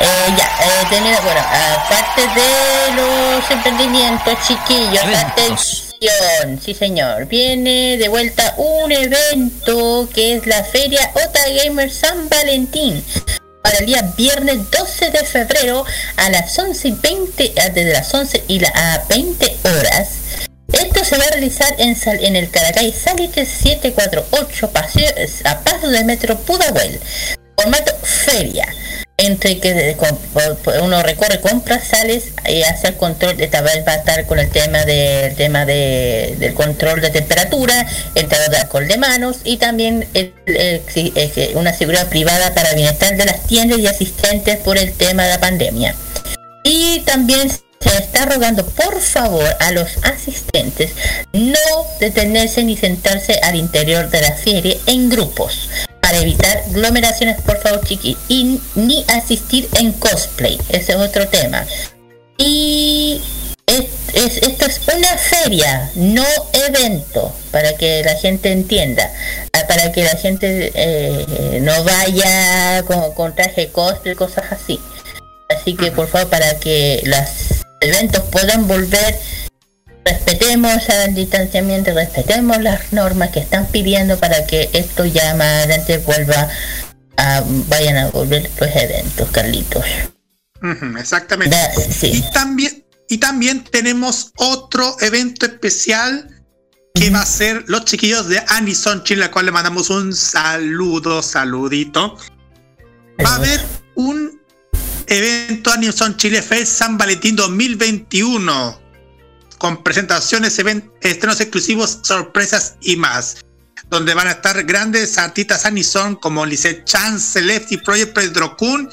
Eh, ya, eh, teniendo, bueno, aparte de los emprendimientos chiquillos, atención, sí señor, viene de vuelta un evento que es la feria Ota Gamer San Valentín. Para el día viernes 12 de febrero a las 11 y 20, eh, desde las 11 y la, a 20 horas. Esto se va a realizar en, en el Caracay Salitre 748 paseo, a paso del metro Pudahuel. Formato feria. Entre que uno recorre compras, sales y hace el control de vez va a estar con el tema del tema de, del control de temperatura, el de alcohol de manos y también una seguridad privada para bienestar de las tiendas y asistentes por el tema de la pandemia. Y también se está rogando por favor a los asistentes no detenerse ni sentarse al interior de la feria en grupos para evitar aglomeraciones por favor chiquis y ni asistir en cosplay. Ese es otro tema. Y es, es- esto es una feria no evento para que la gente entienda. Ah, para que la gente eh, no vaya con, con traje cosplay cosas así. Así que por favor para que los eventos puedan volver, respetemos el distanciamiento, respetemos las normas que están pidiendo para que esto ya más adelante vuelva a vayan a volver los eventos, Carlitos.
Exactamente. Y también y también tenemos otro evento especial que va a ser los chiquillos de Anison Chile, al cual le mandamos un saludo, saludito. Va a haber un evento Anison Chile Fest San Valentín 2021 con presentaciones, event- estrenos exclusivos, sorpresas y más. Donde van a estar grandes artistas Anison como Lisette Chan, Celeste Project Pedro Kun,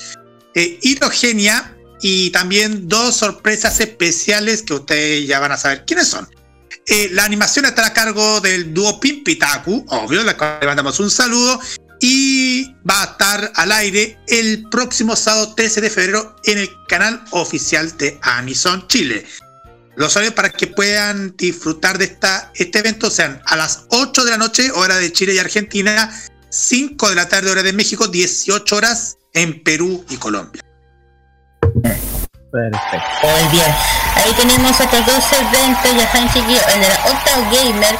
eh, Hidrogenia y también dos sorpresas especiales que ustedes ya van a saber quiénes son. Eh, la animación estará a cargo del dúo Pimpitaku, obvio, la cual le mandamos un saludo. Y va a estar al aire el próximo sábado 13 de febrero en el canal oficial de Anison Chile. Los horarios para que puedan disfrutar de esta, este evento sean a las 8 de la noche, hora de Chile y Argentina, 5 de la tarde, hora de México, 18 horas en Perú y Colombia.
Perfecto. Muy bien. Ahí tenemos otros dos eventos, ya saben chiquillos, el de la Octavo Gamer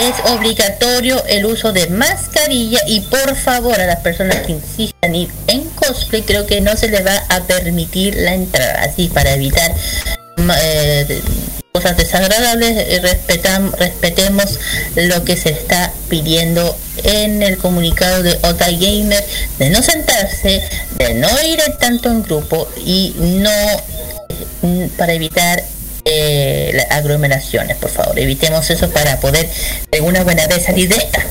es obligatorio el uso de mascarilla y por favor a las personas que insistan ir en cosplay creo que no se les va a permitir la entrada, así para evitar eh, cosas desagradables, eh, respetam- respetemos lo que se está pidiendo en el comunicado de Ota Gamer de no sentarse, de no ir tanto en grupo y no mm, para evitar eh, las aglomeraciones, por favor, evitemos eso para poder de una buena vez salir de esta.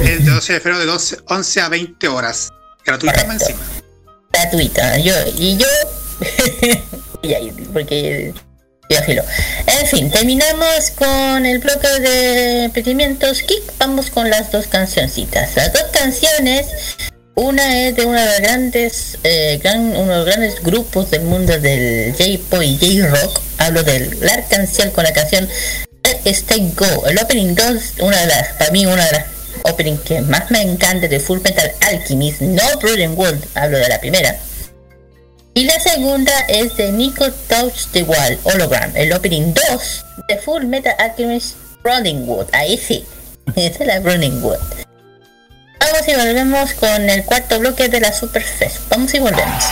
El de 12 de febrero de 12, 11 a 20 horas. Gratuita encima.
gratuita. Yo, y yo, *laughs* porque afilo. En fin, terminamos con el bloque de pedimientos Kick. Vamos con las dos cancioncitas. Las dos canciones, una es de uno de los grandes, eh, grandes grupos del mundo del J-Pop y J-Rock. Hablo del Arcanciel con la canción Stay Go. El opening 2, una de las, para mí, una de las opening que más me encanta de Full Metal Alchemist, No Broken World, hablo de la primera. Y la segunda es de Nico Touch the Wall Hologram, el opening 2 de Full Metal Alchemist Running Wood. Ahí sí, *laughs* esa es la Running Wood. Vamos y volvemos con el cuarto bloque de la Super Fest. Vamos y volvemos.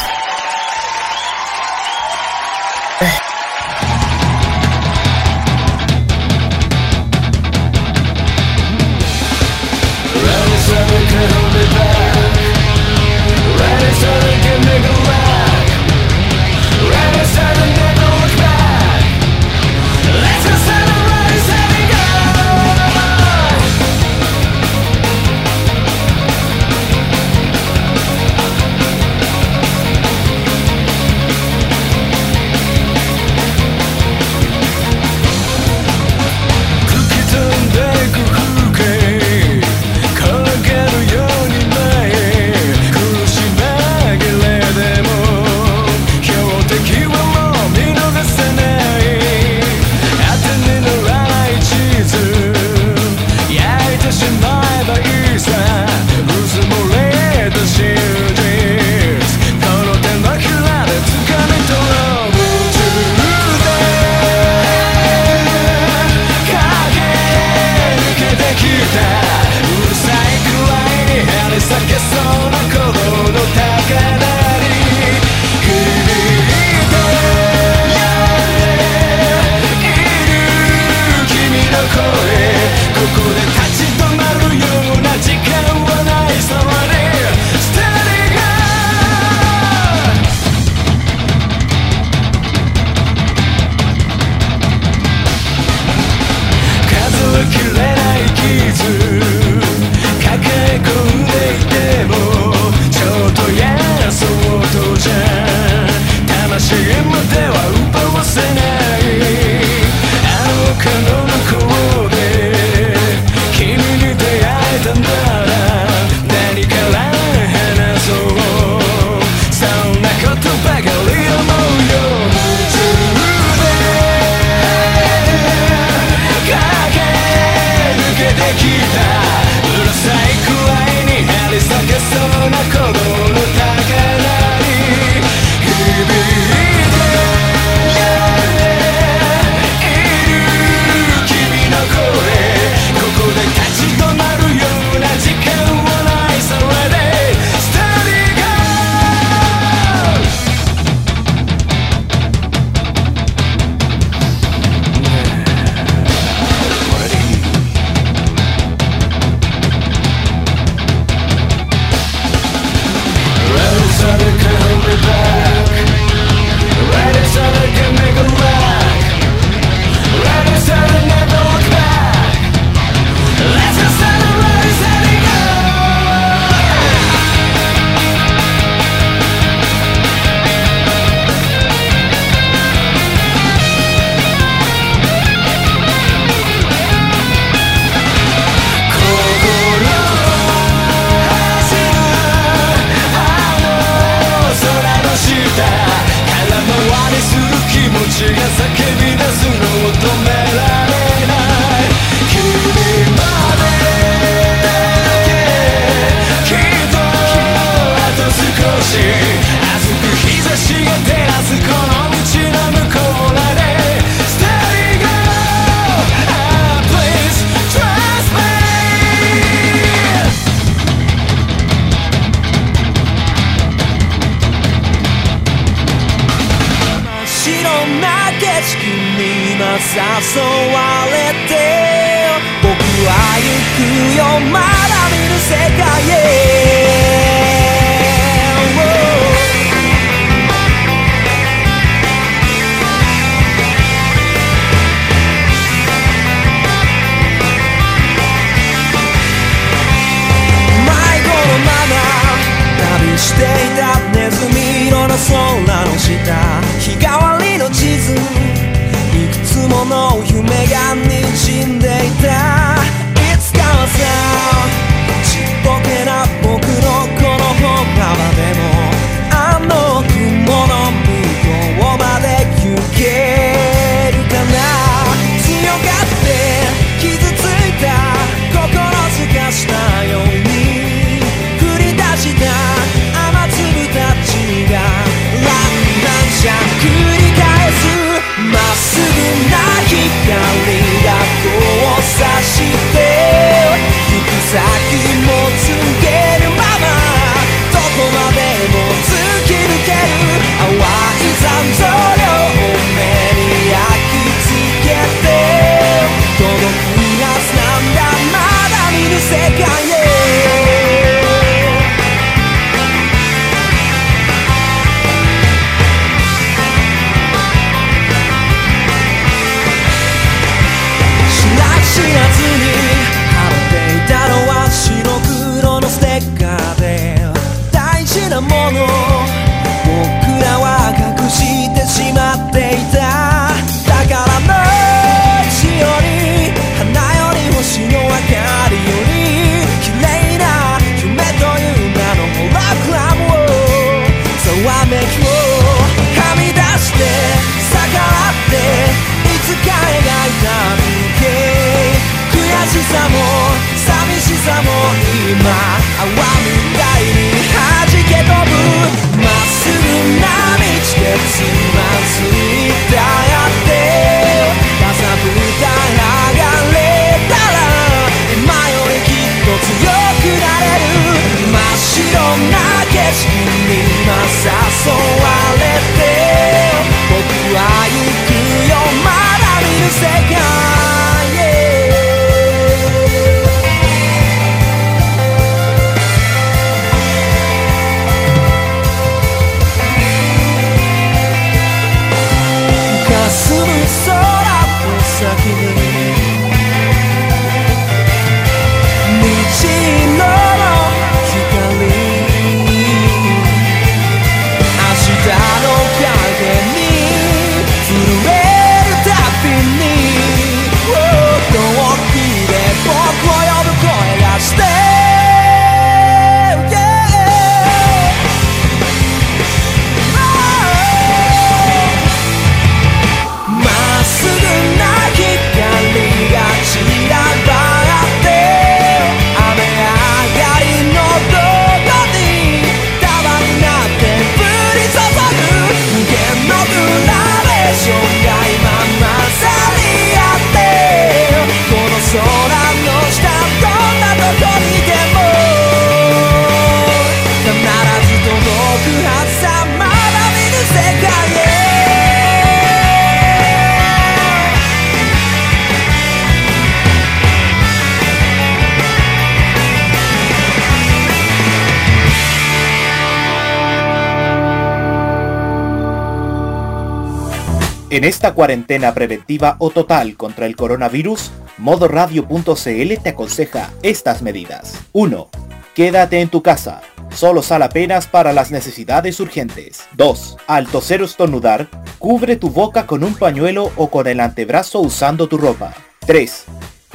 En esta cuarentena preventiva o total contra el coronavirus, modoradio.cl te aconseja estas medidas. 1. Quédate en tu casa. Solo sal apenas para las necesidades urgentes. 2. Al toser o estornudar, cubre tu boca con un pañuelo o con el antebrazo usando tu ropa. 3.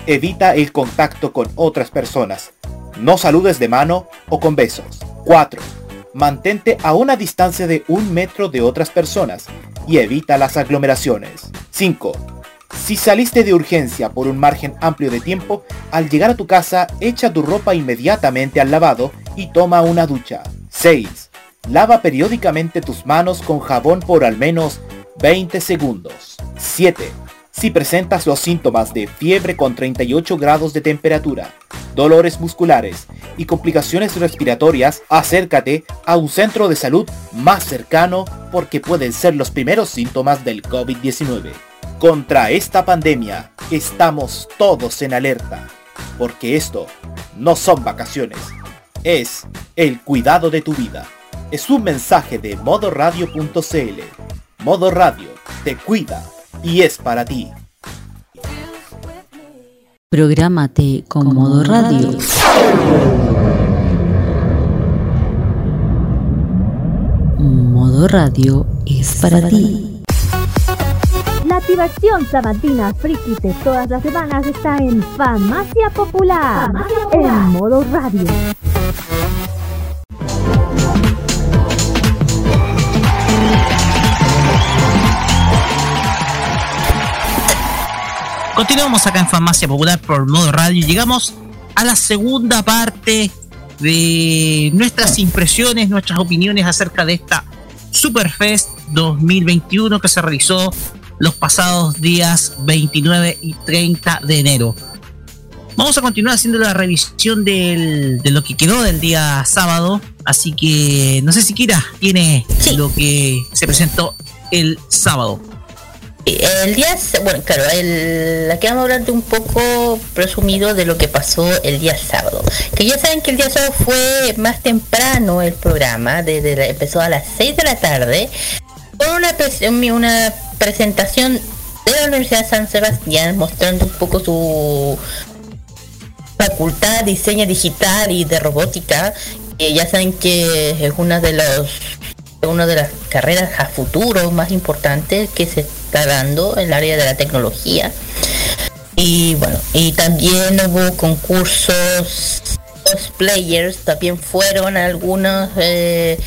Evita el contacto con otras personas. No saludes de mano o con besos. 4. Mantente a una distancia de un metro de otras personas y evita las aglomeraciones. 5. Si saliste de urgencia por un margen amplio de tiempo, al llegar a tu casa echa tu ropa inmediatamente al lavado y toma una ducha. 6. Lava periódicamente tus manos con jabón por al menos 20 segundos. 7. Si presentas los síntomas de fiebre con 38 grados de temperatura, dolores musculares y complicaciones respiratorias, acércate a un centro de salud más cercano porque pueden ser los primeros síntomas del COVID-19. Contra esta pandemia estamos todos en alerta, porque esto no son vacaciones, es el cuidado de tu vida. Es un mensaje de modoradio.cl. Modo Radio te cuida y es para ti.
Prográmate con modo radio. Modo radio es para ti.
La activación sabatina friki de todas las semanas está en Farmacia Popular, en modo radio.
Continuamos acá en Farmacia Popular por modo radio llegamos a la segunda parte de nuestras impresiones, nuestras opiniones acerca de esta Superfest 2021 que se realizó los pasados días 29 y 30 de enero. Vamos a continuar haciendo la revisión del- de lo que quedó del día sábado, así que no sé si Kira tiene lo que se presentó el sábado.
El día, bueno, claro, el, aquí vamos a hablar de un poco presumido de lo que pasó el día sábado. Que ya saben que el día sábado fue más temprano el programa, desde la- empezó a las 6 de la tarde, con una, una presentación de la Universidad San Sebastián mostrando un poco su facultad diseño digital y de robótica. que ya saben que es una de los una de las carreras a futuro más importantes que se dando en el área de la tecnología. Y bueno, y también hubo concursos cosplayers, también fueron algunos, eh,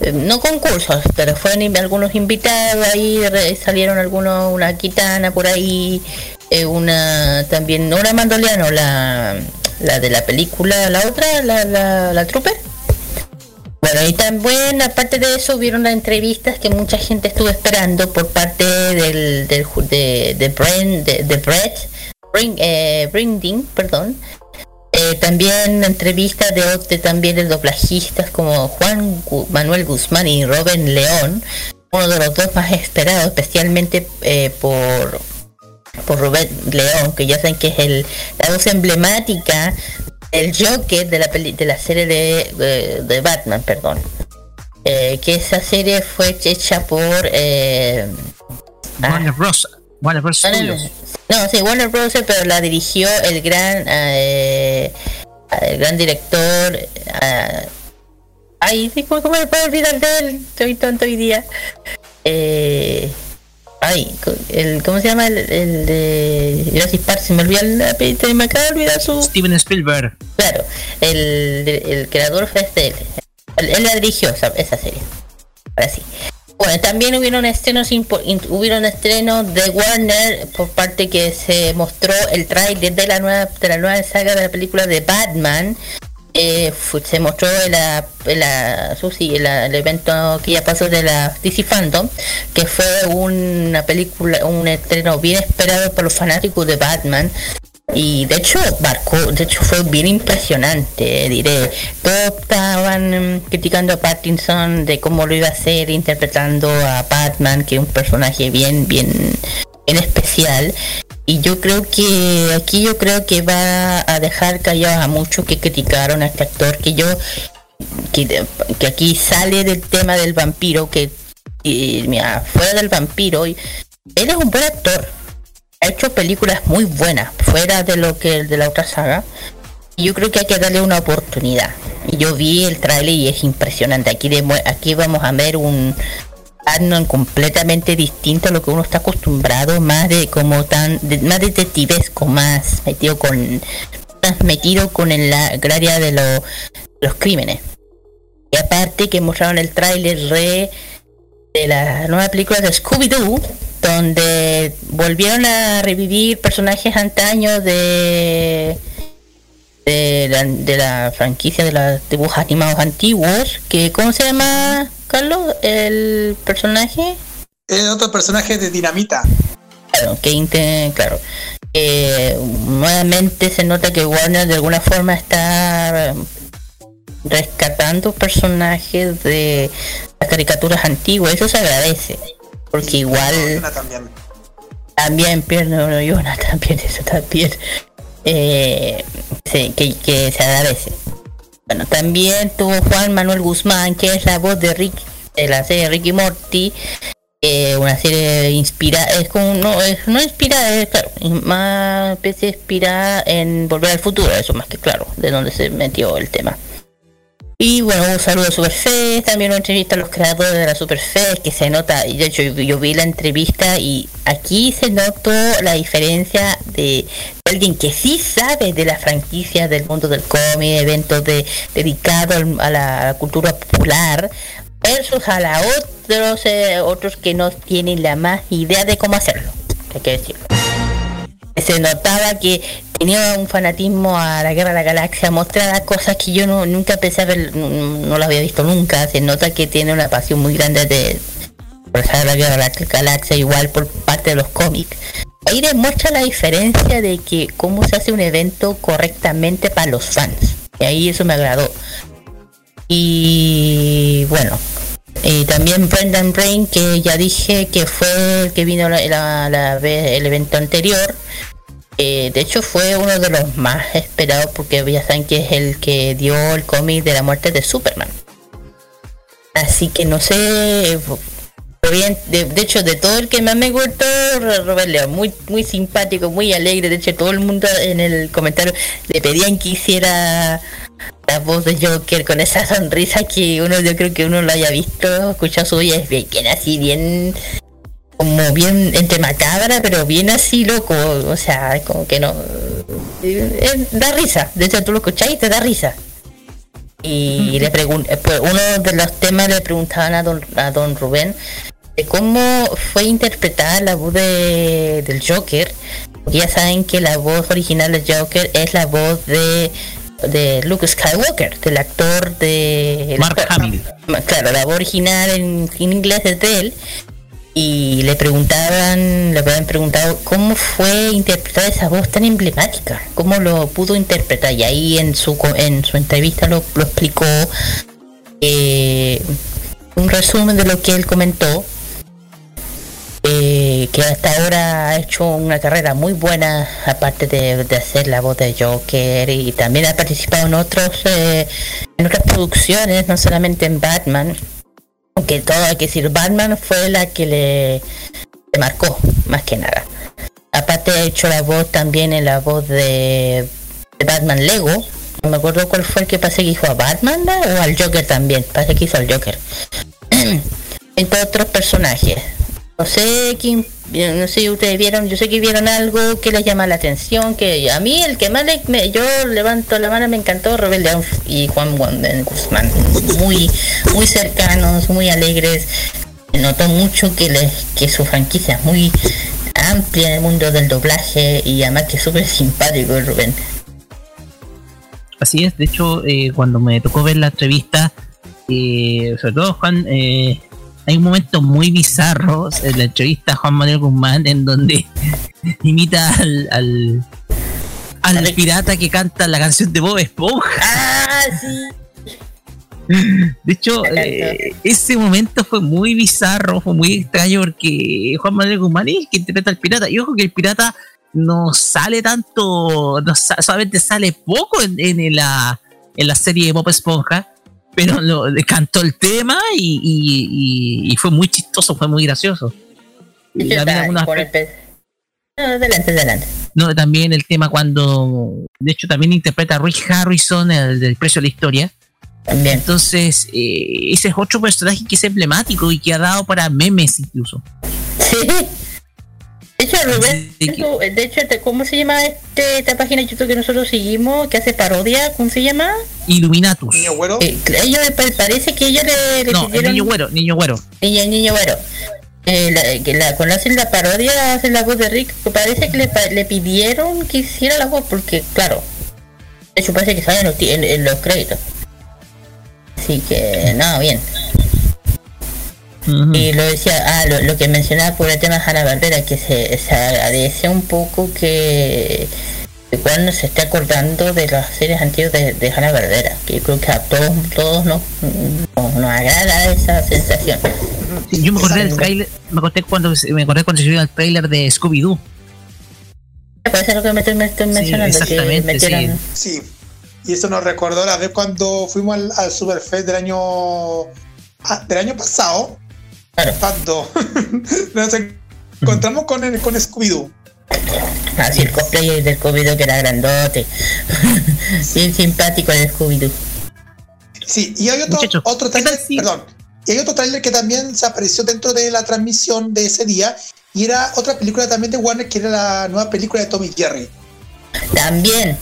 eh, no concursos, pero fueron algunos invitados, ahí salieron algunos, una gitana por ahí, eh, una también, no una mandoliano, la, la de la película, la otra, la, la, la trooper. Bueno, y también, aparte de eso, hubieron las entrevistas que mucha gente estuvo esperando por parte del, del de, de, Brent, de, de Brett Bring, eh, Brinding, perdón. Eh, también entrevistas de, de también de doblajistas como Juan Manuel Guzmán y Robin León, uno de los dos más esperados, especialmente eh, por por Rubén León, que ya saben que es el, la voz emblemática del Joker de la peli- de la serie de, de- de Batman, perdón. Eh, que esa serie fue hecha por eh,
Warner Bros. Warner Bros.
Warner-
Studios.
no, sí, Warner Bros. pero la dirigió el gran eh, el gran director eh, ay, sí, ¿cómo, cómo me puedo olvidar de él? Estoy tonto hoy día. Eh, ay, el, ¿cómo se llama? El, el de Jurassic Park, se me olvidó el apellido, me acaba de olvidar su...
Steven Spielberg.
Claro, el, el creador fue este, él. Él, la dirigió esa, esa serie. Ahora sí. Bueno, también hubieron estrenos hubieron estrenos de Warner por parte que se mostró el trailer de la nueva de la nueva saga de la película de Batman. Eh, se mostró en la, el evento que ya pasó de la DC Fandom, que fue una película, un estreno bien esperado por los fanáticos de Batman. Y de hecho marcó, de hecho fue bien impresionante, diré. Todos estaban mm, criticando a Pattinson de cómo lo iba a hacer interpretando a Batman, que es un personaje bien, bien, bien especial. Y yo creo que aquí yo creo que va a dejar callados a muchos que criticaron a este actor, que yo que, que aquí sale del tema del vampiro, que mira, fuera del vampiro, y- él es un buen actor, ha hecho películas muy buenas, fuera de lo que de la otra saga. Y yo creo que hay que darle una oportunidad. Yo vi el tráiler y es impresionante. Aquí demu- aquí vamos a ver un completamente distinto a lo que uno está acostumbrado, más de como tan, más detectivesco, más metido con, más metido con el área de lo- los crímenes. Y aparte que mostraron el tráiler re de la nueva película de Scooby-Doo, donde volvieron a revivir personajes antaños de de la, de la franquicia de los dibujos animados antiguos, que ¿cómo se llama, El personaje.
Es otro personaje de Dinamita.
Claro, que inte- claro. Eh, nuevamente se nota que Warner de alguna forma está rescatando personajes de las caricaturas antiguas, eso se agradece, porque igual
también.
también pierdo Yona *laughs* también eso también eh, sí, que, que se agradece bueno también tuvo Juan Manuel Guzmán que es la voz de Rick de la serie Ricky Morty eh, una serie inspirada es como no es no inspirada es claro más especie inspirada en Volver al Futuro eso más que claro de donde se metió el tema y bueno, un saludo a Superfest, también una entrevista a los creadores de la Superfest, que se nota, de hecho yo, yo vi la entrevista y aquí se notó la diferencia de alguien que sí sabe de la franquicia del mundo del cómic, eventos de, dedicados a la cultura popular, versus a la otros, eh, otros que no tienen la más idea de cómo hacerlo, hay que decirlo se notaba que tenía un fanatismo a la guerra de la galaxia, mostraba cosas que yo no, nunca pensé no, no las había visto nunca, se nota que tiene una pasión muy grande de por la guerra de la galaxia, igual por parte de los cómics. Ahí demuestra la diferencia de que cómo se hace un evento correctamente para los fans. Y ahí eso me agradó. Y bueno, y también Brendan Brain, que ya dije que fue el que vino la, la- el evento anterior. Eh, de hecho fue uno de los más esperados porque ya saben que es el que dio el cómic de la muerte de Superman. Así que no sé, de, de hecho de todo el que más me gustó, Ro- Robert León, muy muy simpático, muy alegre, de hecho todo el mundo en el comentario le pedían que hiciera la voz de Joker con esa sonrisa que uno yo creo que uno lo haya visto, escuchado su voz es bien, bien así, bien como bien entre macabra, pero bien así loco, o sea, como que no eh, eh, da risa, de hecho tú lo escuchás y te da risa. Y le pregun pues, uno de los temas le preguntaban a don, a don Rubén de cómo fue interpretada la voz de, del Joker. Porque ya saben que la voz original del Joker es la voz de, de Luke Skywalker, del actor de...
Mark
actor-
Hamill.
Claro, la voz original en, en inglés es de él. Y le preguntaban, le habían preguntado cómo fue interpretar esa voz tan emblemática, cómo lo pudo interpretar. Y ahí en su en su entrevista lo, lo explicó eh, un resumen de lo que él comentó eh, que hasta ahora ha hecho una carrera muy buena aparte de, de hacer la voz de Joker y también ha participado en otros eh, en otras producciones no solamente en Batman aunque todo hay que decir Batman fue la que le, marcó más que nada. Aparte ha hecho la voz también en la voz de, Batman Lego. No me acuerdo cuál fue el que parece que hizo a Batman o al Joker también parece que hizo al Joker. *clears throat* Entre otros personajes no sé quién no sé si ustedes vieron yo sé que vieron algo que les llama la atención que a mí el que más le- me- yo levanto la mano me encantó Rebel Down y Juan Wan- Guzmán muy muy cercanos muy alegres. Notó mucho que les que su franquicia es muy amplia en el mundo del doblaje y además que es súper simpático Rubén.
Así es, de hecho, eh, cuando me tocó ver la entrevista, eh, sobre todo Juan, eh, hay un momento muy bizarro en la entrevista a Juan Manuel Guzmán en donde *laughs* imita al, al, al pirata que canta la canción de Bob Esponja.
Ah, sí.
De hecho, eh, ese momento fue muy bizarro, fue muy extraño porque Juan Manuel Guzmán es el que interpreta al pirata. Y ojo que el pirata no sale tanto, no solamente sale poco en, en la, en la serie de Bob Esponja, pero lo, le cantó el tema y, y- y- y fue muy chistoso, fue muy gracioso. Y también algunas-
No, adelante adelante
no, también el tema cuando, de hecho, también interpreta a Rick Harrison, el del precio de la historia. Entonces, eh, ese es otro personaje que es emblemático y que ha dado para memes incluso.
De hecho, Rubén, de hecho, este, ¿cómo se llama este, esta página de YouTube que nosotros seguimos, que hace parodia? ¿Cómo se llama?
Illuminatus.
Niño güero.
Eh, ellos parece que ellos le, le
No, el
pidieron-
niño güero, niño güero.
Niño, niño güero. Eh, la- que la, cuando hacen la parodia, hacen la voz de Rick, parece que le, le pidieron que hiciera la voz, porque, claro, de hecho parece que sale en los, en- en los créditos. Así que, no, bien. Y lo decía, ah, lo, lo que mencionaba por el tema de Hanna Barbera, que se, se agradece un poco que, cuando se esté acordando de las series antiguas de, de Hanna Barbera, que creo que a todos, todos nos, nos, nos agrada esa sensación.
Sí, yo me acordé del trailer, me acordé cuando me acordé cuando se vio el trailer de Scooby Doo.
Parece lo que me estoy, me estoy mencionando, que
exactamente,
Sí. Y eso nos recordó la vez cuando fuimos al, al Superfest del año ah, del año pasado. Cuando *laughs* nos encontramos con, el, con Scooby-Doo.
Así el cosplay del Scooby-Doo que era grandote. *laughs* Bien simpático el Scooby-Doo.
Sí, y hay otro, otro trailer, perdón, y hay otro trailer que también se apareció dentro de la transmisión de ese día, y era otra película también de Warner, que era la nueva película de Tommy Jerry.
También,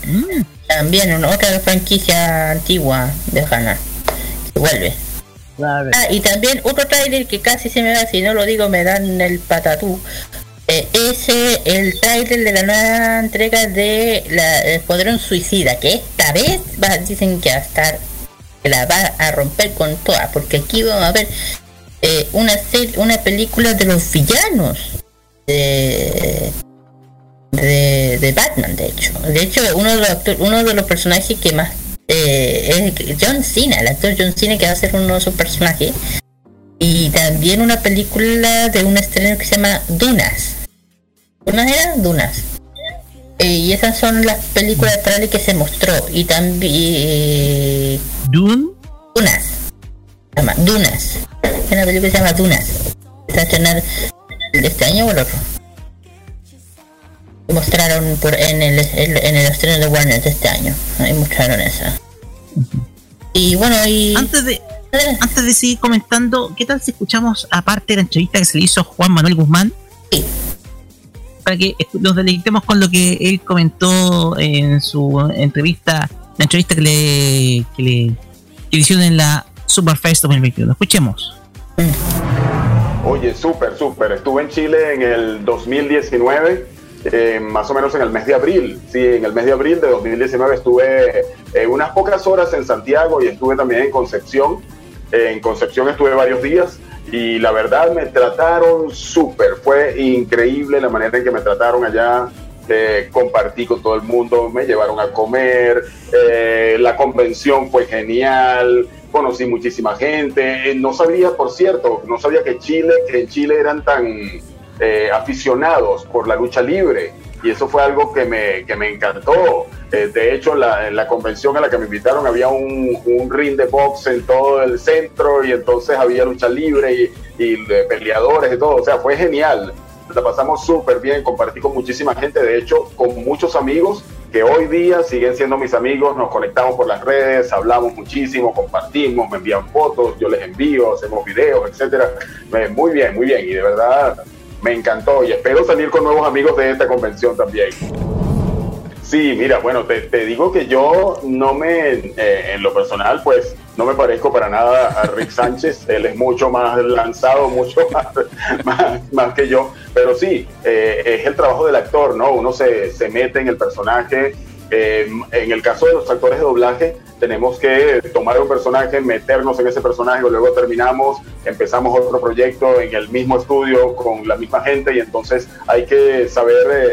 también una otra franquicia antigua de Hanna. Que vuelve. Ah, y también otro trailer que casi se me da, si no lo digo me dan el patatú. Eh, ese, el trailer de la nueva entrega de la Escuadrón Suicida, que esta vez va- dicen que va a estar, que la va a romper con todas, porque aquí vamos a ver eh, una serie, una película de los villanos de, de, de Batman, de hecho. De hecho, uno de los, uno de los personajes que más eh, es John Cena, el actor John Cena que va a ser uno de sus personajes. Y también una película de un estreno que se llama Dunas. ¿Dunas era? Dunas. Eh, y esas son las películas trailers que se mostró. Y también...
¿Dun?
Dunas. Se llama Dunas. Es una película que se llama Dunas. A estrenar el de este año o el otro. Y mostraron por, en, el, en el estreno de Warner de este año. Ahí mostraron esa. Y bueno, y...
Antes de, antes de seguir comentando, ¿qué tal si escuchamos aparte de la entrevista que se le hizo a Juan Manuel Guzmán? Para que nos deleitemos con lo que él comentó en su entrevista, la entrevista que le, que le, que le hicieron en la Superfest 2021. Escuchemos.
Oye, súper, súper. Estuve en Chile en el 2019, eh, más o menos en el mes de abril. Sí, en el mes de abril de 2019 estuve eh, unas pocas horas en Santiago y estuve también en Concepción. Eh, en Concepción estuve varios días y la verdad me trataron súper, fue increíble la manera en que me trataron allá. Eh, compartí con todo el mundo, me llevaron a comer, la convención fue genial, conocí muchísima gente, no sabía, por cierto, no sabía que Chile, que en Chile eran tan eh, aficionados por la lucha libre y eso fue algo que me, que me encantó. Eh, de hecho, la, en la convención a la que me invitaron había un, un ring de box en todo el centro y entonces había lucha libre y, y peleadores y todo. O sea, fue genial. La pasamos súper bien, compartí con muchísima gente, de hecho, con muchos amigos que hoy día siguen siendo mis amigos, nos conectamos por las redes, hablamos muchísimo, compartimos, me envían fotos, yo les envío, hacemos videos, etcétera. Muy bien, muy bien, y de verdad me encantó y espero salir con nuevos amigos de esta convención también. Sí, mira, bueno, te, te digo que yo no me, eh, en lo personal, pues no me parezco para nada a Rick *laughs* Sánchez, él es mucho más lanzado, mucho *laughs* más, más, más que yo, pero sí, eh, es el trabajo del actor, ¿no? Uno se, se mete en el personaje, eh, en el caso de los actores de doblaje, tenemos que tomar un personaje, meternos en ese personaje, luego terminamos, empezamos otro proyecto en el mismo estudio con la misma gente y entonces hay que saber eh,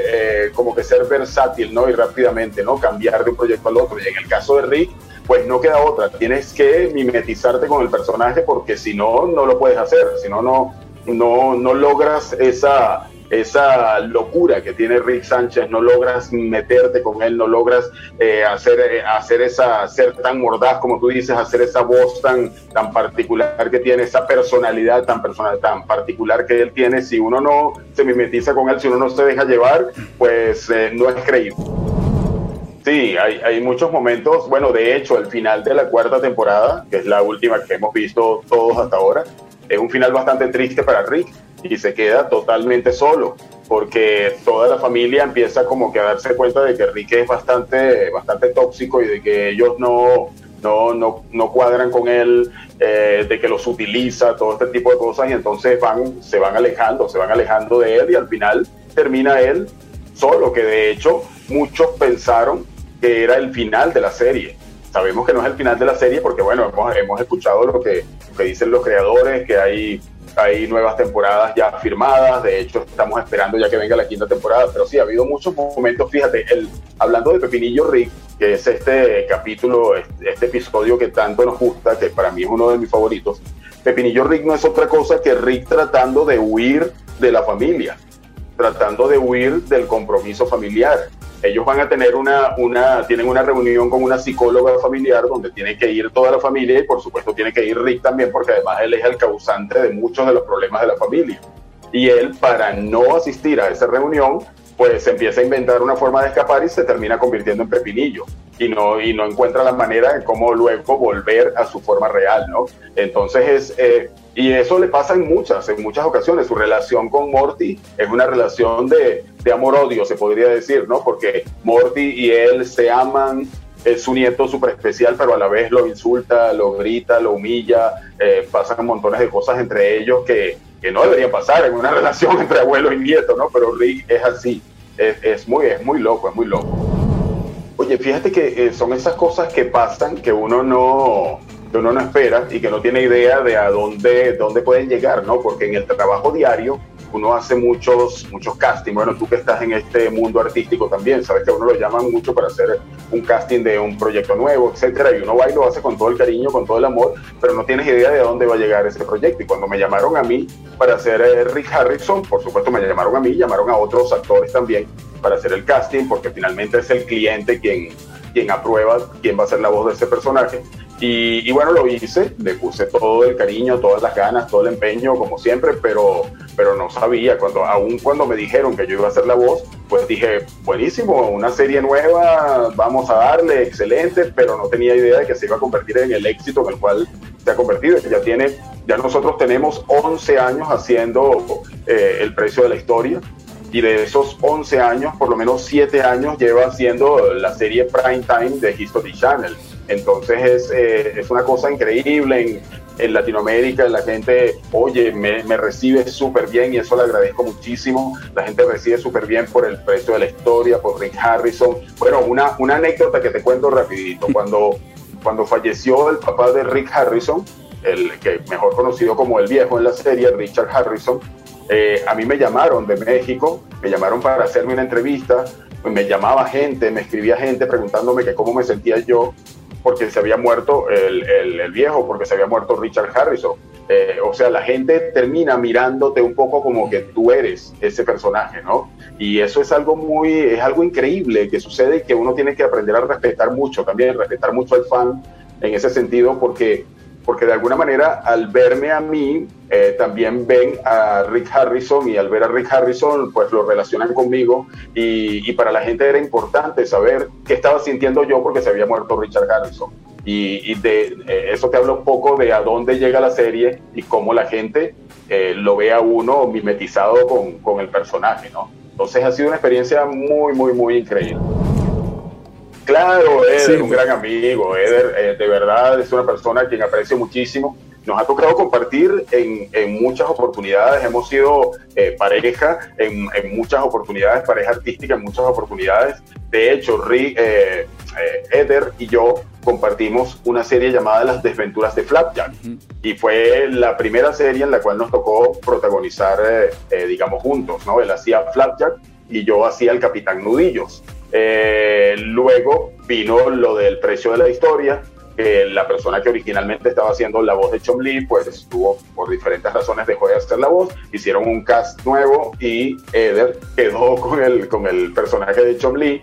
eh, como que ser versátil, ¿no? Y rápidamente, ¿no? Cambiar de un proyecto al otro. Y en el caso de Rick, pues no queda otra, tienes que mimetizarte con el personaje porque si no, no lo puedes hacer, si no, no, no, no logras esa, esa locura que tiene Rick Sánchez, no logras meterte con él, no logras eh, hacer, eh, hacer esa, ser tan mordaz como tú dices, hacer esa voz tan, tan particular que tiene, esa personalidad tan, personal, tan particular que él tiene, si uno no se mimetiza con él, si uno no se deja llevar, pues eh, no es creíble. Sí, hay, hay muchos momentos, bueno, de hecho, el final de la cuarta temporada, que es la última que hemos visto todos hasta ahora, es un final bastante triste para Rick y se queda totalmente solo porque toda la familia empieza como que a darse cuenta de que Rick es bastante, bastante tóxico y de que ellos no, no, no, no cuadran con él, eh, de que los utiliza, todo este tipo de cosas y entonces van, se van alejando, se van alejando de él y al final termina él solo, que de hecho muchos pensaron que era el final de la serie. Sabemos que no es el final de la serie porque, bueno, hemos, hemos escuchado lo que, lo que dicen los creadores, que hay, hay nuevas temporadas ya firmadas, de hecho estamos esperando ya que venga la quinta temporada, pero sí, ha habido muchos momentos, fíjate, el, hablando de Pepinillo Rick, que es este capítulo, este episodio que tanto nos gusta, que para mí es uno de mis favoritos, Pepinillo Rick no es otra cosa que Rick tratando de huir de la familia, tratando de huir del compromiso familiar ellos van a tener una, una, tienen una reunión con una psicóloga familiar donde tiene que ir toda la familia y por supuesto tiene que ir Rick también porque además él es el causante de muchos de los problemas de la familia. Y él, para no asistir a esa reunión, pues empieza a inventar una forma de escapar y se termina convirtiendo en pepinillo y no, y no encuentra la manera de cómo luego volver a su forma real, ¿no? Entonces es, eh, y eso le pasa en muchas, en muchas ocasiones. Su relación con Morty es una relación de, de amor-odio, se podría decir, ¿no? Porque Morty y él se aman, es su nieto súper especial, pero a la vez lo insulta, lo grita, lo humilla, eh, pasan montones de cosas entre ellos que, que no deberían pasar en una *laughs* relación entre abuelo y nieto, ¿no? Pero Rick es así, es, es muy, es muy loco, es muy loco. Oye, fíjate que eh, son esas cosas que pasan que uno no, que uno no espera y que no tiene idea de a dónde, dónde pueden llegar, ¿no? Porque en el trabajo diario uno hace muchos, muchos castings. Bueno, tú que estás en este mundo artístico también, sabes que a uno lo llaman mucho para hacer un casting de un proyecto nuevo, etcétera, y uno va y lo hace con todo el cariño, con todo el amor, pero no tienes idea de a dónde va a llegar ese proyecto. Y cuando me llamaron a mí para hacer eh, Rick Harrison, por supuesto me llamaron a mí, llamaron a otros actores también para hacer el casting, porque finalmente es el cliente quien, quien aprueba quién va a ser la voz de ese personaje. Y, y, bueno, lo hice, le puse todo el cariño, todas las ganas, todo el empeño, como siempre, pero, pero no sabía, cuando, aún cuando me dijeron que yo iba a ser la voz, pues dije, buenísimo, una serie nueva, vamos a darle, excelente, pero no tenía idea de que se iba a convertir en el éxito en el cual se ha convertido. Ya tiene, ya nosotros tenemos 11 años haciendo eh, el precio de la historia, y de esos 11 años, por lo menos 7 años lleva haciendo la serie Prime Time de History Channel. Entonces es, eh, es una cosa increíble en, en, Latinoamérica, la gente, oye, me, me recibe súper bien y eso le agradezco muchísimo. La gente recibe súper bien por el precio de la historia, por Rick Harrison. Bueno, una, una anécdota que te cuento rapidito. Cuando, cuando falleció el papá de Rick Harrison, el que mejor conocido como el viejo en la serie, Richard Harrison, eh, a mí me llamaron de México, me llamaron para hacerme una entrevista, me llamaba gente, me escribía gente preguntándome que cómo me sentía yo porque se había muerto el, el- el viejo, porque se había muerto Richard Harrison. Eh, o sea, la gente termina mirándote un poco como que tú eres ese personaje, ¿no? Y eso es algo muy, es algo increíble que sucede y que uno tiene que aprender a respetar mucho, también respetar mucho al fan en ese sentido, porque, porque de alguna manera al verme a mí, eh, también ven a Rick Harrison y al ver a Rick Harrison, pues lo relacionan conmigo y, y para la gente era importante saber qué estaba sintiendo yo porque se había muerto Richard Harrison. Y, y de eh, eso te habla un poco de a dónde llega la serie y cómo la gente eh, lo ve a uno mimetizado con, con el personaje, ¿no? Entonces ha sido una experiencia muy, muy, muy increíble. Claro, Eder,
Sí,
un gran amigo. Eder, eh, de verdad, es una persona a quien aprecio muchísimo. Nos ha tocado compartir en, en muchas oportunidades. Hemos sido eh, pareja en, en muchas oportunidades, pareja artística en muchas oportunidades. De hecho, Ri- eh, eh, Eder y yo compartimos una serie llamada Las Desventuras de Flapjack. Y fue la primera serie en la cual nos tocó protagonizar, eh, eh, digamos, juntos. ¿no? Él hacía Flapjack y yo hacía el Capitán Nudillos. Eh, luego vino lo del precio de la historia. que la persona que originalmente estaba haciendo la voz de Chom Lee, pues estuvo por diferentes razones dejó de hacer la voz. Hicieron un cast nuevo y Eder quedó con el, con el personaje de Chom Lee.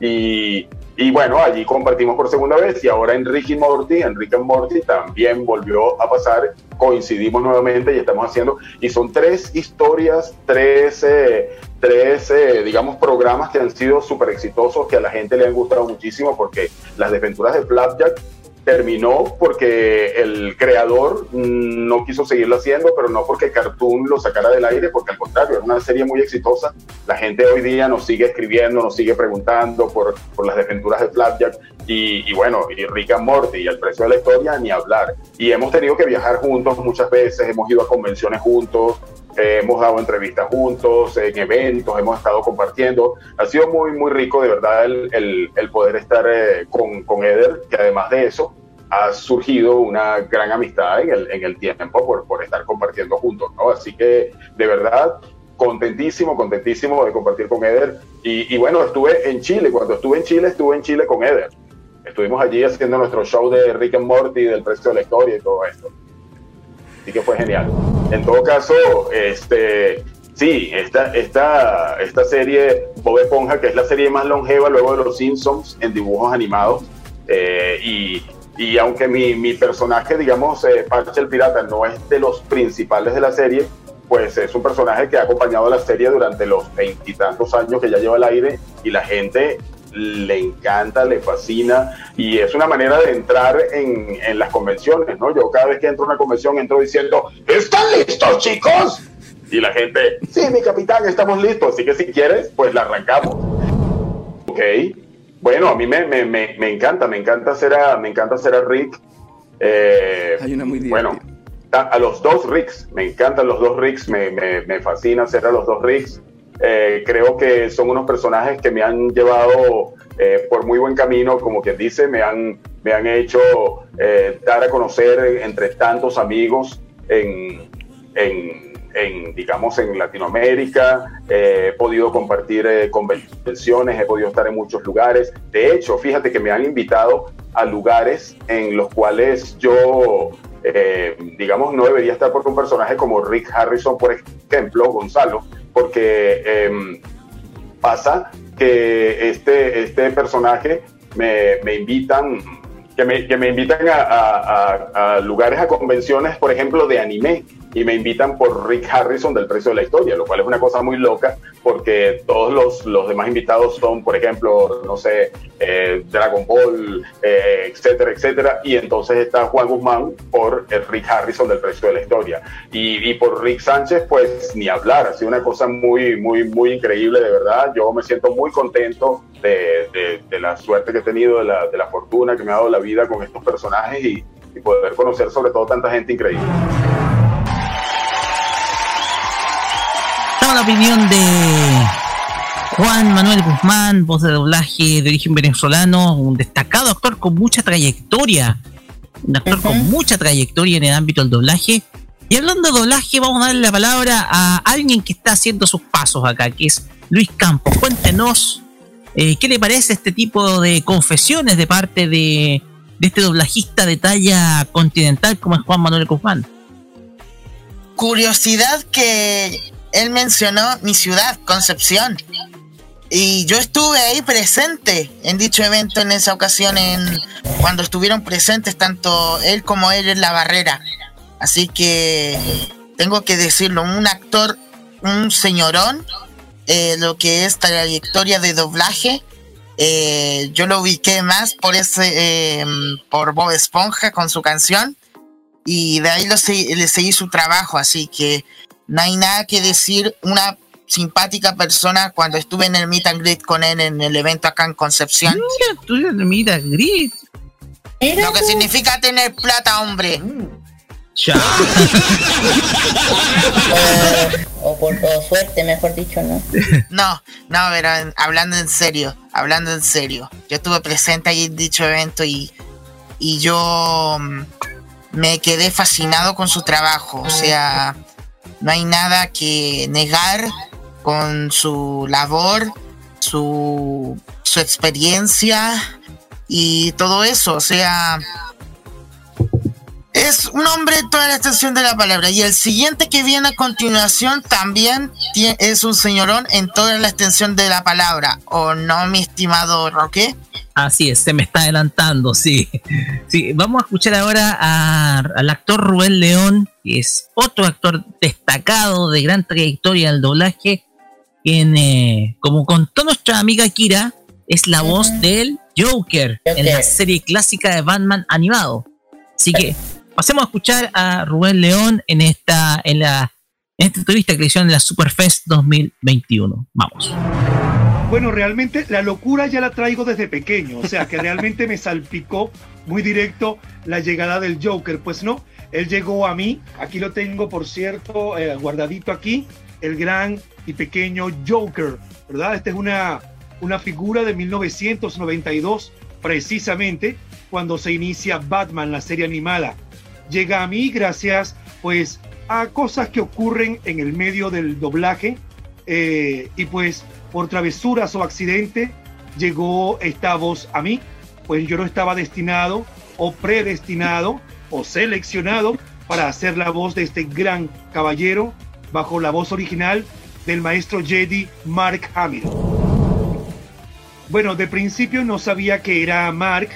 Y, y bueno, allí compartimos por segunda vez y ahora en Rick y Morty, en Rick and Morty también volvió a pasar, coincidimos nuevamente y estamos haciendo, y son tres historias, tres, eh, tres eh, digamos, programas que han sido súper exitosos, que a la gente le han gustado muchísimo porque las desventuras de Flapjack terminó porque el creador no quiso seguirlo haciendo, pero no porque Cartoon lo sacara del aire, porque al contrario, era una serie muy exitosa. La gente hoy día nos sigue escribiendo, nos sigue preguntando por, por las desventuras de Flapjack y, y bueno, y Rick and Morty y el precio de la historia, ni hablar. Y hemos tenido que viajar juntos muchas veces, hemos ido a convenciones juntos, eh, hemos dado entrevistas juntos, en eventos, hemos estado compartiendo. Ha sido muy, muy rico, de verdad, el, el- el poder estar eh, con, con Eder, que además de eso, ha surgido una gran amistad en el, en el tiempo por, por estar compartiendo juntos, ¿no? Así que, de verdad, contentísimo, contentísimo de compartir con Eder. Y, y bueno, estuve en Chile, cuando estuve en Chile, estuve en Chile con Eder. Estuvimos allí haciendo nuestro show de Rick and Morty, del precio de la historia y todo esto. Así que fue genial. En todo caso, este, sí, esta, esta, esta serie Bob Esponja, que es la serie más longeva luego de los Simpsons en dibujos animados, eh, y, y aunque mi, mi personaje, digamos, eh, Parche el Pirata, no es de los principales de la serie, pues es un personaje que ha acompañado a la serie durante los veintitantos años que ya lleva al aire y la gente le encanta, le fascina y es una manera de entrar en, en las convenciones, ¿no? Yo cada vez que entro a una convención entro diciendo, ¿están listos chicos? Y la gente, sí, mi capitán, estamos listos, así que si quieres, pues la arrancamos. Ok, bueno, a mí me, me, me, me encanta, me encanta hacer a, me encanta hacer a Rick. Eh,
Hay una muy
bueno, a, a los dos Ricks, me encantan los dos Ricks, me, me, me fascina hacer a los dos Ricks. Eh, creo que son unos personajes que me han llevado eh, por muy buen camino, como quien dice, me han, me han hecho eh, dar a conocer entre tantos amigos en, en, en, digamos, en Latinoamérica. Eh, he podido compartir eh, convenciones, he podido estar en muchos lugares. De hecho, fíjate que me han invitado a lugares en los cuales yo, eh, digamos, no debería estar porque un personaje como Rick Harrison, por ejemplo, Gonzalo, porque eh, pasa que este, este personaje me, me invitan, que me, que me invitan a lugares, a convenciones, por ejemplo, de anime, y me invitan por Rick Harrison del precio de la historia, lo cual es una cosa muy loca, porque todos los, los demás invitados son, por ejemplo, no sé, eh, Dragon Ball, eh, etcétera, etcétera, y entonces está Juan Guzmán por el Rick Harrison del precio de la historia. Y, y por Rick Sánchez, pues ni hablar, ha sido una cosa muy, muy, muy increíble, de verdad. Yo me siento muy contento de, de- de la suerte que he tenido, de la, de la fortuna que me ha dado la vida con estos personajes y, y poder conocer sobre todo tanta gente increíble.
La opinión de Juan Manuel Guzmán, voz de doblaje de origen venezolano, un destacado actor con mucha trayectoria. un actor con mucha trayectoria en el ámbito del doblaje. Y hablando de doblaje, vamos a darle la palabra a alguien que está haciendo sus pasos acá, que es Luis Campos. Cuéntenos eh, qué le parece este tipo de confesiones de parte de, de este doblajista de talla continental como es Juan Manuel Guzmán.
Curiosidad que él mencionó mi ciudad, Concepción. Y yo estuve ahí presente en dicho evento en esa ocasión, en cuando estuvieron presentes tanto él como él en la barrera. Así que tengo que decirlo, un actor, un señorón, eh, lo que es trayectoria de doblaje. eh, yo lo ubiqué más por ese, eh, por Bob Esponja con su canción y de ahí lo le seguí su trabajo, así que no hay nada que decir. Una simpática persona cuando estuve en el meet and greet con él en el evento acá en Concepción.
Mira, tú eres el meet and greet.
Lo que significa tener plata, hombre.
Ya.
O por o suerte, mejor dicho, ¿no?
No, no, pero en- hablando en serio, hablando en serio. Yo estuve presente ahí en dicho evento y, y yo mm, me quedé fascinado con su trabajo. O sea, no hay nada que negar con su labor, su, su experiencia y todo eso. O sea, es un hombre en toda la extensión de la palabra. Y el siguiente que viene a continuación también es un señorón en toda la extensión de la palabra. ¿O no, mi estimado Roque?
Así es, se me está adelantando, sí. Sí, vamos a escuchar ahora a- al actor Rubén León, que es otro actor destacado de gran trayectoria del doblaje, quien, eh, como contó nuestra amiga Kira, es la voz del Joker en la serie clásica de Batman animado. Así que pasemos a escuchar a Rubén León en esta, en la, entrevista que le hicieron en la Superfest 2021. Vamos.
Bueno, realmente la locura ya la traigo desde pequeño, o sea que realmente me salpicó muy directo la llegada del Joker. Pues no, él llegó a mí, aquí lo tengo por cierto, eh, guardadito aquí, el gran y pequeño Joker, ¿verdad? Esta es una, una figura de 1992, precisamente cuando se inicia Batman, la serie animada. Llega a mí gracias pues a cosas que ocurren en el medio del doblaje eh, y pues por travesuras o accidente llegó esta voz a mí, pues yo no estaba destinado o predestinado o seleccionado para hacer la voz de este gran caballero bajo la voz original del maestro Jedi Mark Hamill. Bueno, de principio no sabía que era Mark.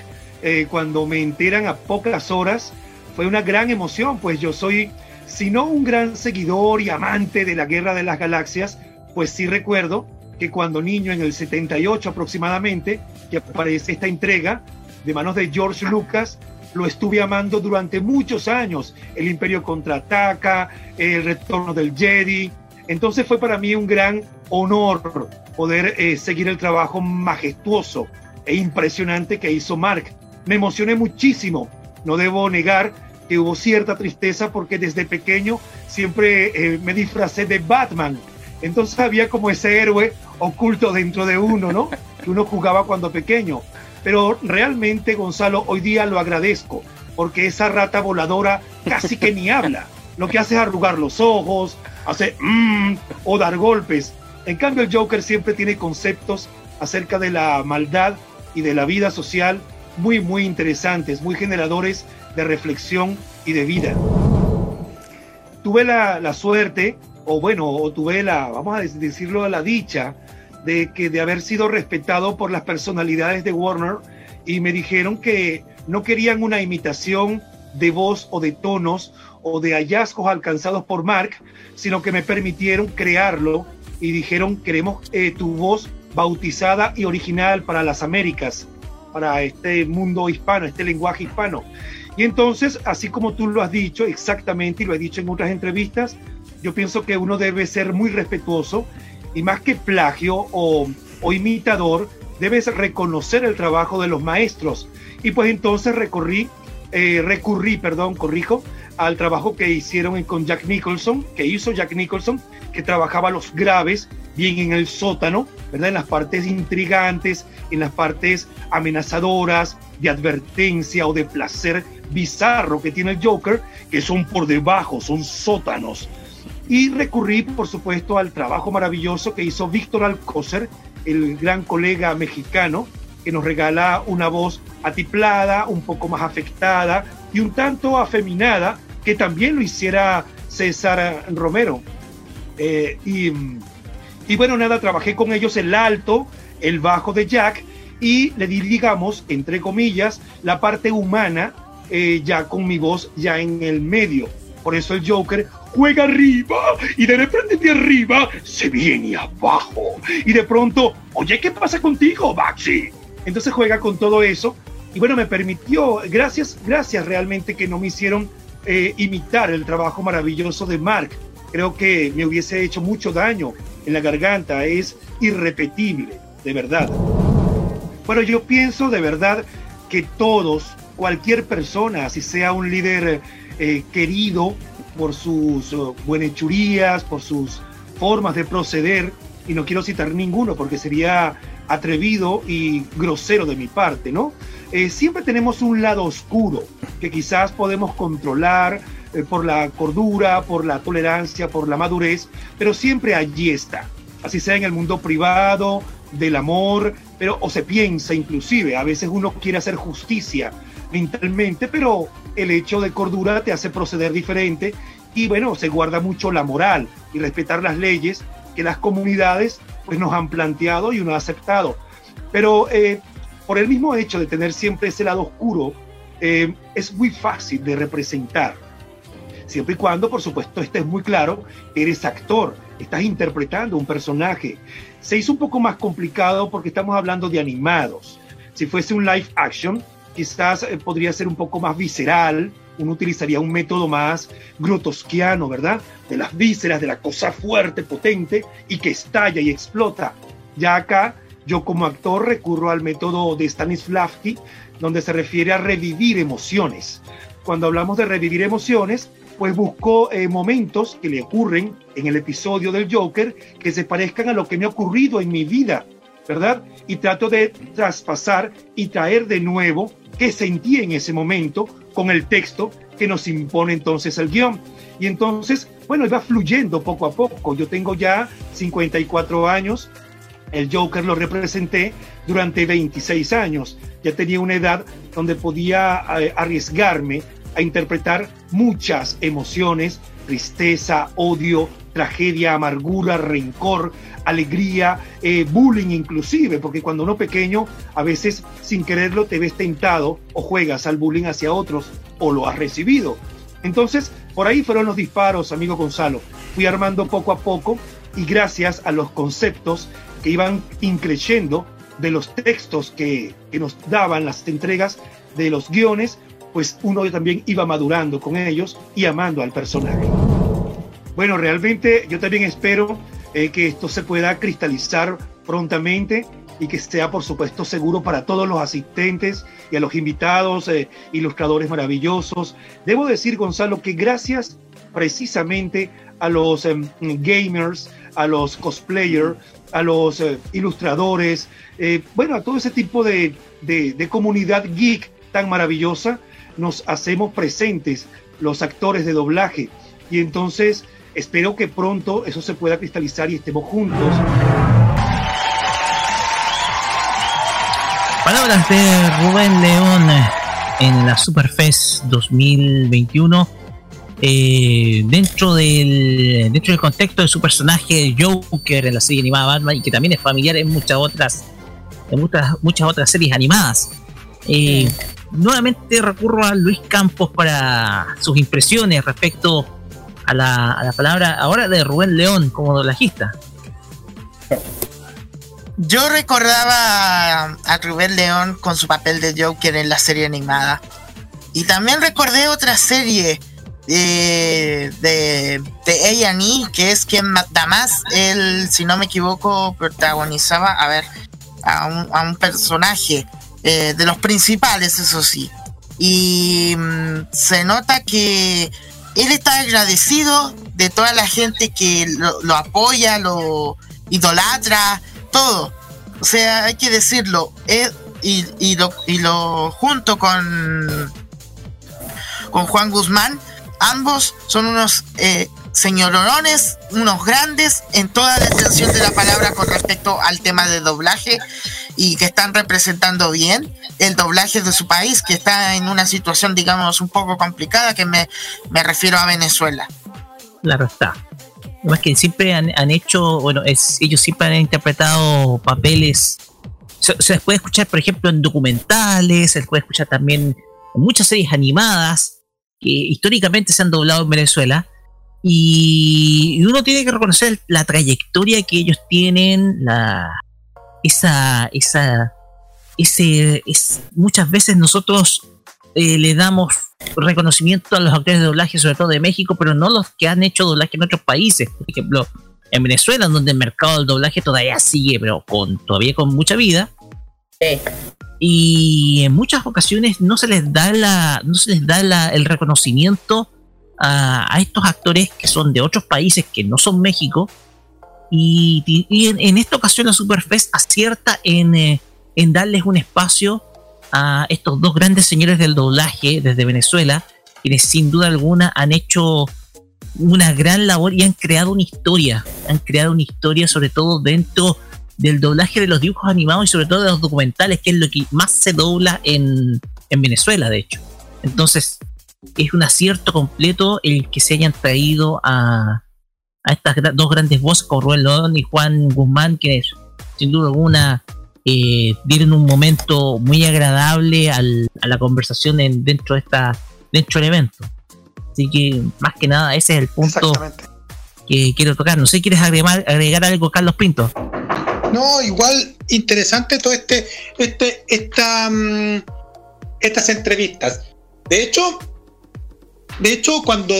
eh, cuando me enteran a pocas horas, fue una gran emoción, pues yo soy, si no un gran seguidor y amante de la Guerra de las Galaxias, pues sí recuerdo que cuando niño, en el 78 aproximadamente, que aparece esta entrega de manos de George Lucas, lo estuve amando durante muchos años. El Imperio contraataca, el retorno del Jedi. Entonces fue para mí un gran honor poder eh, seguir el trabajo majestuoso e impresionante que hizo Mark. Me emocioné muchísimo. No debo negar que hubo cierta tristeza porque desde pequeño siempre eh, me disfracé de Batman. Entonces había como ese héroe oculto dentro de uno, ¿no? Que uno jugaba cuando pequeño. Pero realmente, Gonzalo, hoy día lo agradezco porque esa rata voladora casi que ni habla. Lo que hace es arrugar los ojos, hace mmm o dar golpes. En cambio, el Joker siempre tiene conceptos acerca de la maldad y de la vida social muy, muy interesantes, muy generadores de reflexión y de vida. Tuve la, la suerte, o bueno, o tuve la, vamos a decirlo, la dicha de que de haber sido respetado por las personalidades de Warner y me dijeron que no querían una imitación de voz o de tonos o de hallazgos alcanzados por Mark, sino que me permitieron crearlo y dijeron queremos eh, tu voz bautizada y original para las Américas, para este mundo hispano, este lenguaje hispano. Y entonces, así como tú lo has dicho exactamente y lo he dicho en otras entrevistas, yo pienso que uno debe ser muy respetuoso y más que plagio o, imitador, debes reconocer el trabajo de los maestros. Y pues entonces recorrí, eh, recurrí, perdón, corrijo, al trabajo que hicieron con Jack Nicholson, que hizo Jack Nicholson, que trabajaba los graves bien en el sótano, ¿verdad? En las partes intrigantes, en las partes amenazadoras, de advertencia o de placer bizarro que tiene el Joker, que son por debajo, son sótanos. Y recurrí, por supuesto, al trabajo maravilloso que hizo Víctor Alcócer, el gran colega mexicano, que nos regala una voz atiplada, un poco más afectada y un tanto afeminada, que también lo hiciera César Romero. Eh, y, y bueno, nada, trabajé con ellos el alto, el bajo de Jack y le di, digamos, entre comillas, la parte humana eh, ya con mi voz ya en el medio. Por eso el Joker juega arriba y de repente de arriba se viene abajo. Y de pronto, oye, ¿qué pasa contigo, Baxi? Entonces juega con todo eso. Y bueno, me permitió, gracias, gracias realmente que no me hicieron eh, imitar el trabajo maravilloso de Mark. Creo que me hubiese hecho mucho daño en la garganta. Es irrepetible, de verdad. Bueno, yo pienso de verdad que todos, cualquier persona, si sea un líder eh, querido por sus uh, buenechurías, por sus formas de proceder, y no quiero citar ninguno porque sería atrevido y grosero de mi parte, ¿no? Eh, siempre tenemos un lado oscuro que quizás podemos controlar eh, por la cordura, por la tolerancia, por la madurez, pero siempre allí está. Así sea en el mundo privado, del amor, pero o se piensa inclusive, a veces uno quiere hacer justicia mentalmente, pero el hecho de cordura te hace proceder diferente y bueno, se guarda mucho la moral y respetar las leyes que las comunidades pues nos han planteado y uno ha aceptado. Pero eh, por el mismo hecho de tener siempre ese lado oscuro, eh, es muy fácil de representar. Siempre y cuando, por supuesto, estés muy claro, eres actor, estás interpretando un personaje. Se hizo un poco más complicado porque estamos hablando de animados. Si fuese un live action, quizás eh, podría ser un poco más visceral, uno utilizaría un método más grotosquiano, ¿verdad? De las vísceras, de la cosa fuerte, potente y que estalla y explota. Ya acá, yo como actor recurro al método de Stanislavski, donde se refiere a revivir emociones. Cuando hablamos de revivir emociones, pues busco eh, momentos que le ocurren en el episodio del Joker que se parezcan a lo que me ha ocurrido en mi vida, ¿verdad? Y trato de traspasar y traer de nuevo qué sentí en ese momento con el texto que nos impone entonces el guion. Y entonces, bueno, iba fluyendo poco a poco. Yo tengo ya 54 años, el Joker lo representé durante 26 años. Ya tenía una edad donde podía eh, arriesgarme a interpretar muchas emociones, tristeza, odio, tragedia, amargura, rencor, alegría, eh, bullying inclusive, porque cuando uno pequeño a veces sin quererlo te ves tentado o juegas al bullying hacia otros o lo has recibido. Entonces, por ahí fueron los disparos, amigo Gonzalo. Fui armando poco a poco y gracias a los conceptos que iban increyendo de los textos que, que nos daban las entregas de los guiones, pues uno también iba madurando con ellos y amando al personaje. Bueno, realmente yo también espero eh, que esto se pueda cristalizar prontamente y que sea, por supuesto, seguro para todos los asistentes y a los invitados, eh, ilustradores maravillosos. Debo decir, Gonzalo, que gracias precisamente a los em, gamers, a los cosplayers, a los eh, ilustradores, eh, bueno, a todo ese tipo de, de- de comunidad geek tan maravillosa, nos hacemos presentes los actores de doblaje. Y entonces espero que pronto eso se pueda cristalizar y estemos juntos.
Palabras de Rubén León en la Superfest 2021. eh, dentro del dentro del contexto de su personaje Joker en la serie animada Batman y que también es familiar en muchas otras en muchas, muchas otras series animadas. Eh, nuevamente recurro a Luis Campos para sus impresiones respecto a la, a la palabra ahora de Rubén León como doblajista.
Yo recordaba a- Rubén León con su papel de Joker en la serie animada. Y también recordé otra serie eh, de, de A&E, que es quien ma- Damas, él, si no me equivoco, protagonizaba, a ver, a un, a un personaje eh, de los principales, eso sí. Y mm, se nota que él está agradecido de toda la gente que lo, apoya, lo idolatra, todo. O sea, hay que decirlo. eh, y, y lo junto con, con Juan Guzmán, ambos son unos eh, señorones, unos grandes en toda la extensión de la palabra con respecto al tema de doblaje y que están representando bien el doblaje de su país, que está en una situación, digamos, un poco complicada, que me, me refiero a Venezuela.
Claro está. Más que siempre han, han hecho, bueno, ellos siempre han interpretado papeles. Se, se les puede escuchar, por ejemplo, en documentales, se les puede escuchar también en muchas series animadas que históricamente se han doblado en Venezuela. Y, y uno tiene que reconocer la trayectoria que ellos tienen, la, esa, esa, ese, es, muchas veces nosotros eh, le damos reconocimiento a los actores de doblaje, sobre todo de México, pero no los que han hecho doblaje en otros países. Por ejemplo, en Venezuela, donde el mercado del doblaje todavía sigue, pero con, todavía con mucha vida. Y en muchas ocasiones no se les da la, no se les da la- el reconocimiento a, a estos actores que son de otros países que no son México. Y, y- en, en esta ocasión la Superfest acierta en, eh, en darles un espacio a estos dos grandes señores del doblaje desde Venezuela, quienes sin duda alguna han hecho una gran labor y han creado una historia. Han creado una historia sobre todo dentro del doblaje de los dibujos animados y sobre todo de los documentales, que es lo que más se dobla en, en Venezuela, de hecho. Entonces, es un acierto completo el que se hayan traído a, a estas dos grandes voces, como Rubén León y Juan Guzmán, quienes sin duda alguna eh, dieron un momento muy agradable al- a la conversación en- dentro de esta dentro del evento. Así que más que nada ese es el punto que quiero tocar. No sé, ¿quieres agregar, agregar algo, Carlos Pinto?
No, igual interesante todo este, este, esta, mm, estas entrevistas. De hecho, de hecho, cuando,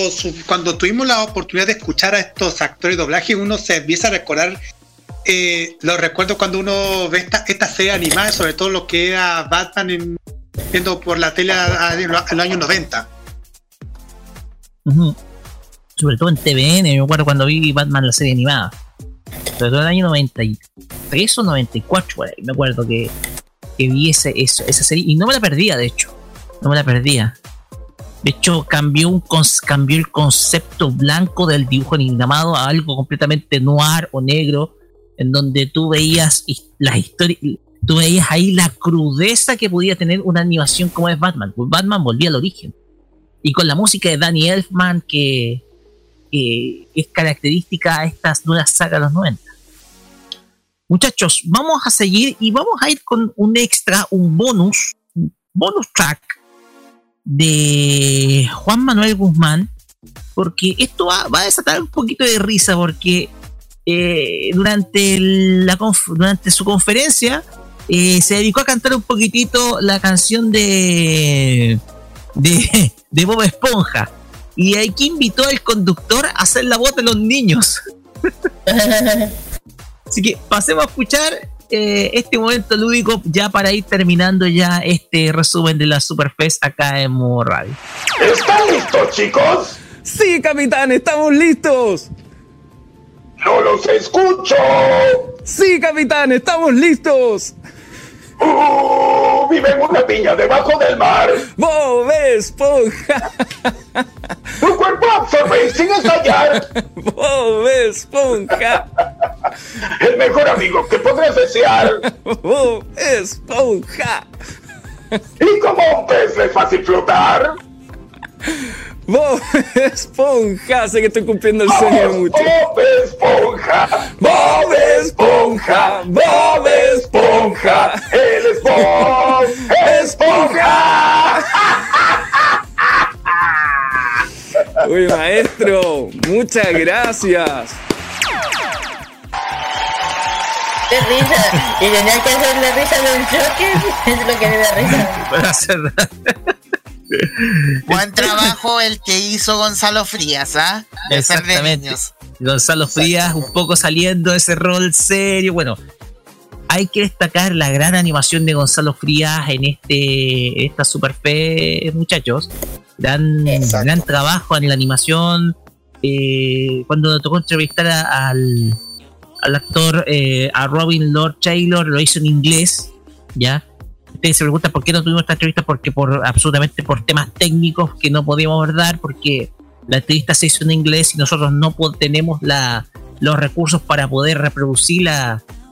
cuando tuvimos la oportunidad de escuchar a estos actores de doblaje, uno se empieza a recordar eh, los recuerdos cuando uno ve esta, esta serie animada, sobre todo lo que era Batman en- viendo por la tele en los años 90.
Ujú. Sobre todo en TVN, me acuerdo cuando vi Batman la serie animada. Sobre todo en el año 93 o 94, por ahí, me acuerdo que, que vi ese, esa serie y no me la perdía, de hecho. No me la perdía. De hecho, cambió, un cambió el concepto blanco del dibujo animado a algo completamente noir o negro, en donde tú veías las historias, tú veías ahí la crudeza que podía tener una animación como es Batman. Batman volvía al origen. Y con la música de Danny Elfman, que, que es característica a estas nuevas sagas de los 90. Muchachos, vamos a seguir y vamos a ir con un extra, un bonus, bonus track de Juan Manuel Guzmán, porque esto va, a desatar un poquito de risa, porque eh, durante, la durante su conferencia eh, se dedicó a cantar un poquitito la canción de, de, *laughs* de Bob Esponja. Y aquí invitó al conductor a hacer la voz de los niños. *laughs* Así que pasemos a escuchar eh, este momento lúdico ya para ir terminando ya este resumen de la Superfest acá en Modo Radio.
¿Están listos, chicos?
Sí, capitán, estamos listos.
No los escucho.
Sí, capitán, estamos listos.
Uh, vive en una piña debajo del mar.
Bob Esponja.
Tu cuerpo absorbe sin estallar.
Bob Esponja.
El mejor amigo que podrás desear.
Bob Esponja.
Y como un pez le es fácil flotar.
Bob Esponja. Sé que estoy cumpliendo el sueño mucho.
Bob Esponja. Bob Esponja. Bob Esponja. Él es Bob Esponja.
Uy, maestro, muchas gracias.
Qué risa. Y tenía que hacer la risa del Joker. *laughs* Es lo que me da risa.
Puedo hacer *laughs*
Buen trabajo el que hizo Gonzalo Frías, ¿ah? De ser de
Exactamente.
niños.
Gonzalo Frías un poco saliendo de ese rol serio. Bueno, hay que destacar la gran animación de Gonzalo Frías en este esta super fe, muchachos. Gran, gran trabajo en la animación. Eh, cuando tocó entrevistar a- al, al actor, eh, a Robin Lord Taylor, lo hizo en inglés, ¿ya? Ustedes se preguntan por qué no tuvimos esta entrevista, porque por absolutamente por temas técnicos que no podíamos abordar, porque la entrevista se hizo en inglés y nosotros no tenemos la, los recursos para poder reproducir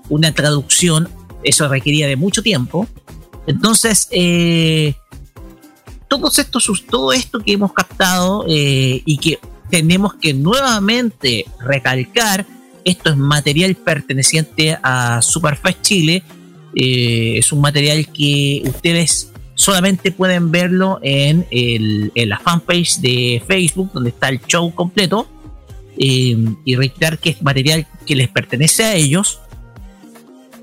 una traducción, eso requería de mucho tiempo. Entonces, eh, todos estos, todo esto que hemos captado eh, y que tenemos que nuevamente recalcar, esto es material perteneciente a Superfest Chile, eh, es un material que ustedes solamente pueden verlo en, el- la fanpage de Facebook, donde está el show completo, eh, y reiterar que es material que les pertenece a ellos.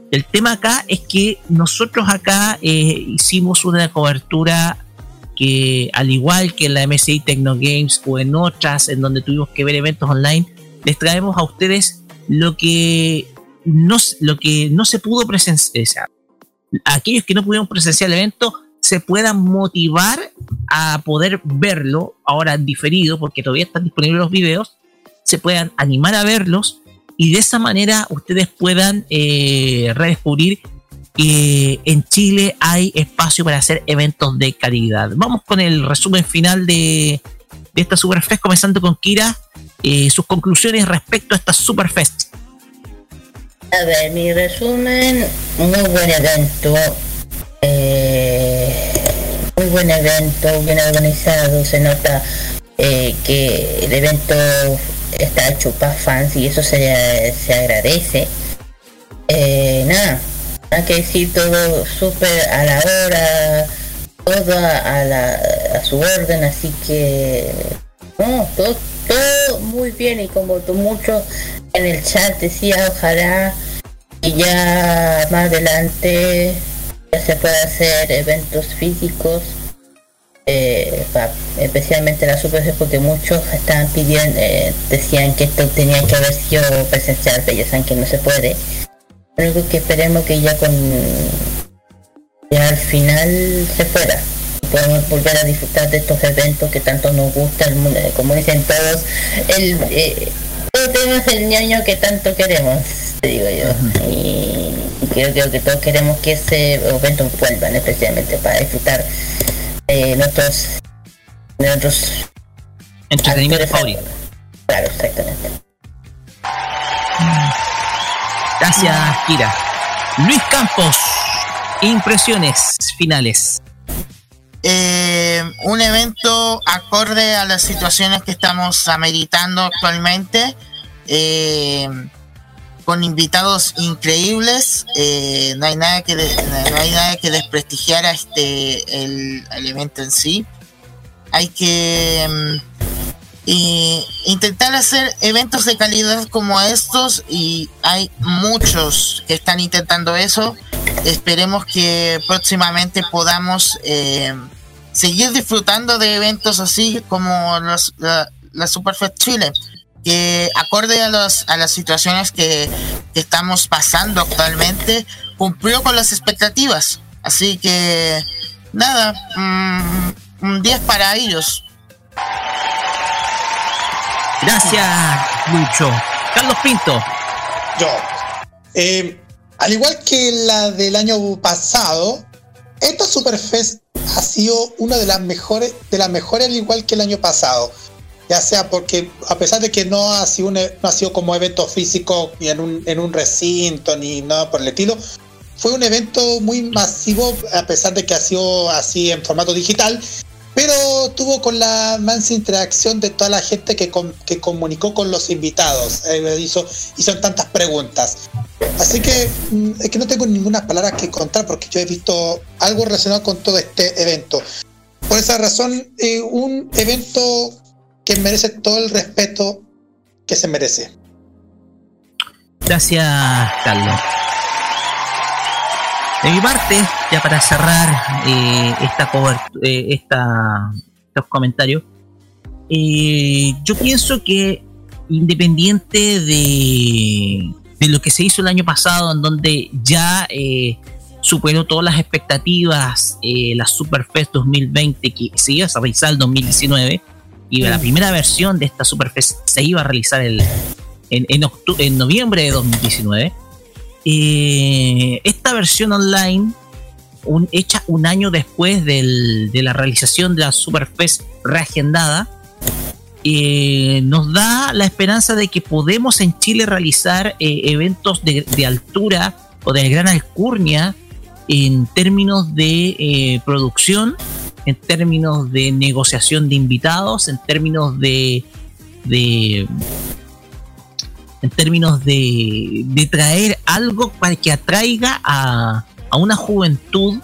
El tema acá es que nosotros acá eh, hicimos una cobertura que al igual que en la MSI Tecno Games o en otras en donde tuvimos que ver eventos online, les traemos a ustedes lo que no, lo que no se pudo presenciar. Aquellos que no pudieron presenciar el evento se puedan motivar a poder verlo ahora diferido, porque todavía están disponibles los videos, se puedan animar a verlos y de esa manera ustedes puedan eh, redescubrir que en Chile hay espacio para hacer eventos de calidad. Vamos con el resumen final de, de esta Superfest, comenzando con Kira, eh, sus conclusiones respecto a esta Superfest.
A ver, mi resumen, muy buen evento, eh, muy buen evento, bien organizado, se nota eh, que el evento está hecho para fans y eso se, se agradece. Eh, nada, hay que decir todo súper a la hora, todo a, la, a su orden, así que no, todo, todo muy bien y como tú mucho en el chat decía ojalá y ya más adelante ya se pueda hacer eventos físicos eh, especialmente la Super porque muchos estaban pidiendo eh, decían que esto tenía que haber sido presencial pero ya saben que no se puede. Lo único que esperemos que ya con ya al final se pueda podemos volver a disfrutar de estos eventos que tanto nos gusta el mundo, eh, como dicen todos el eh, todos tenemos el ñoño que tanto queremos te digo yo y, creo, creo que todos queremos que ese evento vuelvan especialmente para disfrutar eh, nuestros nuestros
Entretenimiento favorito.
claro exactamente
Gracias, Kira. Luis Campos, impresiones finales.
Eh, un evento acorde a las situaciones que estamos ameritando actualmente, eh, con invitados increíbles. eh, no hay nada que no hay nada que desprestigiar este el, evento en sí. Hay que mm, intentar hacer eventos de calidad como estos y hay muchos que están intentando eso. Esperemos que próximamente podamos seguir disfrutando de eventos así como los, la, la Superfest Chile, que acorde a, los, a las situaciones que, que estamos pasando actualmente, cumplió con las expectativas. Así que nada, mm, un 10 para ellos.
Gracias, Lucho. Carlos Pinto.
Yo. Eh, al igual que la del año pasado, esta Superfest ha sido una de las mejores, de las mejores al igual que el año pasado. Ya sea porque a pesar de que no ha sido, sido como evento físico ni en un, recinto ni nada por el estilo, fue un evento muy masivo a pesar de que ha sido así en formato digital, pero tuvo con la mansa interacción de toda la gente que, que comunicó con los invitados, eh, hizo, hizo tantas preguntas. Así que mm, es que no tengo ninguna palabra que contar porque yo he visto algo relacionado con todo este evento. Por esa razón, eh, un evento que merece todo el respeto que se merece.
Gracias, Carlos. De mi parte, ya para cerrar eh, esta eh, esta, estos comentarios, eh, yo pienso que independiente de, de lo que se hizo el año pasado, en donde ya eh, superó todas las expectativas eh, la Superfest 2020 que se iba a realizar el 2019 y la primera versión de esta Superfest se iba a realizar el, en, en, en noviembre de 2019. Eh, esta versión online, un- hecha un año después del- de la realización de la Superfest reagendada, eh, nos da la esperanza de que podemos en Chile realizar eh, eventos de, altura o de gran alcurnia en términos de eh, producción, en términos de negociación de invitados, en términos de, de en términos de, de traer algo para que atraiga a, a una juventud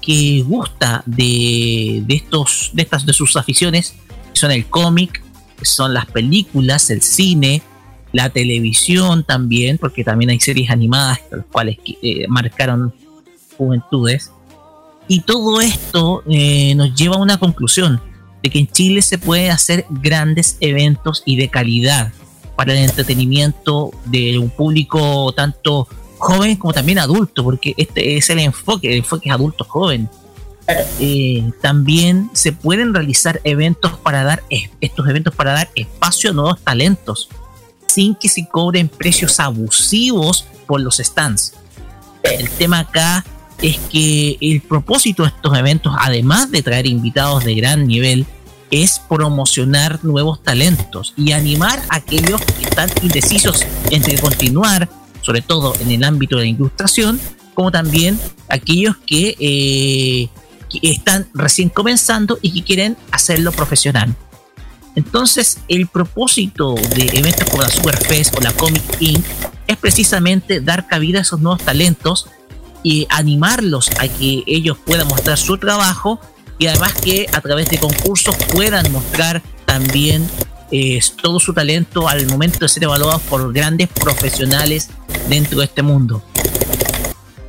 que gusta de, de estos de estas de sus aficiones que son el cómic que son las películas el cine la televisión también porque también hay series animadas las cuales eh, marcaron juventudes y todo esto eh, nos lleva a una conclusión de que en Chile se pueden hacer grandes eventos y de calidad para el entretenimiento de un público tanto joven como también adulto, porque este es el enfoque, el enfoque es adulto joven. Eh, también se pueden realizar eventos para dar es- estos eventos para dar espacio a nuevos talentos sin que se cobren precios abusivos por los stands. El tema acá es que el propósito de estos eventos, además de traer invitados de gran nivel, es promocionar nuevos talentos y animar a aquellos que están indecisos entre continuar, sobre todo en el ámbito de la ilustración, como también aquellos que, eh, están recién comenzando y que quieren hacerlo profesional. Entonces, el propósito de eventos como la Superfest o la Comic Inc. es precisamente dar cabida a esos nuevos talentos y animarlos a que ellos puedan mostrar su trabajo y además que a través de concursos puedan mostrar también eh, todo su talento al momento de ser evaluados por grandes profesionales dentro de este mundo.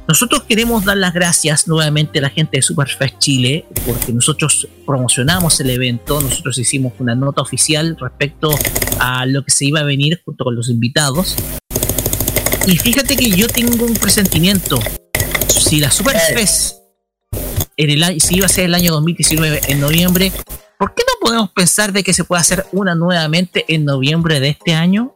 Nosotros queremos dar las gracias nuevamente a la gente de Superfest Chile porque nosotros promocionamos el evento, nosotros hicimos una nota oficial respecto a lo que se iba a venir junto con los invitados. Y fíjate que yo tengo un presentimiento. Si la Superfest en el si iba a ser el año 2019 en noviembre, ¿por qué no podemos pensar de que se puede hacer una nuevamente en noviembre de este año?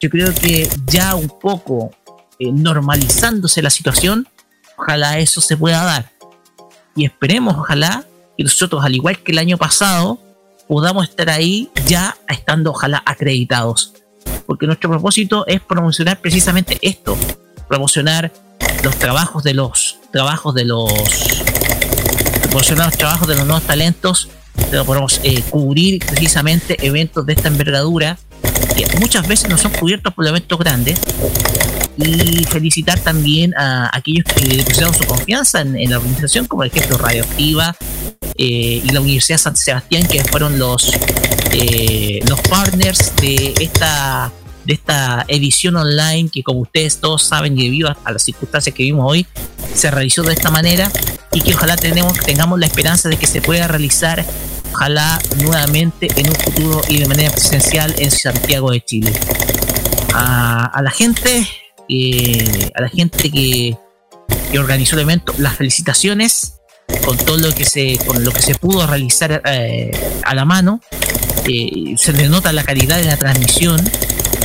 Yo creo que ya un poco eh, normalizándose la situación, ojalá eso se pueda dar. Y esperemos, ojalá, que nosotros, al igual que el año pasado, podamos estar ahí ya estando, ojalá, acreditados. Porque nuestro propósito es promocionar precisamente esto, promocionar los trabajos de los trabajos de los promocionar los trabajos de los nuevos talentos podemos eh, cubrir precisamente eventos de esta envergadura muchas veces no son cubiertos por eventos grandes y felicitar también a aquellos que depositaron su confianza en, la organización como por ejemplo Radioactiva eh, y la Universidad San Sebastián que fueron los eh, los partners de esta de esta edición online que como ustedes todos saben y debido a, las circunstancias que vimos hoy se realizó de esta manera y que ojalá tengamos la esperanza de que se pueda realizar ojalá nuevamente en un futuro y de manera presencial en Santiago de Chile. A, a la gente eh, a la gente que, que organizó el evento las felicitaciones con todo lo que se con lo que se pudo realizar eh, a la mano. Eh, se le nota la calidad de la transmisión.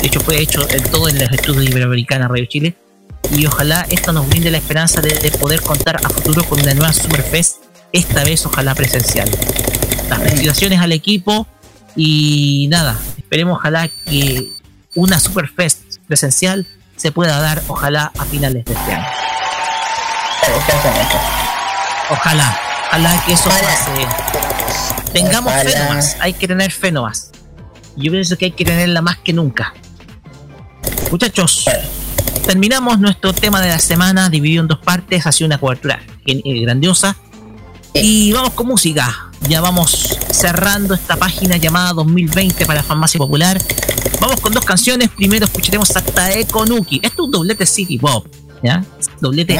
De hecho fue hecho en todo en los estudios Iberoamericana Radio Chile. Y ojalá esto nos brinde la esperanza de, de poder contar a futuro con una nueva Superfest esta vez ojalá presencial las felicitaciones al equipo y nada esperemos ojalá que una Superfest presencial se pueda dar ojalá a finales de este año. Ojalá ojalá que eso pase. Tengamos fe nomás hay que tener fe nomás. Yo pienso que hay que tenerla más que nunca. Muchachos terminamos nuestro tema de la semana dividido en dos partes ha sido una cobertura eh, grandiosa. Y vamos con música ya vamos cerrando esta página llamada 2020 para Farmacia Popular vamos con dos canciones primero escucharemos a Taeko Nuki esto es un doblete City Pop ¿ya? doblete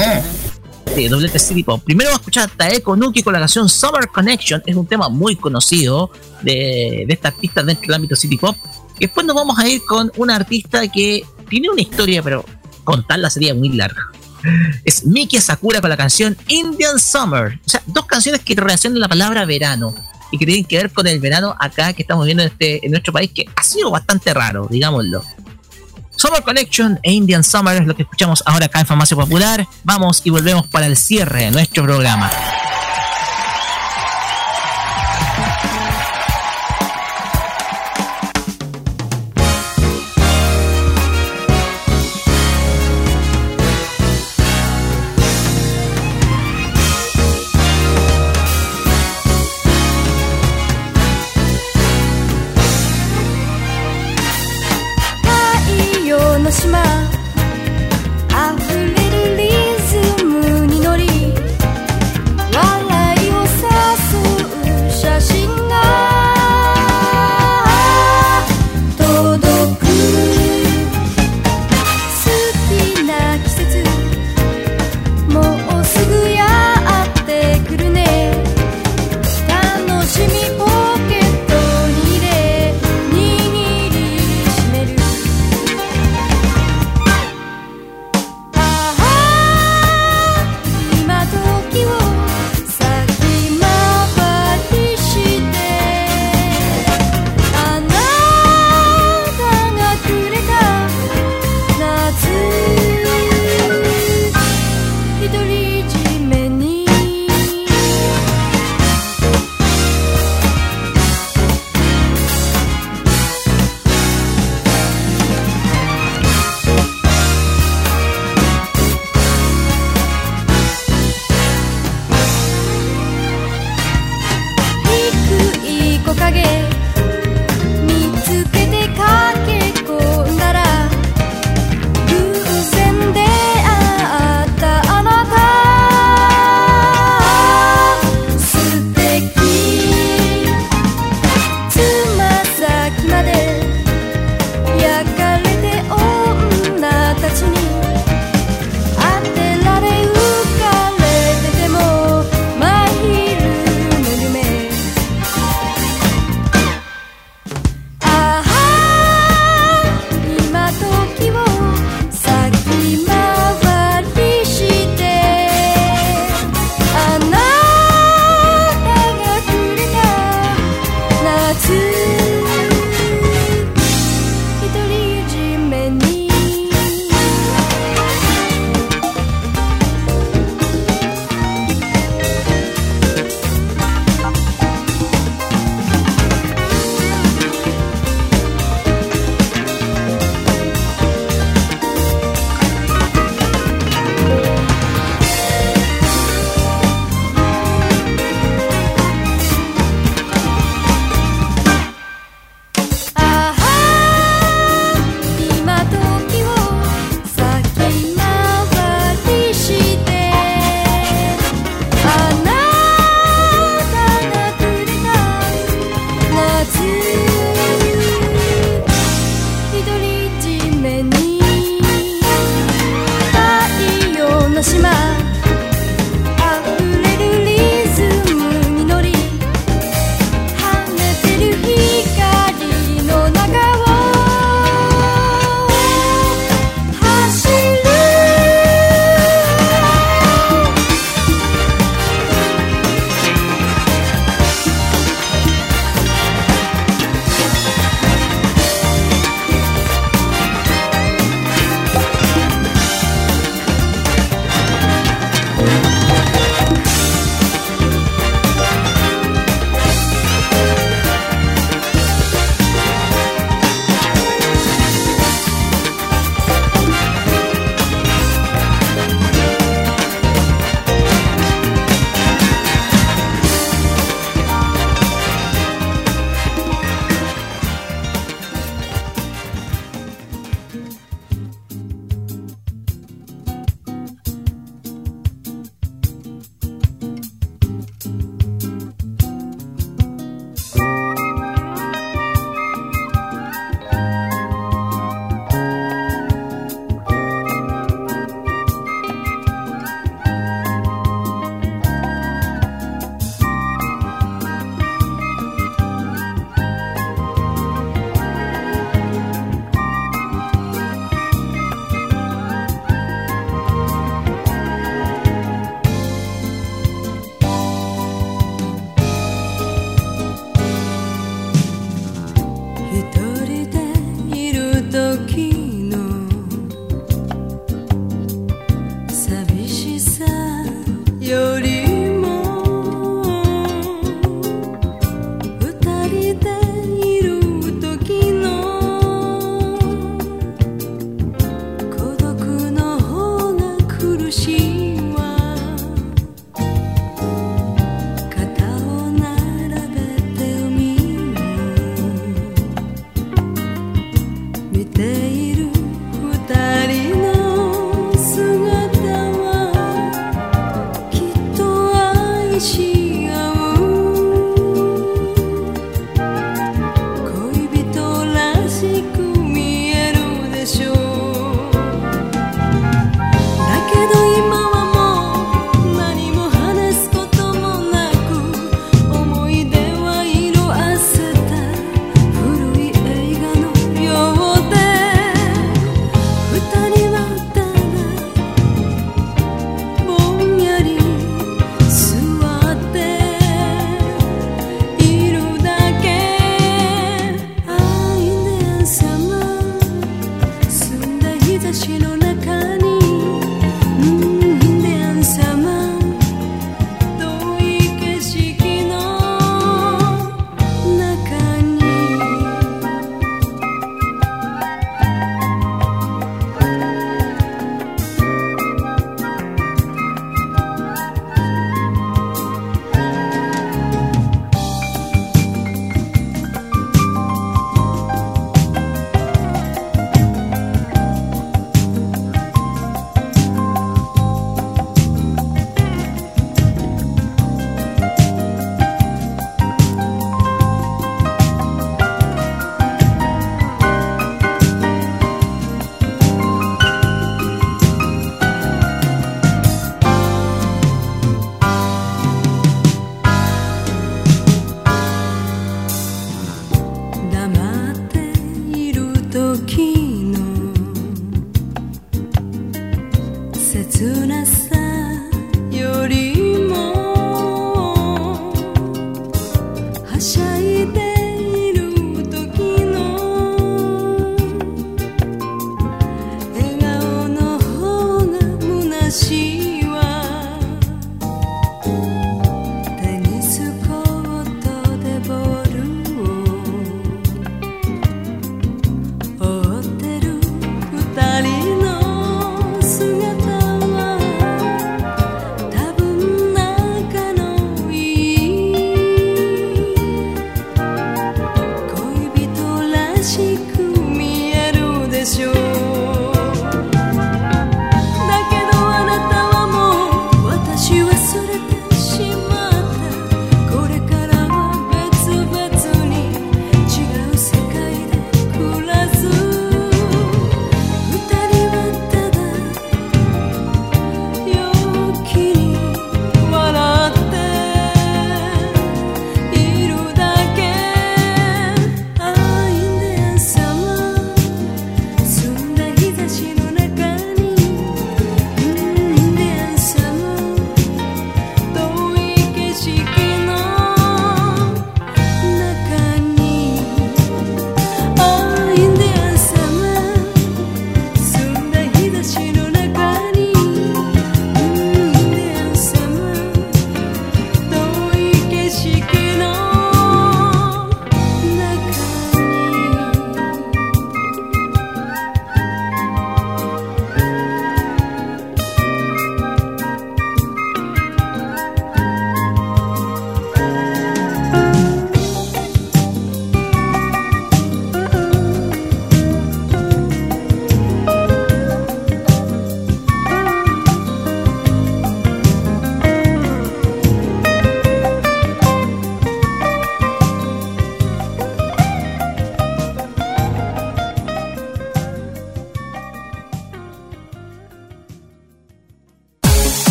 Sí, doblete City Pop. Primero vamos a escuchar a Taeko Nuki con la canción Summer Connection. Es un tema muy conocido de, de esta artista dentro del ámbito City Pop. Y después nos vamos a ir con una artista que tiene una historia, pero contarla sería muy larga. Es Miki Sakura con la canción Indian Summer. O sea, dos canciones que relacionan la palabra verano.
y que tienen que ver con el verano acá que estamos viendo en, este, en nuestro país, que ha sido bastante raro, digámoslo. Summer Connection e Indian Summer es lo que escuchamos ahora acá en Farmacia Popular. Vamos y volvemos para el cierre de nuestro programa.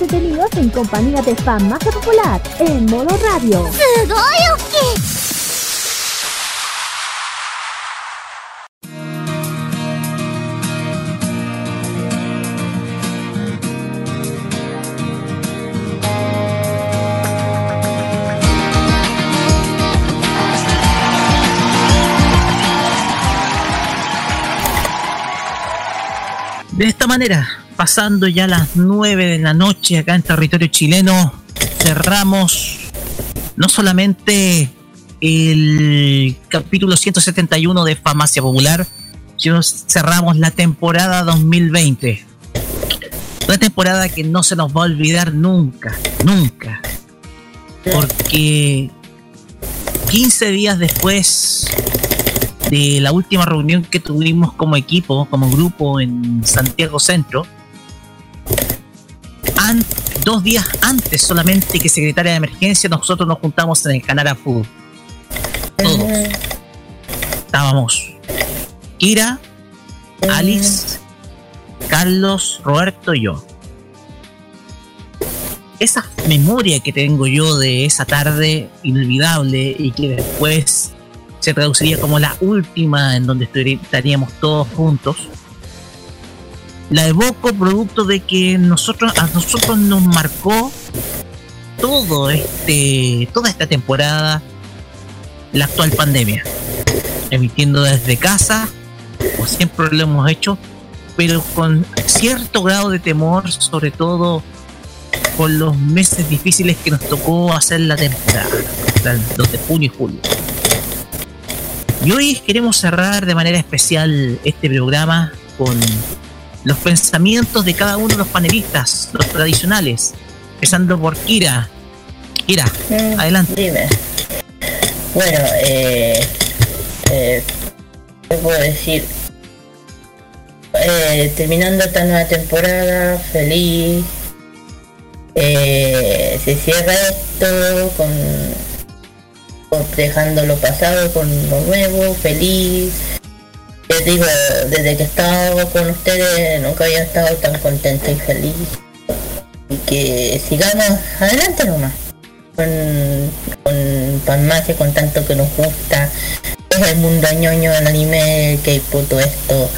entretenidos en compañía de fan más popular en modo radio.
De esta manera pasando ya las 9 de la noche acá en territorio chileno, cerramos no solamente el capítulo 171 de Famacia Popular, sino cerramos la temporada 2020. Una temporada que no se nos va a olvidar nunca, nunca. Porque 15 días después de la última reunión que tuvimos como equipo, como grupo en Santiago Centro, dos días antes solamente que secretaria de emergencia, nosotros nos juntamos en el Canara Food. Todos. Estábamos Kira, Alice, Carlos, Roberto y yo. Esa memoria que tengo yo de esa tarde inolvidable y que después se traduciría como la última en donde estaríamos todos juntos, la evoco producto de que nosotros a nosotros nos marcó todo este toda esta temporada la actual pandemia. Emitiendo desde casa como siempre lo hemos hecho pero con cierto grado de temor sobre todo con los meses difíciles que nos tocó hacer la temporada los de junio y julio. Y hoy queremos cerrar de manera especial este programa con los pensamientos de cada uno de los panelistas, los tradicionales, empezando por Kira. Kira, adelante.
Dime. Bueno, eh, eh, ¿qué puedo decir? Eh, terminando esta nueva temporada, feliz. Eh, se cierra esto con, con dejando lo pasado con lo nuevo, feliz. Les digo, desde que he estado con ustedes nunca había estado tan contenta y feliz. Y que sigamos adelante nomás. Con, con farmacia, con tanto que nos gusta. Es el mundo ñoño, el anime, K-pop, todo esto.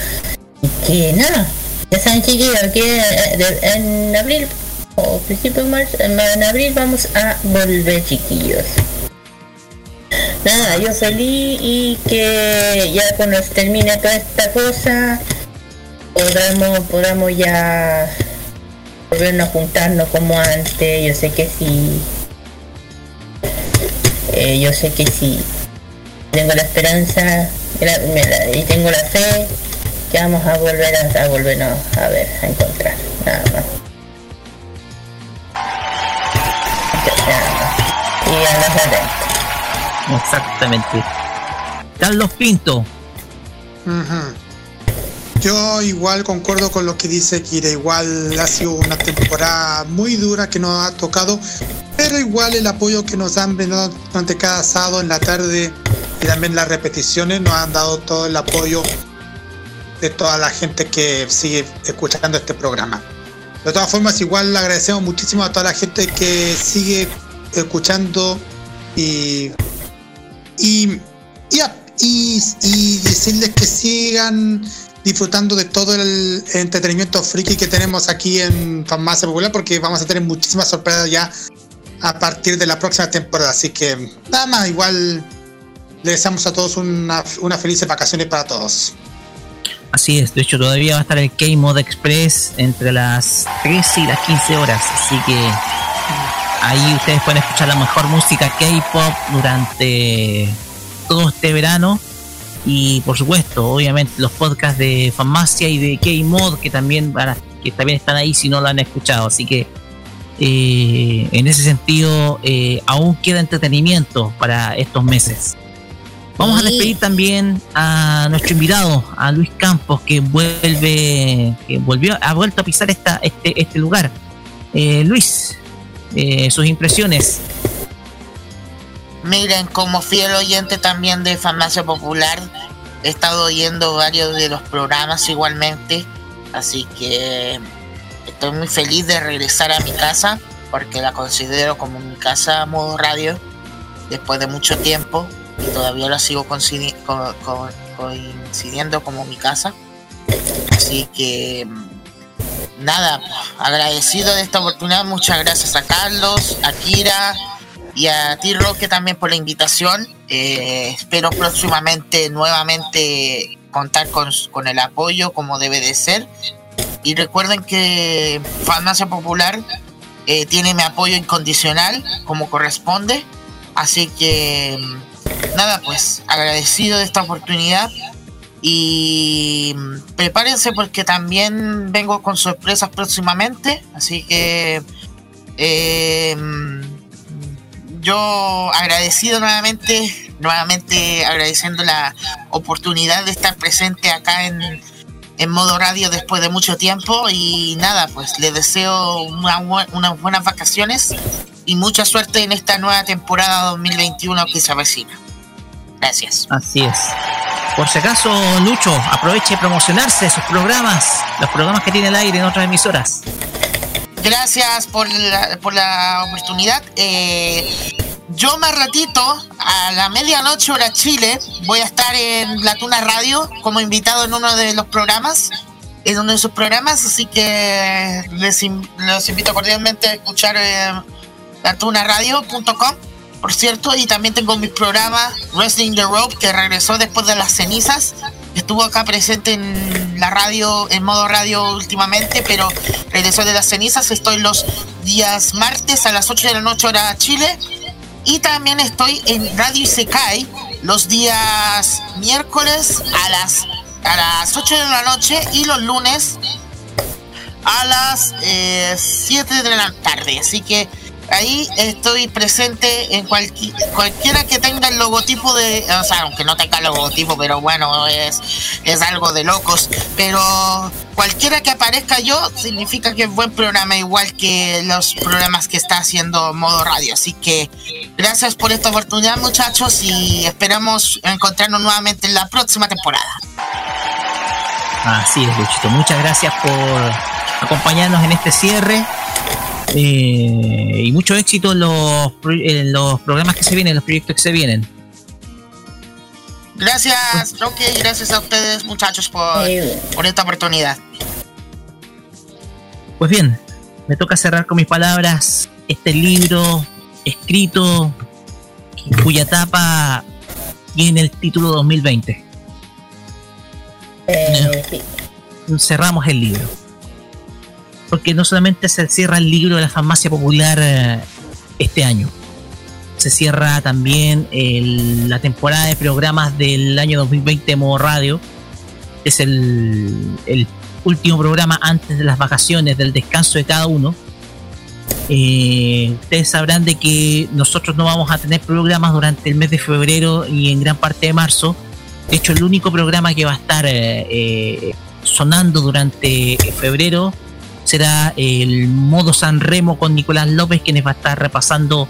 Y que nada, ya saben chiquillos, que eh, en abril o principio de marzo, en abril vamos a volver chiquillos. Nada, yo feliz y que ya cuando se termine toda esta cosa podamos, podamos ya volvernos a juntarnos como antes, yo sé que sí. Eh, yo sé que sí. Tengo la esperanza y tengo la fe que vamos a volver a, volvernos a ver, a encontrar. Nada más. Y a. *laughs*
Exactamente. Carlos Pinto.
Yo igual concuerdo con lo que dice Kira, igual ha sido una temporada muy dura que nos ha tocado, pero igual el apoyo que nos han brindado durante cada sábado en la tarde y también las repeticiones nos han dado todo el apoyo de toda la gente que sigue escuchando este programa. De todas formas, igual le agradecemos muchísimo a toda la gente que sigue escuchando y y, y, decirles que sigan disfrutando de todo el entretenimiento friki que tenemos aquí en Farmacia Popular porque vamos a tener muchísimas sorpresas ya a partir de la próxima temporada. Así que nada más, igual le deseamos a todos una, unas felices vacaciones para todos.
Así es, de hecho todavía va a estar el K-Mod Express entre las 13 y las 15 horas, así que ahí ustedes pueden escuchar la mejor música K-Pop durante todo este verano y por supuesto, obviamente los podcasts de Farmacia y de K-Mod que también van a- que también están ahí si no lo han escuchado, así que eh, en ese sentido eh, aún queda entretenimiento para estos meses. Vamos a despedir también a nuestro invitado, a Luis Campos, que vuelve, que volvió, ha vuelto a pisar esta, este, este lugar. Eh, Luis, eh, sus impresiones.
Miren, como fiel oyente también de Farmacia Popular, he estado oyendo varios de los programas igualmente, así que estoy muy feliz de regresar a mi casa, porque la considero como mi casa modo radio, después de mucho tiempo, y todavía la sigo coincidi- co- co- coincidiendo como mi casa. Así que nada, agradecido de esta oportunidad, muchas gracias a Carlos, a Kira, y a ti Roque también por la invitación. Eh, espero próximamente nuevamente contar con, con el apoyo como debe de ser. Y recuerden que Farmacia Popular eh, tiene mi apoyo incondicional como corresponde. Así que nada, pues agradecido de esta oportunidad y prepárense porque también vengo con sorpresas próximamente, así que mm, yo agradecido nuevamente, nuevamente agradeciendo la oportunidad de estar presente acá en, en modo radio después de mucho tiempo y nada, pues les deseo una unas buenas vacaciones y mucha suerte en esta nueva temporada 2021 que se avecina. Gracias.
Así es. Por si acaso, Lucho, aproveche de promocionarse sus programas, los programas que tiene el aire en otras emisoras.
Gracias por la, por la oportunidad. Eh, yo más ratito, a la medianoche hora Chile, voy a estar en La Tuna Radio como invitado en uno de los programas, en uno de sus programas, así que les, los invito cordialmente a escuchar eh, latunaradio.com, por cierto, y también tengo mi programa Wrestling the Rope, que regresó después de las cenizas, estuvo acá presente en la radio, en modo radio últimamente, pero regresó de las cenizas. Estoy los días martes a las 8 de la noche hora Chile. Y también estoy en Radio Isekai los días miércoles a las, a las 8 de la noche y los lunes a las eh, 7 de la tarde. Así que ahí estoy presente en cualqui- cualquiera que tenga el logotipo de, o sea, aunque no tenga logotipo, pero bueno, es, es algo de locos. Pero cualquiera que aparezca yo significa que es buen programa, igual que los programas que está haciendo Modo Radio. Así que gracias por esta oportunidad, muchachos, y esperamos encontrarnos nuevamente en la próxima temporada.
Así es, Luchito. Muchas gracias por acompañarnos en este cierre. Eh, y mucho éxito en los, en los programas que se vienen, en los proyectos que se vienen.
Gracias, Roque, y gracias a ustedes, muchachos, por, por esta oportunidad.
Pues bien, me toca cerrar con mis palabras este libro escrito cuya tapa tiene el título 2020. Cerramos el libro. Porque no solamente se cierra el libro de la farmacia popular eh, este año, se cierra también la temporada de programas del año 2020 de modo radio. Es el, último programa antes de las vacaciones, del descanso de cada uno. Eh, ustedes sabrán de que nosotros no vamos a tener programas durante el mes de febrero y en gran parte de marzo. De hecho, el único programa que va a estar eh, sonando durante febrero será el modo San Remo con Nicolás López, quienes va a estar repasando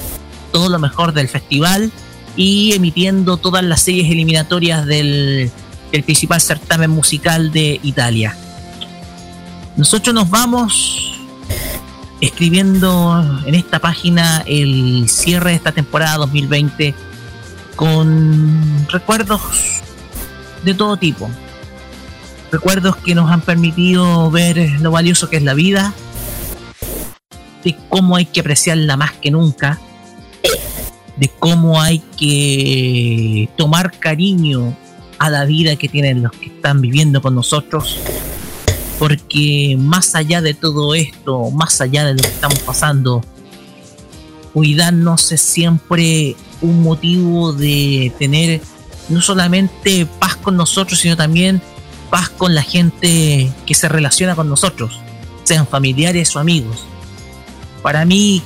todo lo mejor del festival y emitiendo todas las series eliminatorias del, del principal certamen musical de Italia. Nosotros nos vamos escribiendo en esta página el cierre de esta temporada 2020 con recuerdos de todo tipo. Recuerdos que nos han permitido ver lo valioso que es la vida, de cómo hay que apreciarla más que nunca, de cómo hay que tomar cariño a la vida que tienen los que están viviendo con nosotros, porque más allá de todo esto, más allá de lo que estamos pasando, cuidarnos es siempre un motivo de tener no solamente paz con nosotros, sino también paz con la gente que se relaciona con nosotros, sean familiares o amigos. Para mí,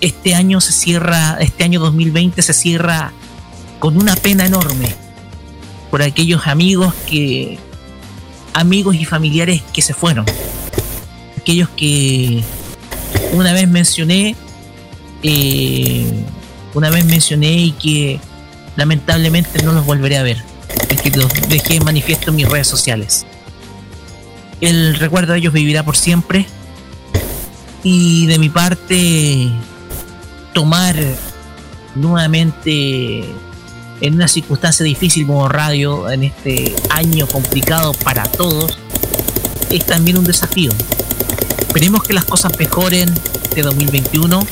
este año se cierra, este año 2020 se cierra con una pena enorme por aquellos amigos que, amigos y familiares que se fueron, aquellos que una vez mencioné, eh, una vez mencioné y que lamentablemente no los volveré a ver, que los dejé manifiesto en mis redes sociales. El recuerdo de ellos vivirá por siempre. Y de mi parte tomar nuevamente en una circunstancia difícil como radio en este año complicado para todos es también un desafío. Esperemos que las cosas mejoren de 2021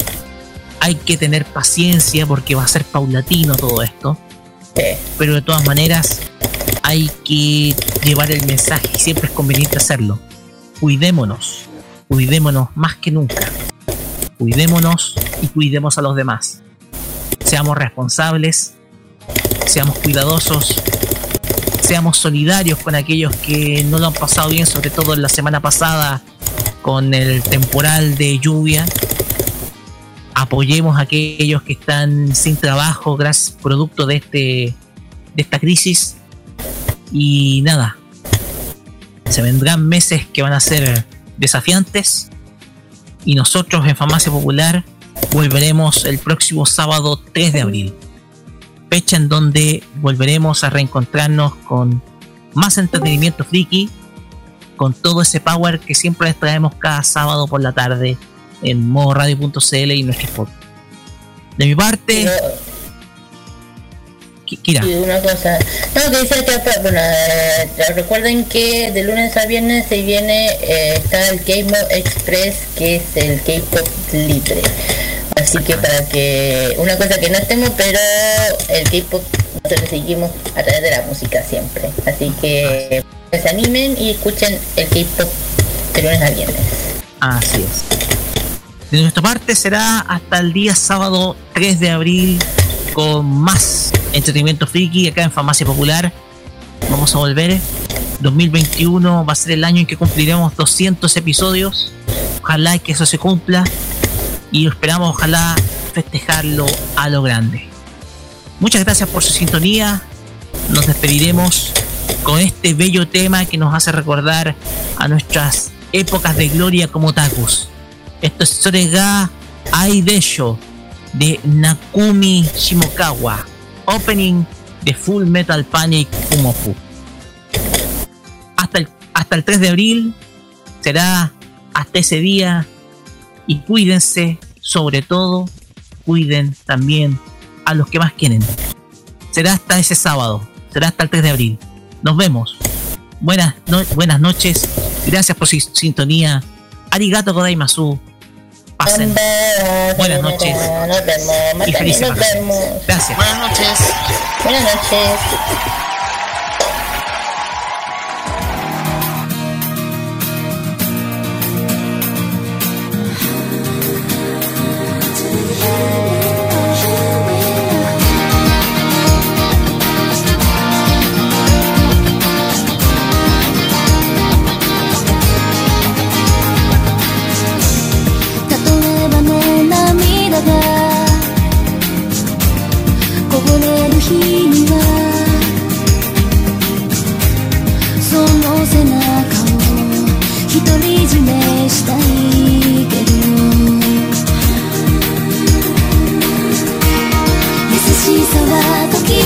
hay que tener paciencia porque va a ser paulatino todo esto. Pero de todas maneras hay que llevar el mensaje y siempre es conveniente hacerlo cuidémonos cuidémonos más que nunca cuidémonos y cuidemos a los demás seamos responsables, seamos cuidadosos, seamos solidarios con aquellos que no lo han pasado bien, sobre todo en la semana pasada con el temporal de lluvia. Apoyemos a aquellos que están sin trabajo, gracias producto de este de esta crisis. Y nada, se vendrán meses que van a ser desafiantes. Y nosotros en Farmacia Popular volveremos el próximo sábado 3 de abril, fecha en donde volveremos a reencontrarnos con más entretenimiento friki, con todo ese power que siempre les traemos cada sábado por la tarde en modoradio.cl y nuestro podcast. De mi parte, Kira,
Y una cosa, no, que dice que, pues, bueno, eh, recuerden que de lunes a viernes se viene, eh, está el K-Mod Express, que es el K-Pop libre. Así que para que, una cosa que no estemos, pero el K-Pop nosotros seguimos a través de la música siempre. Así que que se animen y escuchen el K-Pop de lunes a viernes.
Así es. De nuestra parte será hasta el día sábado 3 de abril con más entretenimiento friki acá en Farmacia Popular. Vamos a volver. 2021 va a ser el año en que cumpliremos 200 episodios. Ojalá que eso se cumpla. Y esperamos, ojalá, festejarlo a lo grande. Muchas gracias por su sintonía. Nos despediremos con este bello tema que nos hace recordar a nuestras épocas de gloria como Takus. Esto es Sorega Aidesho de Nakumi Shimokawa, opening de Full Metal Panic Umofu. Hasta el, hasta el 3 de abril será hasta ese día y cuídense, sobre todo, cuiden también a los que más quieren. Será hasta ese sábado, será hasta el 3 de abril. Nos vemos. Buenas, buenas noches. Gracias por su sintonía. Arigato Godaimasu. Pasen. Buenas noches.
Nos vemos,
Y
vemos.
Gracias.
Buenas noches.
Buenas noches.
tu quiero.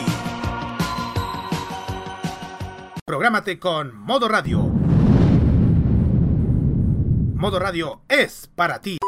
Con Modo Radio. Modo Radio es para ti.